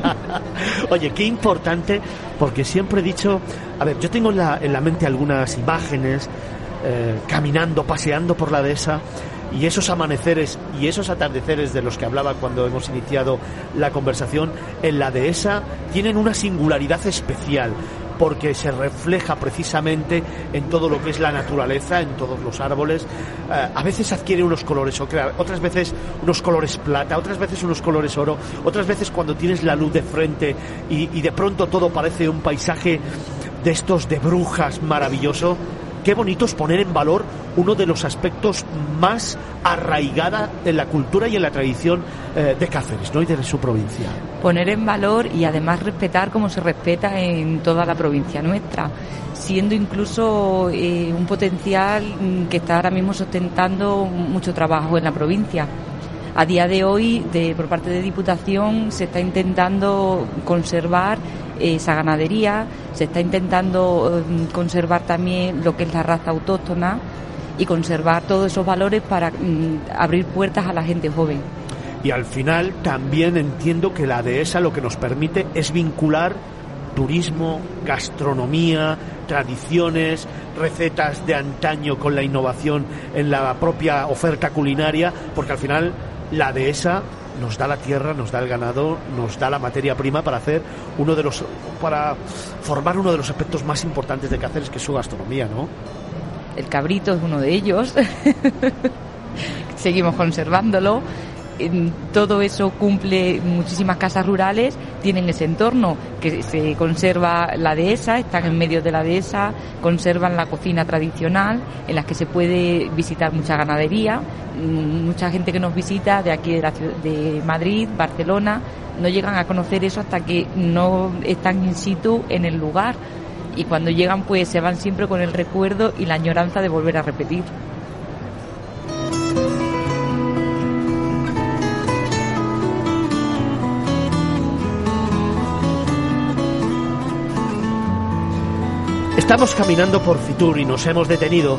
Oye, qué importante, porque siempre he dicho, a ver, yo tengo en la, en la mente algunas imágenes eh, caminando, paseando por la dehesa y esos amaneceres y esos atardeceres de los que hablaba cuando hemos iniciado la conversación en la dehesa tienen una singularidad especial porque se refleja precisamente en todo lo que es la naturaleza, en todos los árboles. Eh, a veces adquiere unos colores ocre, otras veces unos colores plata, otras veces unos colores oro, otras veces cuando tienes la luz de frente y, y de pronto todo parece un paisaje de estos de brujas maravilloso qué bonito es poner en valor uno de los aspectos más arraigada en la cultura y en la tradición eh, de Cáceres ¿no? y de su provincia. Poner en valor y además respetar como se respeta en toda la provincia nuestra, siendo incluso eh, un potencial que está ahora mismo sustentando mucho trabajo en la provincia. A día de hoy, de, por parte de Diputación, se está intentando conservar esa ganadería, se está intentando em, conservar también lo que es la raza autóctona y conservar todos esos valores para mm, abrir puertas a la gente joven. Y al final también entiendo que la dehesa lo que nos permite es vincular turismo, gastronomía, tradiciones, recetas de antaño con la innovación en la propia oferta culinaria, porque al final la dehesa nos da la tierra, nos da el ganado, nos da la materia prima para hacer uno de los para formar uno de los aspectos más importantes de Cáceres que es su gastronomía, ¿no? El cabrito es uno de ellos. Seguimos conservándolo todo eso cumple muchísimas casas rurales, tienen ese entorno que se conserva la dehesa, están en medio de la dehesa, conservan la cocina tradicional en la que se puede visitar mucha ganadería, mm, mucha gente que nos visita de aquí de, la, de Madrid, Barcelona, no llegan a conocer eso hasta que no están in situ en el lugar y cuando llegan pues se van siempre con el recuerdo y la añoranza de volver a repetir. Estamos caminando por Fitur y nos hemos detenido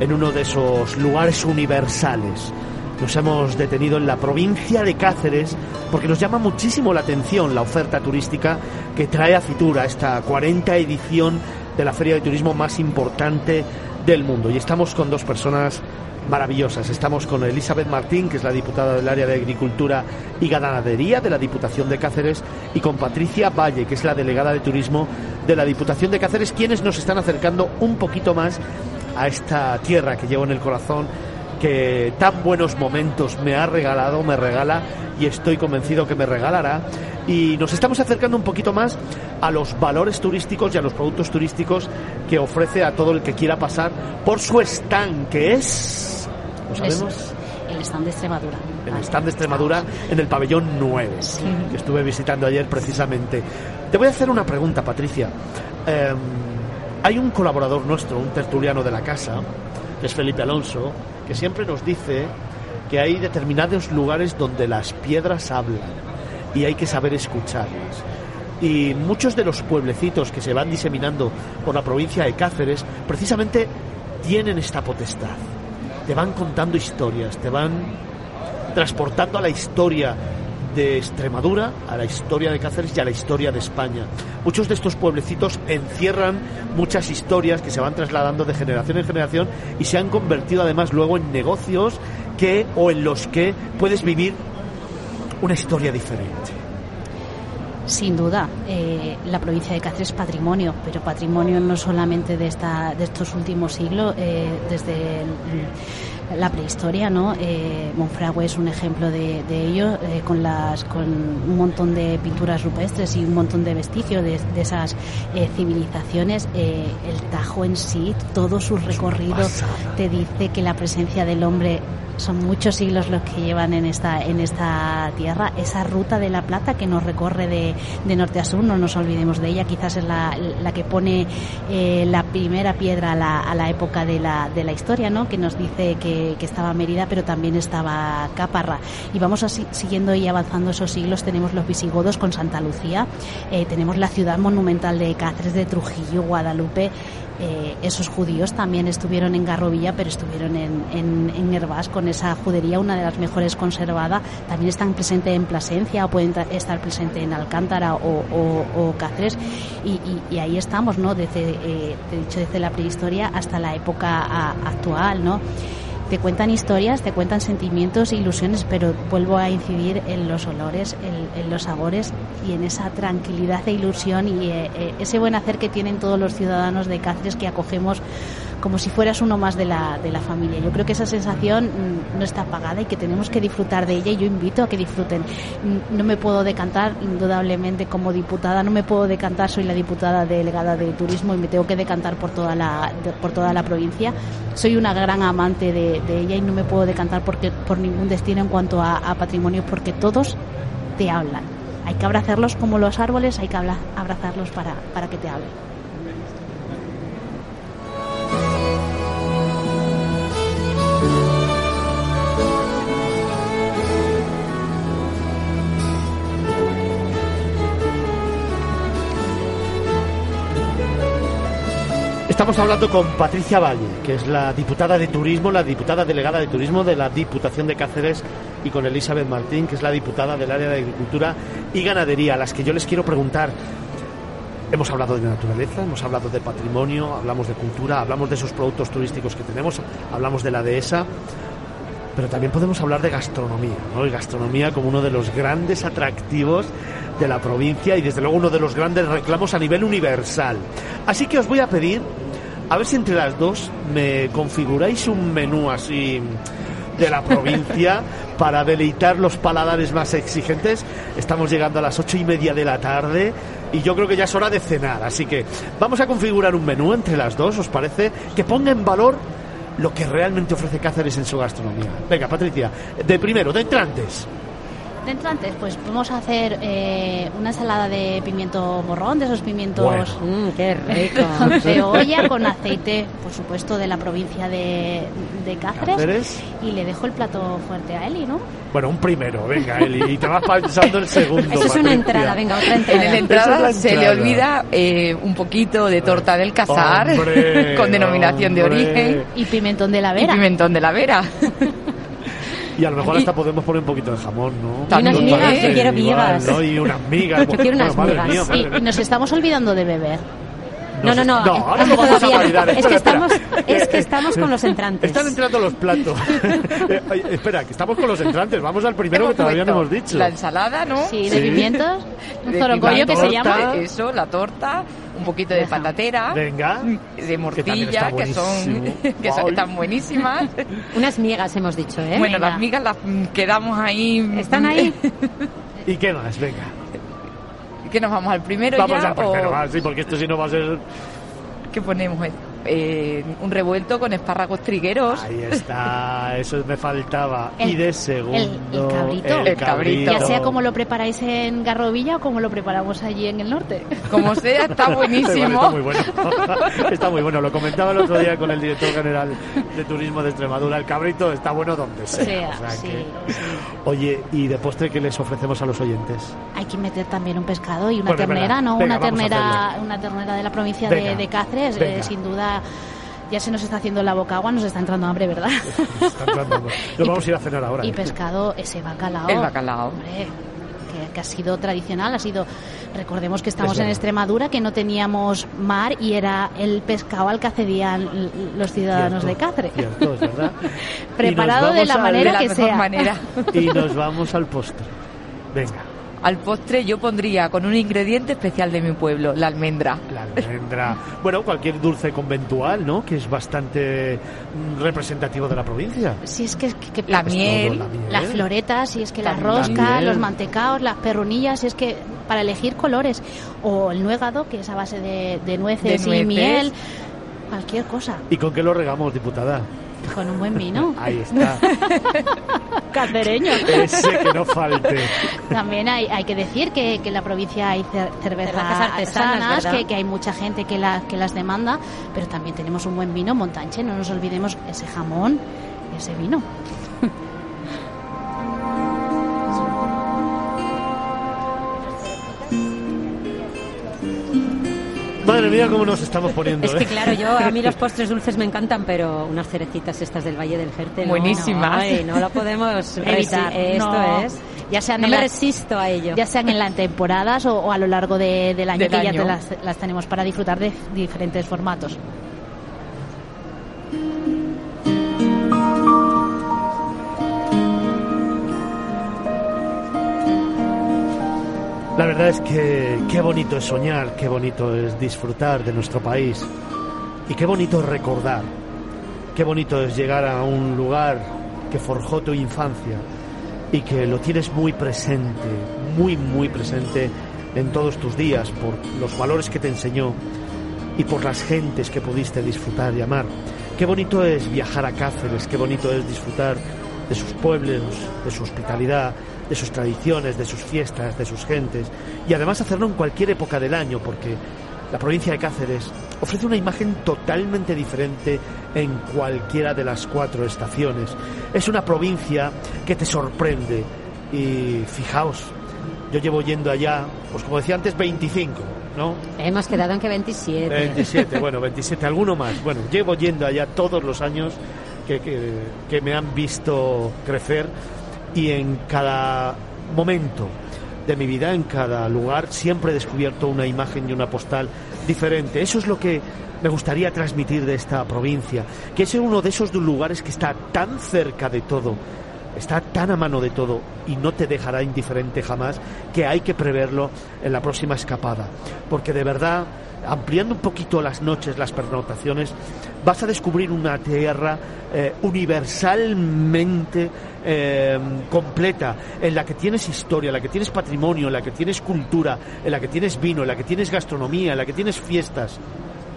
en uno de esos lugares universales. Nos hemos detenido en la provincia de Cáceres porque nos llama muchísimo la atención la oferta turística que trae a Fitur a esta 40 edición de la feria de turismo más importante del mundo. Y estamos con dos personas maravillosas. Estamos con Elizabeth Martín, que es la diputada del área de Agricultura y Ganadería de la Diputación de Cáceres, y con Patricia Valle, que es la delegada de Turismo de la Diputación de Cáceres, quienes nos están acercando un poquito más a esta tierra que llevo en el corazón que tan buenos momentos me ha regalado, me regala y estoy convencido que me regalará. Y nos estamos acercando un poquito más a los valores turísticos y a los productos turísticos que ofrece a todo el que quiera pasar por su stand, que es... ¿Lo sabemos? El stand de Extremadura. El stand de Extremadura en el pabellón 9, que estuve visitando ayer precisamente. Te voy a hacer una pregunta, Patricia. Em, hay un colaborador nuestro, un tertuliano de la casa, que es Felipe Alonso, que siempre nos dice que hay determinados lugares donde las piedras hablan y hay que saber escucharlas. Y muchos de los pueblecitos que se van diseminando por la provincia de Cáceres precisamente tienen esta potestad. Te van contando historias, te van transportando a la historia de Extremadura, a la historia de Cáceres y a la historia de España. Muchos de estos pueblecitos encierran muchas historias que se van trasladando de generación en generación y se han convertido además luego en negocios que o en los que puedes vivir una historia diferente. Sin duda, eh, la provincia de Cáceres es patrimonio, pero patrimonio no solamente de, esta, de estos últimos siglos, eh, desde la prehistoria, ¿no? Eh, Monfragüe es un ejemplo de, ello, eh, con, las, con un montón de pinturas rupestres y un montón de vestigios de, esas civilizaciones. el Tajo en sí, todo su recorrido te dice que la presencia del hombre son muchos siglos los que llevan en esta, en esta tierra. Esa ruta de la plata que nos recorre de, de norte a sur, no nos olvidemos de ella, quizás es la, la que pone eh, la primera piedra a la, a la época de la, de la historia, ¿no? que nos dice que, que estaba Mérida, pero también estaba Caparra. Y vamos así, siguiendo y avanzando esos siglos, tenemos los visigodos con Santa Lucía, eh, tenemos la ciudad monumental de Cáceres, de Trujillo, Guadalupe, eh, esos judíos también estuvieron en Garrovilla, pero estuvieron en, en, en Nervás con esa judería, una de las mejores conservada. También están presentes en Plasencia o pueden estar presentes en Alcántara o, o, Cáceres. Y, ahí estamos, ¿no? Desde, eh, dicho, desde la prehistoria hasta la época actual, ¿no? Te cuentan historias, te cuentan sentimientos e ilusiones, pero vuelvo a incidir en los olores, en, los sabores y en esa tranquilidad e ilusión y eh, eh, ese buen hacer que tienen todos los ciudadanos de Cáceres que acogemos como si fueras uno más de la, de la familia. Yo creo que esa sensación mm, no está apagada y que tenemos que disfrutar de ella y yo invito a que disfruten. Mm, no me puedo decantar, indudablemente, como diputada, no me puedo decantar, soy la diputada delegada de turismo y me tengo que decantar por toda la, por toda la provincia. Soy una gran amante de, ella y no me puedo decantar porque, por ningún destino en cuanto a, patrimonio porque todos te hablan. Hay que abrazarlos como los árboles, hay que abrazarlos para, para que te hablen. Estamos hablando con Patricia Valle, que es la diputada de turismo, la diputada delegada de turismo de la Diputación de Cáceres, y con Elizabeth Martín, que es la diputada del área de agricultura y ganadería, a las que yo les quiero preguntar. Hemos hablado de naturaleza, hemos hablado de patrimonio, hablamos de cultura, hablamos de esos productos turísticos que tenemos, hablamos de la dehesa, pero también podemos hablar de gastronomía, ¿no? Y gastronomía como uno de los grandes atractivos de la provincia y desde luego uno de los grandes reclamos a nivel universal. Así que os voy a pedir a ver si entre las dos me configuráis un menú así de la provincia para deleitar los paladares más exigentes. Estamos llegando a las ocho y media de la tarde y yo creo que ya es hora de cenar. Así que vamos a configurar un menú entre las dos, ¿os parece? Que ponga en valor lo que realmente ofrece Cáceres en su gastronomía. Venga, Patricia, de primero, de entrantes. De entrantes, pues vamos a hacer eh, una ensalada de pimiento morrón, de esos pimientos Bueno. Mm, qué rico. con cebolla, con aceite, por supuesto, de la provincia de, de Cáceres. Cáceres. Y le dejo el plato fuerte a Eli, ¿no? Bueno, un primero, venga, Eli, y te vas pensando el segundo. Eso es una Patricia. entrada, venga, otra En entrada. la entrada es la se le entrada. olvida eh, un poquito de torta del casar Hombre, con denominación de hombre. origen Y pimentón de la y vera. pimentón de la vera. Y a lo mejor Y- hasta podemos poner un poquito de jamón, ¿no? Y unas migas, yo quiero migas. ¿no? Y unas migas. Yo quiero unas migas. mía, Sí, nos estamos olvidando de beber. No, no, no. No, es- ahora no que vamos a. Es que estamos, es que estamos con los entrantes. Están entrando los platos. Eh, espera, que estamos con los entrantes. Vamos al primero que Hemos todavía no hemos dicho. La ensalada, ¿no? Sí, de Sí. pimientos. Un De zorocollo que se llama. Eso, la torta, un poquito de patatera, Venga. de morcilla, que, son, que son- están buenísimas. Unas migas hemos dicho, ¿eh? Bueno, Venga. las migas las quedamos ahí. ¿Están ahí? ¿Y qué más? Venga. ¿Qué nos vamos al primero Vamos ya? al primero, o va, sí, porque esto si no va a ser... ¿Qué ponemos? Eh, un revuelto con espárragos trigueros. Ahí está, eso me faltaba. El- y de segundo... el- el cabrito. El cabrito. Ya sea como lo preparáis en Garrovilla o como lo preparamos allí en el norte. Como sea, está buenísimo. Está muy bueno. está muy bueno. Lo comentaba el otro día con el director general de Turismo de Extremadura. El cabrito está bueno donde sea. Sea, O sea sí, que- sí. Oye, ¿y de postre qué les ofrecemos a los oyentes? Hay que meter también un pescado y una Bueno, ternera. ¿no? Venga, una ternera, una ternera de la provincia Venga, de, de Cáceres, eh, sin duda. Ya se nos está haciendo la boca agua, nos está entrando hambre, ¿verdad? Está entrando- Nos vamos a ir a cenar ahora. y ¿eh? pescado, ese bacalao. El bacalao. Hombre, que, que ha sido tradicional, ha sido. Recordemos que estamos Es en. Extremadura, que no teníamos mar y era el pescado al que accedían los ciudadanos Cierto, de Cáceres. cierto, es verdad. Preparado de la manera de la que mejor sea. manera. Y nos vamos al postre. Venga, Al postre yo pondría con un ingrediente especial de mi pueblo, la almendra. la almendra. Bueno, cualquier dulce conventual, ¿no? Que es bastante mm, representativo de la provincia. Si es que, que- que- La pues miel, todo, la miel. las floretas, si es que la También la rosca, miel. los mantecaos, las perrunillas, si es que para elegir colores. O el nuegado, que es a base de, de nueces, De nueces. y miel. Cualquier cosa. ¿Y con qué lo regamos, diputada? Con un buen vino. Ahí está. Cacereño. Ese que no falte. También hay, hay que decir que, que en la provincia hay cer- cervezas Cervezas artesanas, que, que hay mucha gente que, la- que las demanda, pero también tenemos un buen vino montanche, no nos olvidemos ese jamón y ese vino. Madre mía, cómo nos estamos poniendo. Es que ¿eh? claro, yo a mí los postres dulces me encantan, pero unas cerecitas estas del Valle del Jerte no, Buenísimas. No, ay, no lo podemos Evitar. Esto no. es. Ya sean No en me las- resisto a ello. ya sean en las temporadas o, o a lo largo de- del año Del que ya año. te las, las tenemos para disfrutar de diferentes formatos. La verdad es que qué bonito es soñar, qué bonito es disfrutar de nuestro país y qué bonito es recordar, qué bonito es llegar a un lugar que forjó tu infancia y que lo tienes muy presente, muy, muy presente en todos tus días por los valores que te enseñó y por las gentes que pudiste disfrutar y amar. Qué bonito es viajar a Cáceres, qué bonito es disfrutar de sus pueblos, de su hospitalidad, de sus tradiciones, de sus fiestas, de sus gentes y además hacerlo en cualquier época del año porque la provincia de Cáceres ofrece una imagen totalmente diferente en cualquiera de las cuatro estaciones. Es una provincia que te sorprende y fijaos, yo llevo yendo allá, pues como decía antes, 25, ¿no? Hemos quedado en que 27. 27, bueno, 27, alguno más. Bueno, llevo yendo allá todos los años que, que, que me han visto crecer y en cada momento de mi vida, en cada lugar, siempre he descubierto una imagen y una postal diferente. Eso es lo que me gustaría transmitir de esta provincia, que es uno de esos lugares que está tan cerca de todo, está tan a mano de todo y no te dejará indiferente jamás que hay que preverlo en la próxima escapada. Porque de verdad, ampliando un poquito las noches, las pernotaciones, vas a descubrir una tierra eh, universalmente eh, completa, en la que tienes historia, en la que tienes patrimonio, en la que tienes cultura, en la que tienes vino, en la que tienes gastronomía, en la que tienes fiestas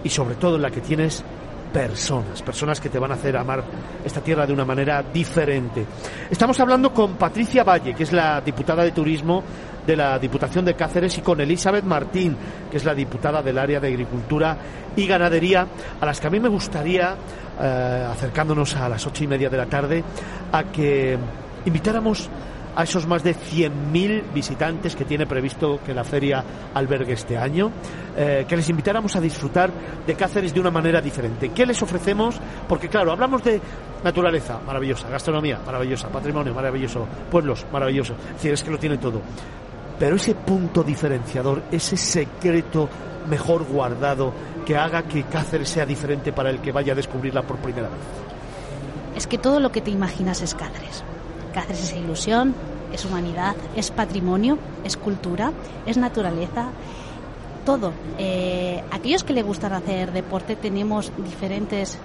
y sobre todo en la que tienes personas, personas que te van a hacer amar esta tierra de una manera diferente. Estamos hablando con Patricia Valle, que es la diputada de turismo de la Diputación de Cáceres, y con Elizabeth Martín, que es la diputada del área de Agricultura y Ganadería, a las que a mí me gustaría, eh, acercándonos a las ocho y media de la tarde, a que invitáramos a esos más de 100.000 visitantes que tiene previsto que la feria albergue este año, eh, que les invitáramos a disfrutar de Cáceres de una manera diferente. ¿Qué les ofrecemos? Porque claro, hablamos de naturaleza, maravillosa, gastronomía, maravillosa, patrimonio, maravilloso, pueblos, maravilloso. Es decir, es que lo tiene todo. Pero ese punto diferenciador, ese secreto mejor guardado que haga que Cáceres sea diferente para el que vaya a descubrirla por primera vez. Es que todo lo que te imaginas es Cáceres. Cáceres es ilusión, es humanidad, es patrimonio, es cultura, es naturaleza, todo. Eh, aquellos que le gustan hacer deporte tenemos diferentes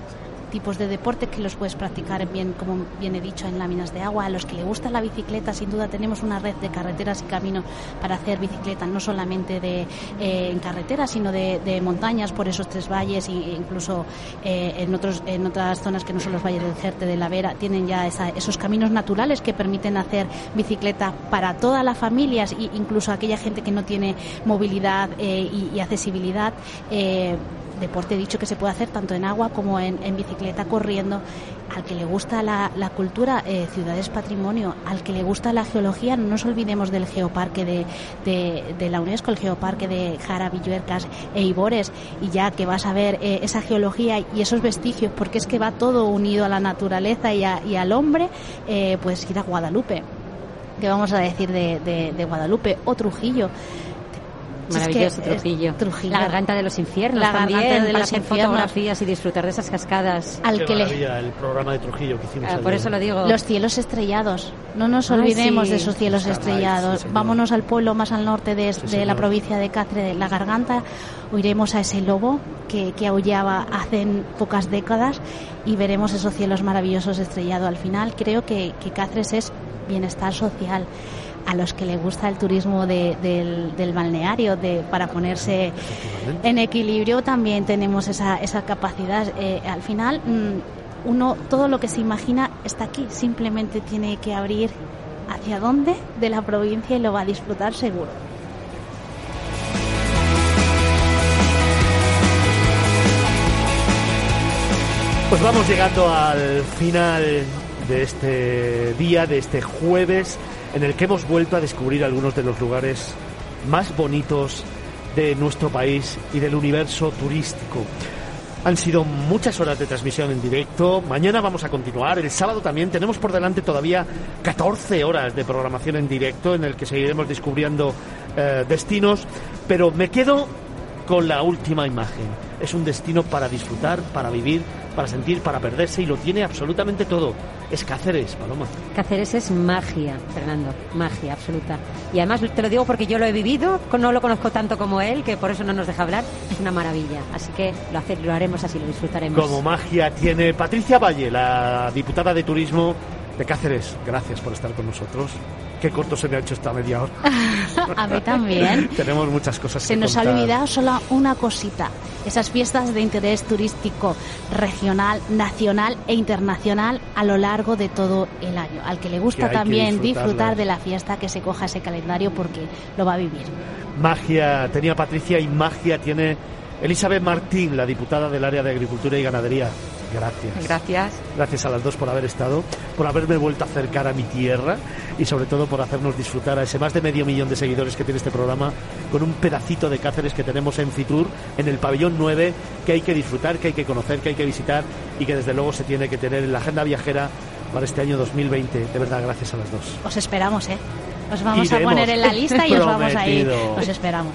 tipos de deporte que los puedes practicar bien, como bien he dicho, en láminas de agua. A los que le gusta la bicicleta, sin duda tenemos una red de carreteras y caminos para hacer bicicleta, no solamente de, eh, en carreteras, sino de, montañas por esos tres valles e incluso eh, en, otros, en otras zonas que no son los valles del Jerte, de la Vera, tienen ya esos caminos naturales que permiten hacer bicicleta para todas las familias e incluso aquella gente que no tiene movilidad eh, y, accesibilidad deporte dicho que se puede hacer tanto en agua como en, bicicleta, corriendo. Al que le gusta la, cultura, eh, ciudades patrimonio. Al que le gusta la geología, no nos olvidemos del geoparque de, la UNESCO, el geoparque de Jara, Villuercas e Ibores. Y ya que vas a ver eh, esa geología y esos vestigios, porque es que va todo unido a la naturaleza y, al hombre, eh, pues ir a Guadalupe. ¿Qué vamos a decir de, de Guadalupe? O Trujillo. Maravilloso Trujillo. La garganta de los infiernos la también, de para los hacer fotografías y disfrutar de esas cascadas. Al que el programa de Trujillo que hicimos. Ah, por eso lo digo. Los cielos estrellados. No nos olvidemos de esos cielos estrellados. Vámonos al pueblo más al norte de, la provincia de Cáceres, La Garganta. Oiremos a ese lobo que, que aullaba hace pocas décadas y veremos esos cielos maravillosos estrellados. Al final creo que, que Cáceres es bienestar social a los que le gusta el turismo del, balneario de, para ponerse en equilibrio también tenemos esa, esa capacidad. Eh, al final, mm, uno todo lo que se imagina está aquí, simplemente tiene que abrir hacia dónde de la provincia y lo va a disfrutar seguro. Pues vamos llegando al final de este día, de este jueves en el que hemos vuelto a descubrir algunos de los lugares más bonitos de nuestro país y del universo turístico. Han sido muchas horas de transmisión en directo. Mañana vamos a continuar. El sábado también tenemos por delante todavía 14 horas de programación en directo en el que seguiremos descubriendo eh, destinos. Pero me quedo con la última imagen. Es un destino para disfrutar, para vivir, para sentir, para perderse y lo tiene absolutamente todo. Es Cáceres, Paloma. Cáceres es magia, Fernando, magia absoluta. Y además te lo digo porque yo lo he vivido, no lo conozco tanto como él, que por eso no nos deja hablar. Es una maravilla. Así que lo, lo haremos así, lo disfrutaremos. Como magia tiene Patricia Valle, la diputada de Turismo de Cáceres. Gracias por estar con nosotros qué corto se me ha hecho esta media hora. a mí también. Tenemos muchas cosas se nos ha olvidado solo una cosita. Esas fiestas de interés turístico regional, nacional e internacional a lo largo de todo el año. Al que le gusta también disfrutar de la fiesta, que se coja ese calendario porque lo va a vivir. Magia tenía Patricia y magia tiene Elizabeth Martín, la diputada del área de Agricultura y Ganadería. Gracias. Gracias. Gracias a las dos por haber estado, por haberme vuelto a acercar a mi tierra y sobre todo por hacernos disfrutar a ese más de medio millón de seguidores que tiene este programa con un pedacito de Cáceres que tenemos en Fitur, en el pabellón 9, que hay que disfrutar, que hay que conocer, que hay que visitar y que desde luego se tiene que tener en la agenda viajera para este año 2020. De verdad, gracias a las dos. Os esperamos, ¿eh? Os vamos a poner en la lista y os vamos a ir. Os esperamos.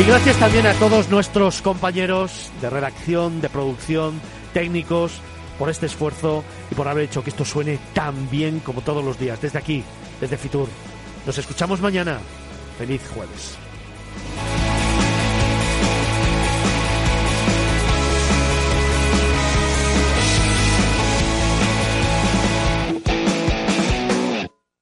Y gracias también a todos nuestros compañeros de redacción, de producción, técnicos, por este esfuerzo y por haber hecho que esto suene tan bien como todos los días, desde aquí, desde Fitur. Nos escuchamos mañana. Feliz jueves.